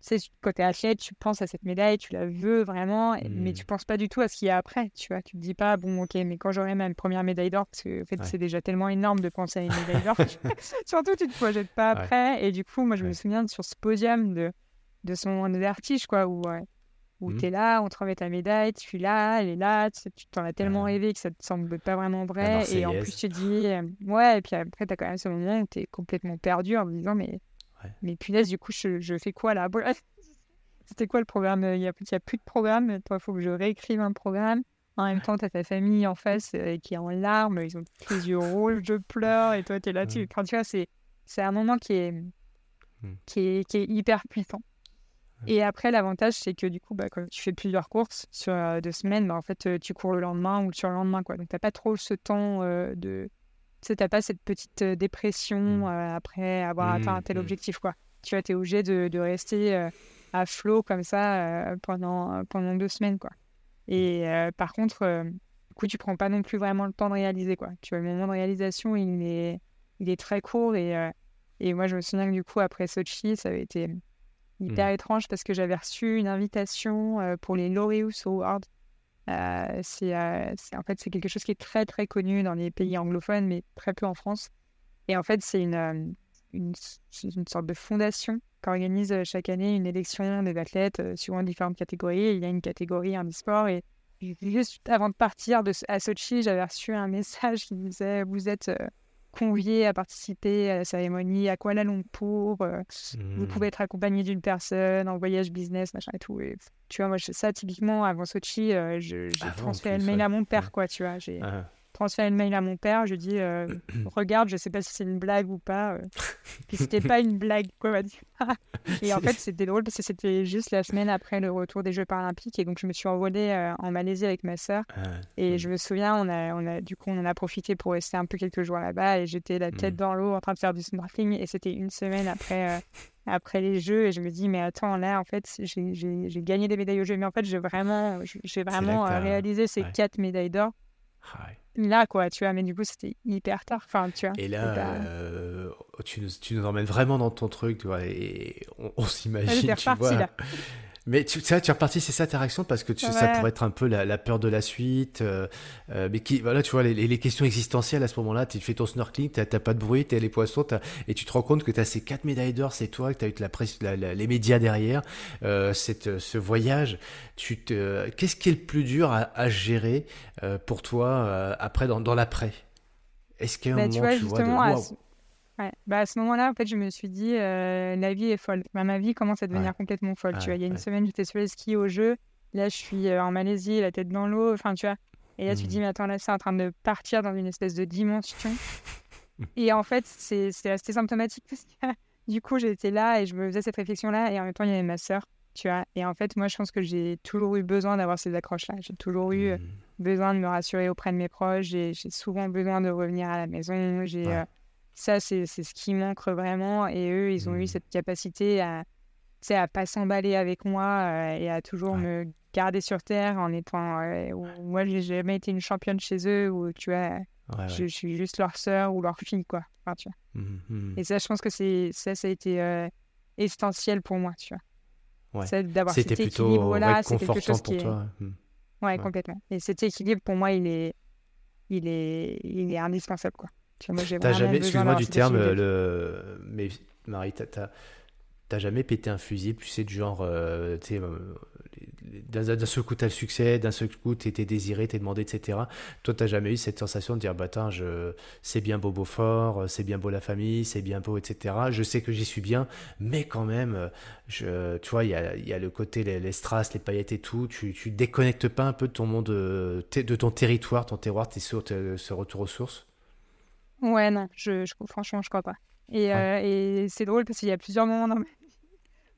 sais, quand tu es athlète, tu penses à cette médaille, tu la veux vraiment, mais tu mmh. penses pas du tout à ce qu'il y a après. Tu vois, tu te dis pas, bon, ok, mais quand j'aurai ma première médaille d'or, parce que en fait, c'est déjà tellement énorme de penser à une médaille d'or, surtout tu te projettes pas après. Et du coup, moi, je me souviens sur ce podium de, de son vertige, quoi, où, où mmh. tu es là, on te remet ta médaille, tu es là, elle est là, tu t'en as tellement rêvé que ça te semble pas vraiment vrai. Et en plus, tu te dis, euh, ouais, et puis après, tu as quand même ce moment où tu es complètement perdu en me disant, mais mais punaise, du coup, je, je fais quoi là? C'était quoi le programme? Il n'y a, a, plus de programme. Toi, il faut que je réécrive un programme. En même temps, tu as ta famille en face euh, qui est en larmes. Ils ont les yeux rouges, je pleure. Et toi, tu es là-dessus. Quand tu vois, c'est un moment qui est, mmh. qui est, qui est hyper puissant. Et après, l'avantage, c'est que du coup, bah, quand tu fais plusieurs courses sur deux semaines, bah, en fait, tu cours le lendemain ou le surlendemain. Quoi. Donc, tu n'as pas trop ce temps de. Tu n'as pas cette petite dépression Mmh. après avoir atteint un tel Mmh, mmh. objectif. Quoi. Tu vois, es obligé de, de rester à flot comme ça euh, pendant, pendant deux semaines. Quoi. Et euh, par contre, euh, du coup, tu prends pas non plus vraiment le temps de réaliser. Quoi. Tu vois, le moment de réalisation, il est, il est très court. Et, euh, et moi, je me souviens que du coup, après Sochi, ça avait été hyper étrange parce que j'avais reçu une invitation euh, pour les Laureus Awards. Euh, c'est, euh, c'est- en fait, c'est quelque chose qui est très, très connu dans les pays anglophones, mais très peu en France. Et en fait, c'est une, euh, une, sorte de fondation qui organise euh, chaque année une élection des athlètes suivant différentes catégories. Il y a une catégorie handisport. Et juste avant de partir de, à Sochi, j'avais reçu un message qui disait Vous êtes conviés à participer à la cérémonie à Kuala Lumpur. euh, vous Mmh. pouvez être accompagné d'une personne en voyage business, machin et tout. Et tu vois, moi, je- ça, typiquement, avant Sochi, euh, j'ai en transféré le mail ouais. à mon père, Ouais. quoi, tu vois. J'ai Ah, transféré le mail à mon père, je lui dis, euh, regarde, je sais pas si c'est une blague ou pas. euh. Puis c'était pas une blague, quoi, et en fait, c'était drôle parce que c'était juste la semaine après le retour des Jeux Paralympiques. Et donc, je me suis envolée euh, en Malaisie avec ma sœur. ah, Et je me souviens, on a, on a, du coup, on en a profité pour rester un peu quelques jours là-bas. Et j'étais la tête Mm. dans l'eau en train de faire du snorkeling. Et c'était une semaine après, euh, après les Jeux. Et je me dis, mais attends, là, en fait, j'ai- gagné des médailles aux Jeux. Mais en fait, j'ai vraiment, j'ai vraiment réalisé ces ouais. quatre médailles d'or. Ah, ouais. Là, quoi, tu vois. Mais du coup, c'était hyper tard. Enfin, tu vois. Et là, euh, tu, nous, tu nous emmènes vraiment dans ton truc, tu vois, et on, on s'imagine, tu vois. là. Mais tu, ça, tu es reparti, c'est ça ta réaction? Parce que tu, ça pourrait être un peu la, la peur de la suite. euh, euh, mais qui, voilà, tu vois, les, les- les questions existentielles à ce moment-là, tu fais ton snorkeling, t'as t'as pas de bruit, t'as les poissons, t'as- et tu te rends compte que tu as ces quatre médailles d'or, c'est toi, que tu as eu la presse, la- la- les médias derrière, euh, cette, ce voyage. Tu te, qu'est-ce qui est le plus dur à, à gérer euh, pour toi euh, après dans, dans l'après? Est-ce qu'il y a un Bah, moment tu vois, tu justement, vois de. Ouais. bah, à ce moment-là, en fait, je me suis dit, euh, la vie est folle. Bah, ma vie commence à devenir Ouais. complètement folle. tu vois, il y a une semaine, j'étais sur les skis au jeu. Là, je suis euh, en Malaisie, la tête dans l'eau. Enfin, tu vois. Et là, tu te dis, Mhm. mais attends, là, c'est en train de partir dans une espèce de dimension. et en fait, c'est assez symptomatique parce que du coup, j'étais là et je me faisais cette réflexion-là. Et en même temps, il y avait ma sœur. Tu vois. Et en fait, moi, je pense que j'ai toujours eu besoin d'avoir ces accroches-là. J'ai toujours eu euh, Mhm. besoin de me rassurer auprès de mes proches. J'ai j'ai souvent besoin de revenir à la maison. J'ai euh, ça, c'est ce qui manque vraiment. Et eux, ils ont eu Mhm. cette capacité à, sais, à pas s'emballer avec moi euh, et à toujours Ouais. me garder sur terre en étant. moi, j'ai jamais été une championne chez eux. Ou tu vois, Ouais, ouais. je, suis juste leur sœur ou leur fille, quoi. Enfin, tu vois. Mhm, mhm. Et ça, je pense que c'est ça, ça a été euh, essentiel pour moi, tu vois. Ouais. D'avoir cet C'était plutôt équilibre-là, ouais, c'est quelque chose pour qui toi. Ouais. complètement. Et cet équilibre, pour moi, il est, il est, il est indispensable, quoi. Tu vois, moi, j'ai T'as jamais, excuse-moi du terme, équilibre. le... mais Marie, t'as, t'as- t'as jamais pété un fusil, tu sais, du genre, euh, tu sais, euh, d'un, d'un seul coup t'as le succès, d'un seul coup t'es désiré, t'es demandé, etc. Toi, t'as jamais eu cette sensation de dire, bah je... c'est bien beau Beaufort, c'est bien beau la famille, c'est bien beau, etc. Je sais que j'y suis bien, mais quand même, euh, je... tu vois, il y a, y a le côté, les, les strass, les paillettes et tout, tu, tu déconnectes pas un peu de ton monde, euh, de ton territoire, ton terroir, tes sur- ce retour aux sources Ouais, non, je, je, franchement, je crois pas. Et, Ouais. euh, et c'est drôle parce qu'il y a plusieurs moments dans ma vie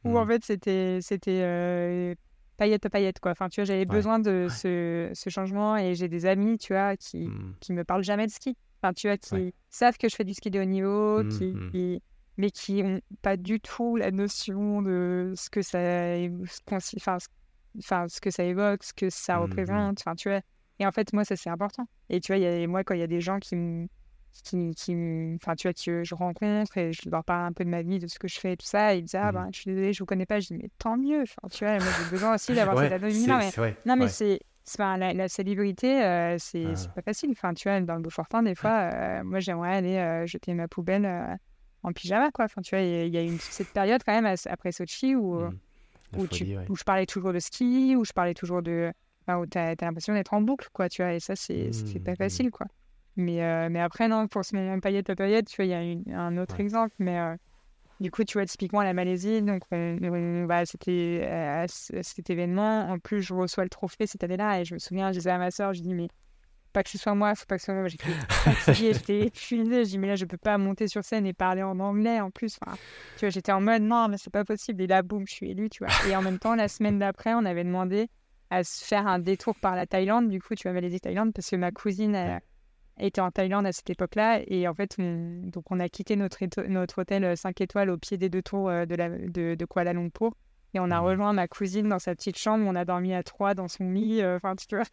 où, Mhm. en fait, c'était, c'était euh, paillette à paillette, quoi. Enfin, tu vois, j'avais Ouais. besoin de Ouais. ce, ce changement et j'ai des amis, tu vois, qui, Mhm. qui me parlent jamais de ski. Enfin, tu vois, qui savent que je fais du ski de haut niveau, qui, Mhm. qui- mais qui ont pas du tout la notion de ce que ça, ce qu'on s'y- enfin, ce- enfin, ce que ça évoque, ce que ça représente. Enfin, tu vois. Et en fait, moi, ça, c'est important. Et tu vois, y a, moi, quand il y a des gens qui me, qui, qui me- enfin, tu vois, que je rencontre et je leur parle un peu de ma vie, de ce que je fais et tout ça, et ils disent, ah, Mhm. ben, je suis désolée, je vous connais pas. Je dis, mais tant mieux. Enfin, tu vois, moi, j'ai besoin aussi d'avoir Ouais, cette anonymat. Mais... Non, mais ouais. c'est, pas- la, la célébrité, euh, c'est Ah. pas facile. Enfin, tu vois, dans le Beaufortin, des fois, euh, moi, j'aimerais aller euh, jeter ma poubelle euh, en pyjama, quoi. Enfin, tu vois, il y, y a une cette période quand même après Sochi où. La où, tu- folie, ouais. où je parlais toujours de ski, où je parlais toujours de. enfin, où t'as as, l'impression d'être en boucle, quoi, tu vois. Et ça, c'est c'est pas Mhm. facile, quoi. Mais, euh, mais après, non, pour ce moment paillette à paillette, tu vois, il y a une- un autre Ouais. exemple. Mais euh, du coup, tu vois, typiquement la Malaisie, donc on, on- bah, c'était euh, cet événement. En plus, je reçois le trophée cette année-là et je me souviens, je disais à ma soeur, je dis, mais pas que ce soit moi, faut pas que ce soit moi. J'étais fatiguée, j'étais épuisée. Je dis, mais là, je peux pas monter sur scène et parler en anglais en plus. Enfin, tu vois, j'étais en mode, non, mais c'est pas possible. Et là, boum, je suis élue, tu vois. Et en même temps, la semaine d'après, on avait demandé à se faire un détour par la Thaïlande. Du coup, tu vas valider Thaïlande parce que ma cousine elle, était en Thaïlande à cette époque-là. Et en fait, on, donc on a quitté notre, notre hôtel 5 étoiles au pied des deux tours euh, de, la, de, de Kuala Lumpur. Et on a mmh. rejoint ma cousine dans sa petite chambre. On a dormi à trois dans son lit. Euh, enfin, tu vois.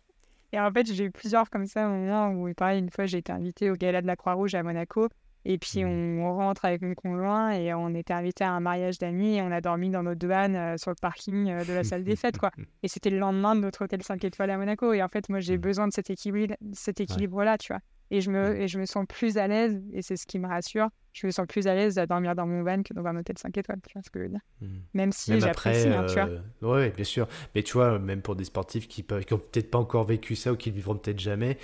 Et en fait, j'ai eu plusieurs comme ça, au moment où, pareil, une fois, j'ai été invitée au gala de la Croix-Rouge à Monaco. Et puis, mmh. on rentre avec mon conjoint et on était invité à un mariage d'amis et on a dormi dans notre douane euh, sur le parking euh, de la salle des fêtes, quoi. Et c'était le lendemain de notre hôtel 5 étoiles à Monaco. Et en fait, moi, j'ai mmh. besoin de cet équilibre-là, cet équilibre tu vois et je me, et je me sens plus à l'aise, et c'est ce qui me rassure, je me sens plus à l'aise à dormir dans mon van que dans un hôtel 5 étoiles, tu vois ce que je veux dire. Hmm. Même si j'apprécie, hein, tu vois. Euh, oui, bien sûr. Mais tu vois, même pour des sportifs qui n'ont qui peut-être pas encore vécu ça ou qui ne vivront peut-être jamais,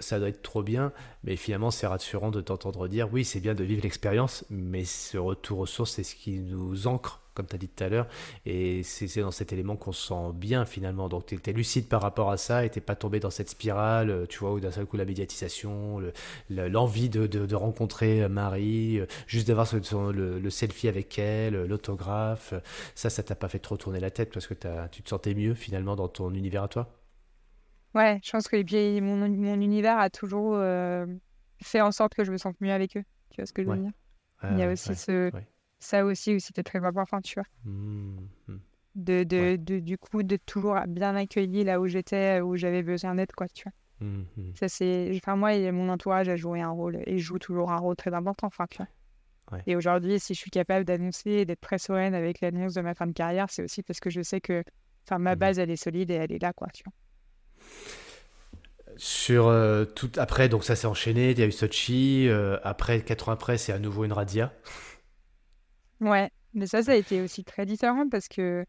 ça doit être trop bien, mais finalement c'est rassurant de t'entendre dire, oui, c'est bien de vivre l'expérience, mais ce retour aux sources, c'est ce qui nous ancre comme tu as dit tout à l'heure. Et c'est dans cet élément qu'on se sent bien finalement. Donc tu es, lucide par rapport à ça et tu pas tombé dans cette spirale, euh, tu vois, où d'un seul coup la médiatisation, l'envie de, de, rencontrer euh, Marie, euh, juste d'avoir le, le, selfie avec elle, l'autographe. Ça, ça t'a pas fait trop tourner la tête parce que as, tu te sentais mieux finalement dans ton univers à toi? Ouais, je pense que mon, mon univers a toujours fait en sorte que je me sente mieux avec eux. Tu vois ce que je veux dire? Il y a aussi ce ça aussi, c'était très important, tu vois. Mmh, mmh. De, de, de, du coup, de toujours bien accueillir là où j'étais, où j'avais besoin d'être, quoi, tu vois. Mmh, ça, c'est... Enfin, moi, et mon entourage a joué un rôle, et joue toujours un rôle très important, enfin, tu vois. Et aujourd'hui, si je suis capable d'annoncer et d'être très sereine avec l'annonce de ma fin de carrière, c'est aussi parce que je sais que enfin, ma base, elle est solide et elle est là, quoi, tu vois. Sur euh, tout après, donc ça s'est enchaîné, il y a eu Sochi, euh, après, quatre ans après, c'est à nouveau une radia. Ouais, mais ça, ça a été aussi très différent parce que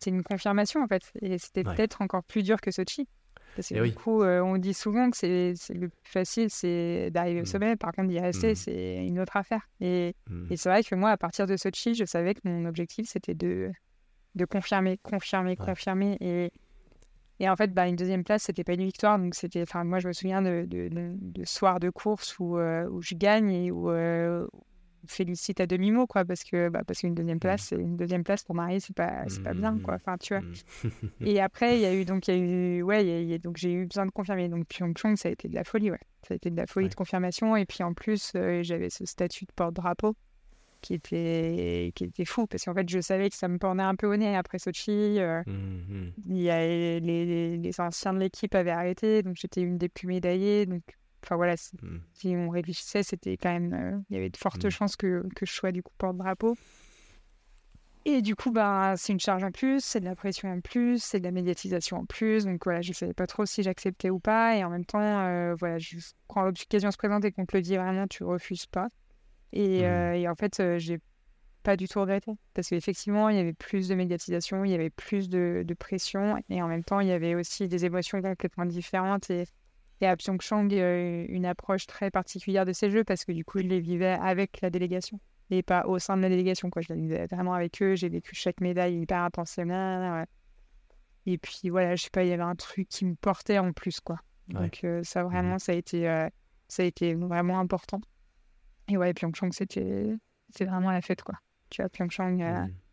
c'est une confirmation en fait. Et c'était peut-être encore plus dur que Sochi. Parce que eh du coup, euh, on dit souvent que c'est le plus facile, c'est d'arriver au mmh. sommet. Par contre, d'y rester, mmh. c'est une autre affaire. Et, mmh. et c'est vrai que moi, à partir de Sochi, je savais que mon objectif, c'était de, de confirmer, confirmer, confirmer. Et, et en fait, bah, une deuxième place, c'était pas une victoire. Donc, c'était, enfin, moi, je me souviens de, de, de, soirs de course où, euh, où je gagne et où, euh, félicite à demi mot quoi parce que bah, parce qu'une deuxième place mmh. c'est une deuxième place pour Marie c'est pas c'est pas bien quoi mmh. enfin tu vois. Mmh. et après il y a eu donc il y a eu ouais y a, donc j'ai eu besoin de confirmer. Donc Pyeongchang ça a été de la folie ouais. Ça a été de la folie de confirmation. Et puis en plus euh, j'avais ce statut de porte-drapeau qui était qui était fou parce qu'en fait je savais que ça me portait un peu au nez après Sochi euh, y a les, les, les anciens de l'équipe avaient arrêté donc j'étais une des plus médaillées donc Enfin voilà, mmh. si, on réfléchissait, c'était quand même. Euh, il y avait de fortes mmh. chances que, que je sois du coup porte-drapeau. Et du coup, bah, c'est une charge en plus, c'est de la pression en plus, c'est de la médiatisation en plus. Donc voilà, je ne savais pas trop si j'acceptais ou pas. Et en même temps, euh, voilà, je, quand l'occasion se présente et qu'on te le dit vraiment, tu refuses pas. Et, mmh. euh, et en fait, j'ai pas du tout regretté. Parce qu'effectivement, il y avait plus de médiatisation, il y avait plus de, de, pression. Et en même temps, il y avait aussi des émotions complètement différentes. Et et à Pyeongchang, euh, une approche très particulière de ces jeux parce que du coup, je les vivais avec la délégation et pas au sein de la délégation. Quoi. Je les vivais vraiment avec eux. J'ai vécu chaque médaille hyper intensément. Et puis voilà, je sais pas, il y avait un truc qui me portait en plus. quoi. Donc euh, ça, vraiment, mmh. ça, a été, euh, ça a été vraiment important. Et ouais, Pyeongchang, c'était vraiment la fête. quoi. Tu vois, Pyeongchang. Mmh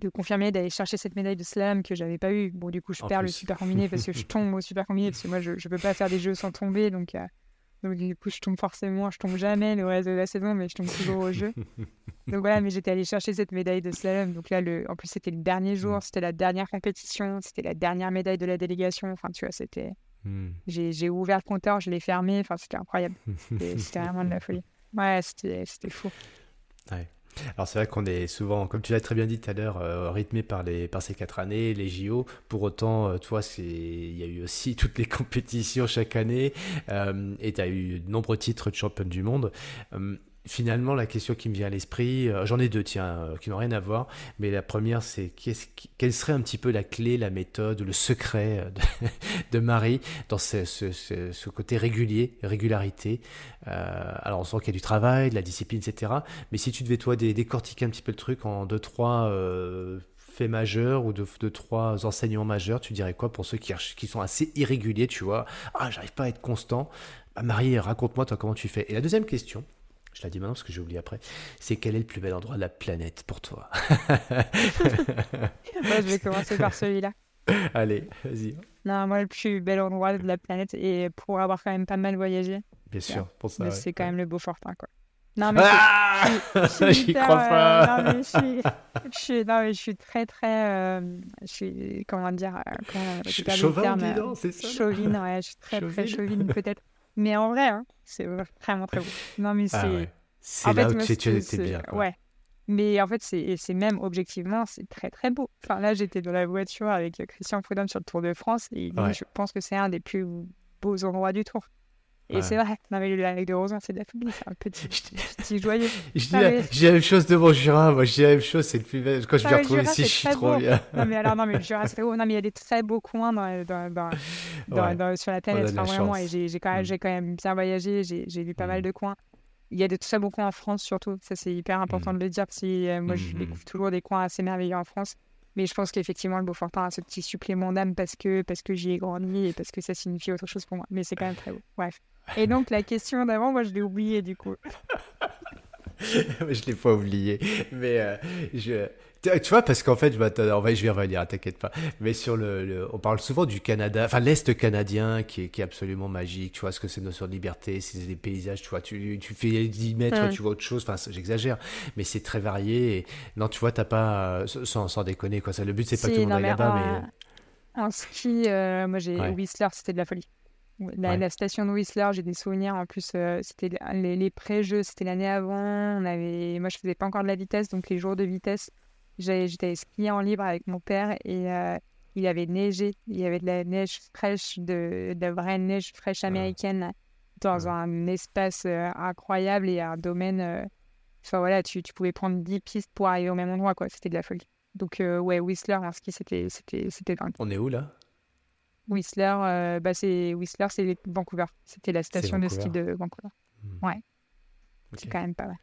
de confirmer d'aller chercher cette médaille de slam que j'avais pas eu. Bon, du coup, je perds le super combiné parce que je tombe au super combiné parce que moi, je, je peux pas faire des jeux sans tomber. Donc, euh, donc, du coup, je tombe forcément. Je tombe jamais le reste de la saison, mais je tombe toujours au jeu. donc voilà, mais j'étais allée chercher cette médaille de slam. Donc là, le, en plus, c'était le dernier jour, mm. c'était la dernière compétition, c'était la dernière médaille de la délégation. Enfin, tu vois, c'était. Mm. J'ai ouvert le compteur, je l'ai fermé. Enfin, c'était incroyable. C'était vraiment de la folie. Ouais, c'était fou. Ouais. Alors c'est vrai qu'on est souvent, comme tu l'as très bien dit tout à l'heure, euh, rythmé par, ces quatre années, les JO. Pour autant, euh, toi, il y a eu aussi toutes les compétitions chaque année euh, et tu as eu de nombreux titres de champion du monde finalement, la question qui me vient à l'esprit, euh, j'en ai deux, tiens, euh, qui n'ont rien à voir, mais la première, c'est quelle serait un petit peu la clé, la méthode, le secret euh, de, Marie dans ce, côté régulier, régularité. alors, on sent qu'il y a du travail, de la discipline, etc. Mais si tu devais, toi, décortiquer un petit peu le truc en deux, trois faits majeurs ou de, de trois enseignements majeurs, tu dirais quoi pour ceux qui, qui sont assez irréguliers, tu vois? Ah, j'arrive pas à être constant. Bah, Marie, raconte-moi toi comment tu fais? Et la deuxième question, je la dis maintenant parce que j'ai oublié après, c'est quel est le plus bel endroit de la planète pour toi Moi, je vais commencer par celui-là. Allez, vas-y. Non, moi, le plus bel endroit de la planète, et pour avoir quand même pas mal voyagé, Bien sûr, pour ça. ouais. c'est quand même le Beaufortin, quoi. Non, mais Ah je suis J'y crois euh, pas. non, mais je suis, je suis- non, mais je suis très, très. euh, je suis. Comment dire euh, comment, le Chauvin, euh, c'est ça Chauvine, ouais, je suis très, très chauvine, peut-être. Mais en vrai, hein, c'est vraiment très beau. Non, mais c'est. Ah ouais. C'est là fait, où tu étais bien. quoi. Ouais. Mais en fait, c'est même objectivement, c'est très très beau. Enfin, là, j'étais dans la voiture avec euh, Christian Prudhomme sur le Tour de France et Ouais. je pense que c'est un des plus beaux endroits du Tour. Et Ouais. c'est vrai, non, mais le lac de Rosan, c'est de la folie, c'est un petit, petit joyeux. Je dis, Ah, la, mais- je dis la même chose de mon Jura, moi je dis la même chose, c'est le plus bel. Quand je Ah, vais retrouver ici, je suis trop beau. bien. Non, mais alors, non, mais le Jura, c'est beau. Non, mais il y a des très beaux coins dans, dans, dans, dans- Ouais. dans- sur la planète, enfin, vraiment. Et j'ai quand, même- Mm. quand même bien voyagé, j'ai vu pas mal Mm. de coins. Il y a de très beaux coins en France, surtout. Ça, c'est hyper important Mm. de le dire. parce que, euh, moi, je découvre toujours des coins assez merveilleux en France. Mais je pense qu'effectivement, le Beaufortin a ce petit supplément d'âme parce que, parce que j'y ai grandi et parce que ça signifie autre chose pour moi. Mais c'est quand même très beau. Bref. Et donc, la question d'avant, moi, je l'ai oubliée du coup. je l'ai pas oublié. Mais euh, je. Tu vois, parce qu'en fait, je, on va, je vais y revenir, t'inquiète pas. Mais sur le, le- On parle souvent du Canada, enfin l'Est canadien qui est, qui est absolument magique. Tu vois ce que c'est une notion de liberté, c'est des paysages, tu vois. Tu, tu fais 10 mètres, Ouais. tu vois autre chose. Enfin, j'exagère. Mais c'est très varié. Et... Non, tu vois, t'as pas. euh, sans, sans déconner, quoi. Ça, le but, c'est pas que Si, tout le monde aille là-bas, mais. en- En ski, euh, moi j'ai Ouais. Whistler, c'était de la folie. La, Ouais. la station de Whistler, j'ai des souvenirs. En plus, euh, c'était les, les pré-jeux, c'était l'année avant. On avait, moi, je faisais pas encore de la vitesse, donc les jours de vitesse, j'étais skier en libre avec mon père et euh, il avait neigé. Il y avait de la neige fraîche, de, de la vraie neige fraîche américaine dans Ouais. un espace euh, incroyable et un domaine. euh, Enfin voilà, tu, tu pouvais prendre 10 pistes pour arriver au même endroit, quoi. C'était de la folie. Donc, euh, ouais, Whistler en ski, c'était c'était- c'était dingue. On est où là? Whistler, euh, bah c'est Whistler, c'est Vancouver. C'était la station de ski de Vancouver. Hmm. Ouais. C'est quand même pas mal.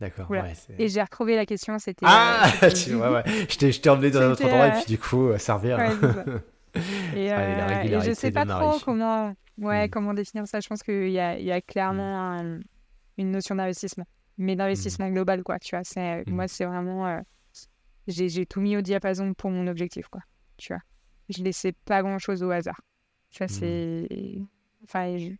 D'accord. Ouais, Et j'ai retrouvé la question, c'était. Ah, euh, tu vois, ouais. Je t'ai emmené dans un autre endroit et euh, puis du coup, ça revient. Ouais, ça. Et, euh, et je sais pas trop comment, ouais, Mm. comment définir ça. Je pense qu'il y y a clairement un- une notion d'investissement, mais d'investissement global, quoi. Tu vois, c'est, moi, c'est vraiment. j'ai, j'ai tout mis au diapason pour mon objectif, quoi. Tu vois. Je laissais pas grand chose au hasard. Tu vois, Mm. c'est. Enfin, je,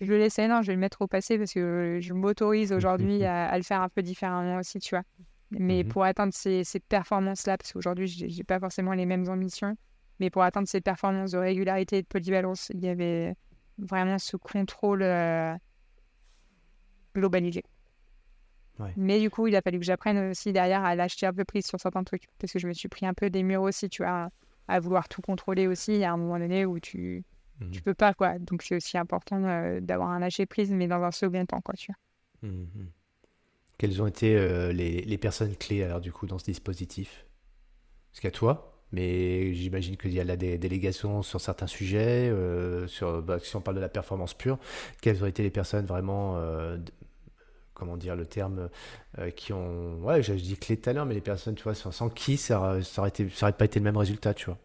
je le laissais, non, je vais le mettre au passé parce que je m'autorise aujourd'hui à, à le faire un peu différemment aussi, tu vois. Mais Mhm. pour atteindre ces, ces performances-là, parce qu'aujourd'hui, j'ai j'ai pas forcément les mêmes ambitions, mais pour atteindre ces performances de régularité et de polyvalence, il y avait vraiment ce contrôle euh, globalisé. Ouais. Mais du coup, il a fallu que j'apprenne aussi derrière à lâcher un peu prise sur certains trucs, parce que je me suis pris un peu des murs aussi, tu vois, à vouloir tout contrôler aussi. Il y a un moment donné où tu, Mhm. tu peux pas, quoi. Donc c'est aussi important euh, d'avoir un lâcher prise, mais dans un second temps, quoi, tu vois. Mhm. Quelles ont été euh, les, les personnes clés alors du coup dans ce dispositif? Parce qu'il y a toi, mais j'imagine qu'il y a la dé- délégation sur certains sujets, euh, sur, bah, si on parle de la performance pure, quelles ont été les personnes vraiment, euh, comment dire le terme, euh, qui ont, ouais, je, je dis clés tout à l'heure, mais les personnes, tu vois, sans, sans qui ça, ça aurait été, ça aurait pas été le même résultat, tu vois.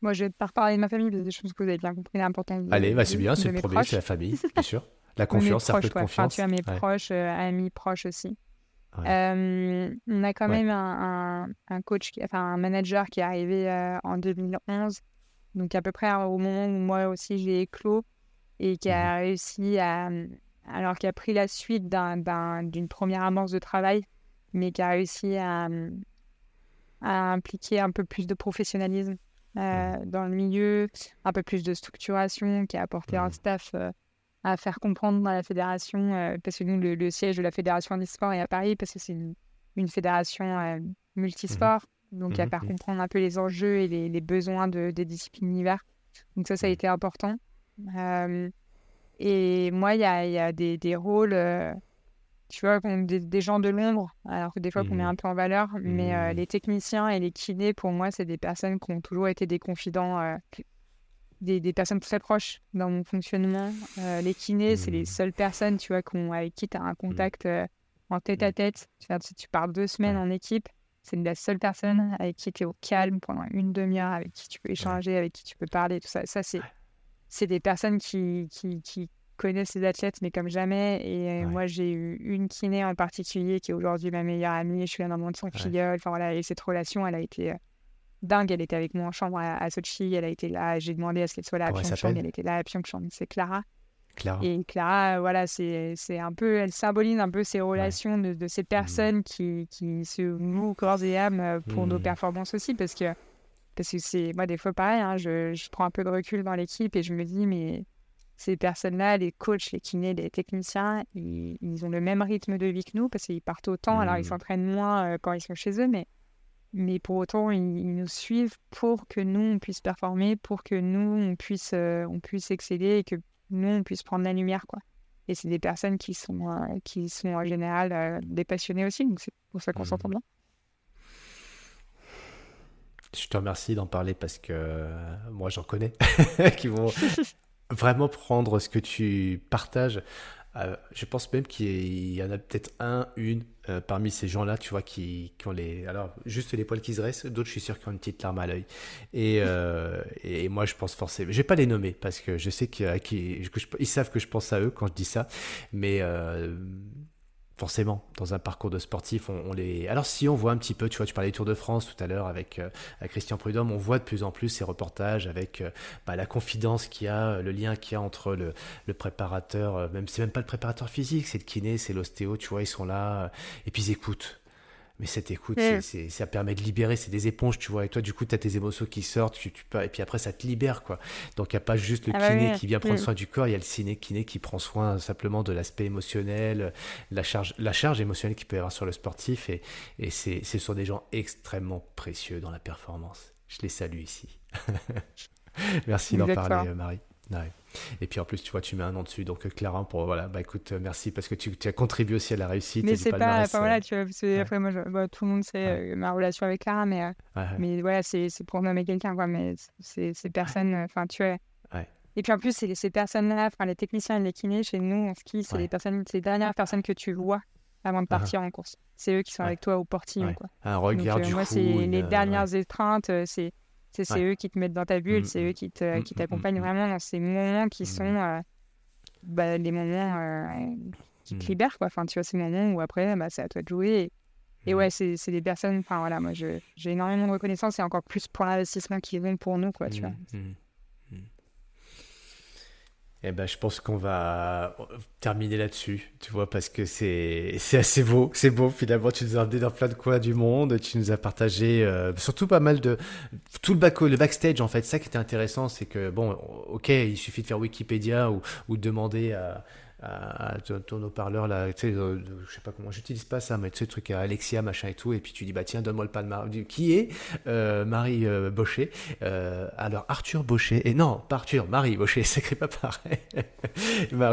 Moi, je vais pas reparler de ma famille, parce que je pense que vous avez bien compris l'importance Allez, bah, c'est bien, c'est le premier, c'est la famille, bien sûr. La confiance, cercle proches, de ouais. Enfin, confiance. tu vois, mes Ouais. proches, euh, amis proches aussi. Ouais. Euh, on a quand Ouais. même un, un, un coach, qui- enfin un manager qui est arrivé euh, en 2011, donc à peu près au moment où moi aussi j'ai éclos, et qui a Mhm. réussi à, alors qui a pris la suite d'un- d'un- d'une première amorce de travail, mais qui a réussi à, à impliquer un peu plus de professionnalisme euh, dans le milieu, un peu plus de structuration, qui a apporté un Mhm. staff euh, à faire comprendre dans la fédération, euh, parce que nous, le, le siège de la fédération e-sport est à Paris, parce que c'est une, une fédération multisport, donc à faire comprendre un peu les enjeux et les, les besoins de, des disciplines d'hiver. Donc ça, ça a été important. Et moi, il y a, il y a des, des rôles, euh, tu vois, des, des gens de l'ombre, alors que des fois qu'on met Mhm. un peu en valeur, mais euh, Mhm. les techniciens et les kinés, pour moi, c'est des personnes qui ont toujours été des confidents, euh, des, des personnes très proches dans mon fonctionnement. Les kinés, c'est les Mhm. seules personnes, tu vois, qu'on, avec qui tu as un contact en tête à tête. Tu, vois, tu- pars deux semaines en équipe, c'est la seule personne avec qui tu es au calme pendant une demi-heure, avec qui tu peux échanger, avec qui tu peux parler, tout ça. Ça, c'est, c'est des personnes qui, qui, qui connaissent les athlètes, mais comme jamais. Et moi, j'ai eu une kiné en particulier qui est aujourd'hui ma meilleure amie. Je suis le monde de son filleul. Enfin, voilà, et cette relation, elle a été dingue. Elle était avec moi en chambre à, Sochi. Elle a été là. J'ai demandé à ce qu'elle soit là à Pyeongchang. Elle était là à Pyeongchang. C'est Clara. Clara. Et Clara, voilà, c'est un peu, elle symbolise un peu ces relations de, de, ces mmh. personnes qui, qui se mouent corps et âme euh, pour nos mmh. performances aussi. Parce que, parce que c'est, moi, des fois, pareil, hein, je, je, prends un peu de recul dans l'équipe et je me dis, mais ces personnes-là, les coachs, les kinés, les techniciens, ils, ils, ont le même rythme de vie que nous parce qu'ils partent autant. Alors, ils mmh. s'entraînent moins euh, quand ils sont chez eux, mais mais pour autant, ils, nous suivent pour que nous, on puisse performer, pour que nous, on puisse, euh, on puisse exceller et que nous, on puisse prendre la lumière. quoi. Et c'est des personnes qui sont, euh, qui sont en général euh, des passionnés aussi, donc c'est pour ça qu'on mmh. s'entend bien. Je te remercie d'en parler parce que moi, j'en connais qui vont vraiment prendre ce que tu partages euh, je pense même qu'il y en a peut-être un, une euh, parmi ces gens-là, tu vois, qui, ont les. Alors, juste les poils qui se dressent, d'autres, je suis sûr, qui ont une petite larme à l'œil. Et, euh, et moi, je pense forcément. Je vais pas les nommer parce que je sais qu'ils savent que je pense à eux quand je dis ça. Mais forcément, dans un parcours de sportif, on, les. Alors, si on voit un petit peu, tu vois, tu parlais du Tour de France tout à l'heure avec, euh, Christian Prudhomme, on voit de plus en plus ces reportages avec euh, bah, la confidence qu'il y a, le lien qu'il y a entre le, le préparateur, euh, même c'est même pas le préparateur physique, c'est le kiné, c'est l'ostéo, tu vois, ils sont là et puis ils écoutent. Mais cette écoute, c'est, ça permet de libérer, c'est des éponges, tu vois. Et toi, du coup, tu as tes émotions qui sortent, tu, tu, et puis après, ça te libère, quoi. Donc, il n'y a pas juste le ah bah kiné qui vient prendre mm. soin du corps, il y a le ciné, kiné qui prend soin simplement de l'aspect émotionnel, la charge, la charge émotionnelle qu'il peut y avoir sur le sportif. Et, et c'est, ce sont des gens extrêmement précieux dans la performance. Je les salue ici. Merci d'en parler, Marie. Et puis en plus, tu vois, tu mets un nom dessus. Donc euh, Clara, pour voilà, bah écoute, euh, merci parce que tu, tu as contribué aussi à la réussite. Mais c'est pas, enfin voilà, tu vois, que après moi, bah, tout le monde sait euh, ma relation avec Clara, mais mais voilà, c'est pour nommer quelqu'un, quoi. Mais c'est ces personnes, enfin tu vois. Et puis en plus, c'est ces personnes-là, enfin les techniciens et les kinés chez nous en ski, c'est les personnes, c'est les dernières personnes que tu vois avant de ah. partir en course. C'est eux qui sont avec toi au portillon, quoi. Un regard Donc, du moi, c'est les dernières étreintes, c'est c'est eux qui te mettent dans ta bulle, c'est eux qui mm, mm, t'accompagnent vraiment dans ces moments qui sont euh, bah, les moments euh, qui te libèrent. Quoi. Enfin, tu vois, ces moments où après, bah, c'est à toi de jouer. Et, ouais, c'est des personnes, enfin voilà, moi j'ai énormément de reconnaissance et encore plus pour l'investissement qu'ils ont pour nous, quoi, tu vois. Eh ben, je pense qu'on va terminer là-dessus, tu vois, parce que c'est assez beau, c'est beau finalement. Tu nous as emmené dans plein de coins du monde, tu nous as partagé euh, surtout pas mal de tout le back le backstage en fait. Ça qui était intéressant, c'est que bon, ok, il suffit de faire Wikipédia ou, ou demander à à, ton haut-parleur là, tu sais, je sais pas comment, j'utilise pas ça, mais tu sais, le truc à Alexia, machin et tout, et puis tu dis, bah tiens, donne-moi le palmarès. Qui est euh, Marie euh, Baucher euh, Alors, Arthur Baucher, et non, pas Arthur, Marie Baucher, ça crée pas pareil.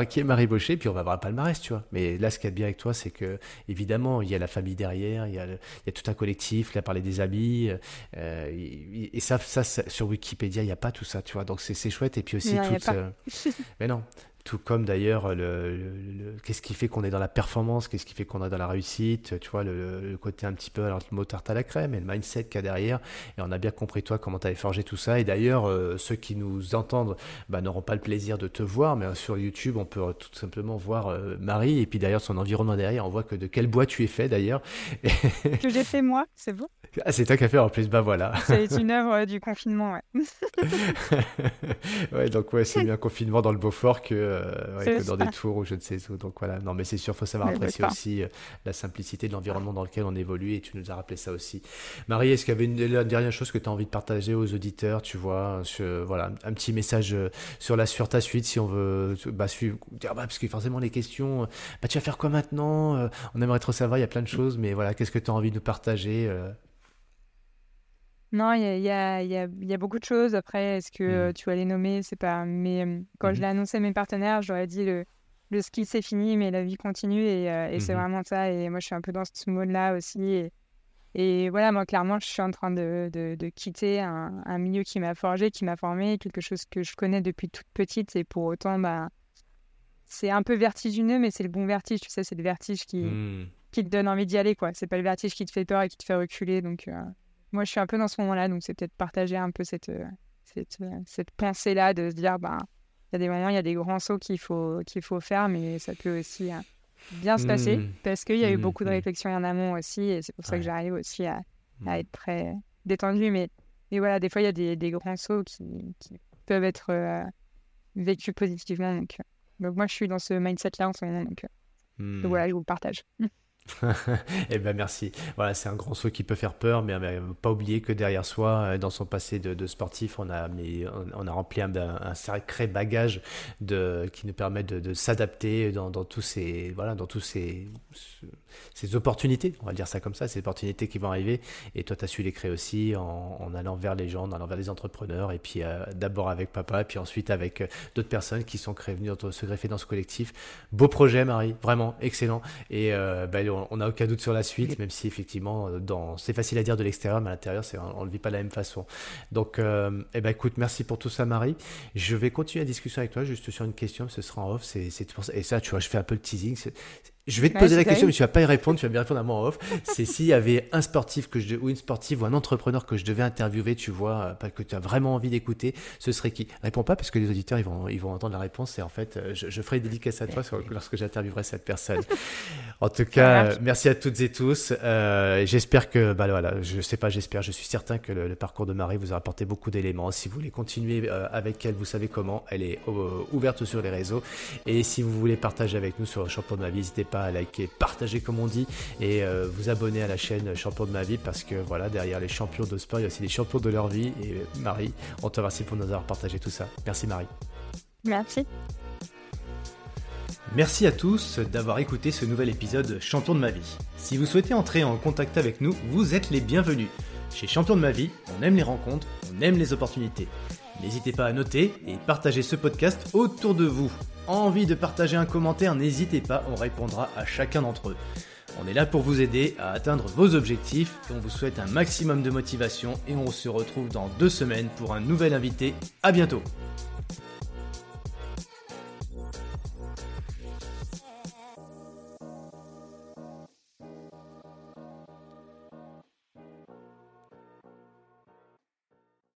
qui est Marie Baucher, puis on va voir un palmarès, tu vois. Mais là, ce qui est bien avec toi, c'est que, évidemment, il y a la famille derrière, il y a, il y a tout un collectif, il a parlé des amis, et ça, ça, sur Wikipédia, il n'y a pas tout ça, tu vois. Donc, c'est chouette, et puis aussi, tout. mais non, tout comme d'ailleurs le, qu'est-ce qui fait qu'on est dans la performance, qu'est-ce qui fait qu'on est dans la réussite, tu vois, le, côté un petit peu, alors le mot tarte à la crème et le mindset qu'il y a derrière. Et on a bien compris toi comment tu avais forgé tout ça. Et d'ailleurs, euh, ceux qui nous entendent bah, n'auront pas le plaisir de te voir, mais sur YouTube, on peut tout simplement voir euh, Marie et puis d'ailleurs son environnement derrière. On voit que de quel bois tu es fait d'ailleurs. que j'ai fait moi, c'est bon. Ah, c'est toi qui as fait en plus, bah voilà. C'est une œuvre euh, du confinement, ouais. ouais, donc ouais, c'est mieux un confinement dans le Beaufort que, euh, dans des tours ou je ne sais où. Donc voilà, non mais c'est sûr, faut savoir apprécier aussi euh, la simplicité de l'environnement dans lequel on évolue et tu nous as rappelé ça aussi. Marie, est-ce qu'il y avait une, dernière chose que tu as envie de partager aux auditeurs, tu vois, voilà, un petit message sur la sur ta suite si on veut bah, suivre, bah, parce que forcément les questions, bah, tu vas faire quoi maintenant On aimerait trop savoir, il y a plein de choses, mais voilà, qu'est-ce que tu as envie de nous partager non, il y a, y, a, y a, beaucoup de choses. Après, est-ce que mmh. tu vas les nommer? C'est pas. Mais quand je mmh l'ai annoncé à mes partenaires, j'aurais dit le, le ski c'est fini, mais la vie continue. Et, et c'est mmh vraiment ça. Et moi, je suis un peu dans ce mode-là aussi. Et, et, voilà, moi, clairement, je suis en train de, de, de quitter un, un, milieu qui m'a forgé, qui m'a formé, quelque chose que je connais depuis toute petite. Et pour autant, bah, c'est un peu vertigineux, mais c'est le bon vertige. Tu sais, c'est le vertige qui qui te donne envie d'y aller, quoi. C'est pas le vertige qui te fait peur et qui te fait reculer. Donc, euh, moi, je suis un peu dans ce moment-là. Donc, c'est peut-être partager un peu cette, euh, cette, euh, cette pensée-là de se dire, ben, il y a des moments, il y a des grands sauts qu'il faut, qu'il faut faire, mais ça peut aussi bien se passer Mmh. parce qu'il y a eu Mmh, beaucoup de mmh. réflexions en amont aussi. Et c'est pour ça Ouais. que j'arrive aussi à, à être très détendue. Mais, mais voilà, des fois, il y a des, des grands sauts qui, qui peuvent être euh, vécus positivement. Donc, donc, moi, je suis dans ce mindset-là en ce moment. Donc, donc voilà, je vous le partage. Eh ben merci. Voilà, c'est un grand saut qui peut faire peur, mais, mais pas oublier que derrière soi, euh, dans son passé de, sportif, on a, mais, on, a rempli un, un sacré bagage de, qui nous permet de, s'adapter dans, dans tous ces, voilà, dans tous ces, ces opportunités, on va dire ça comme ça, ces opportunités qui vont arriver. Et toi, tu as su les créer aussi en, allant vers les gens, en allant vers les entrepreneurs, et puis euh, d'abord avec papa, et puis ensuite avec euh, d'autres personnes qui sont créées, venues se greffer dans ce collectif. Beau projet, Marie, vraiment excellent. Et euh, ben, on- n'a aucun doute sur la suite, même si effectivement, euh, dans... c'est facile à dire de l'extérieur, mais à l'intérieur, c'est... on ne le vit pas de la même façon. Donc, euh, eh ben, écoute, merci pour tout ça, Marie. Je vais continuer la discussion avec toi, juste sur une question, ce sera en off. C'est, c'est Et ça, tu vois, je fais un peu le teasing. c'est- Je vais te Ouais, poser la question, vrai. mais tu vas pas y répondre, tu vas bien répondre à moi en off. C'est s'il y avait un sportif que je, ou une sportive ou un entrepreneur que je devais interviewer, tu vois, euh, que tu as vraiment envie d'écouter, ce serait qui? Réponds pas parce que les auditeurs ils vont, ils vont entendre la réponse et en fait, euh, je, je ferai une dédicace à toi sur- lorsque j'interviewerai cette personne. En tout cas, euh, merci à toutes et tous. Euh, j'espère que, bah voilà, je sais pas, j'espère, je suis certain que le, le parcours de Marie vous a apporté beaucoup d'éléments. Si vous voulez continuer avec elle, vous savez comment. Elle est ouverte sur les réseaux. Et si vous voulez partager avec nous sur le Champion de ma vie, n'hésitez pas à liker, partager comme on dit, et euh, vous abonner à la chaîne Champion de ma vie parce que voilà, derrière les champions de sport, il y a aussi les champions de leur vie. Et Marie, on te remercie pour nous avoir partagé tout ça. Merci Marie. Merci. Merci à tous d'avoir écouté ce nouvel épisode Champion de ma vie. Si vous souhaitez entrer en contact avec nous, vous êtes les bienvenus. Chez Champion de ma vie, on aime les rencontres, on aime les opportunités. N'hésitez pas à noter et partager ce podcast autour de vous. Envie de partager un commentaire, n'hésitez pas, on répondra à chacun d'entre eux. On est là pour vous aider à atteindre vos objectifs on vous souhaite un maximum de motivation et on se retrouve dans deux semaines pour un nouvel invité. À bientôt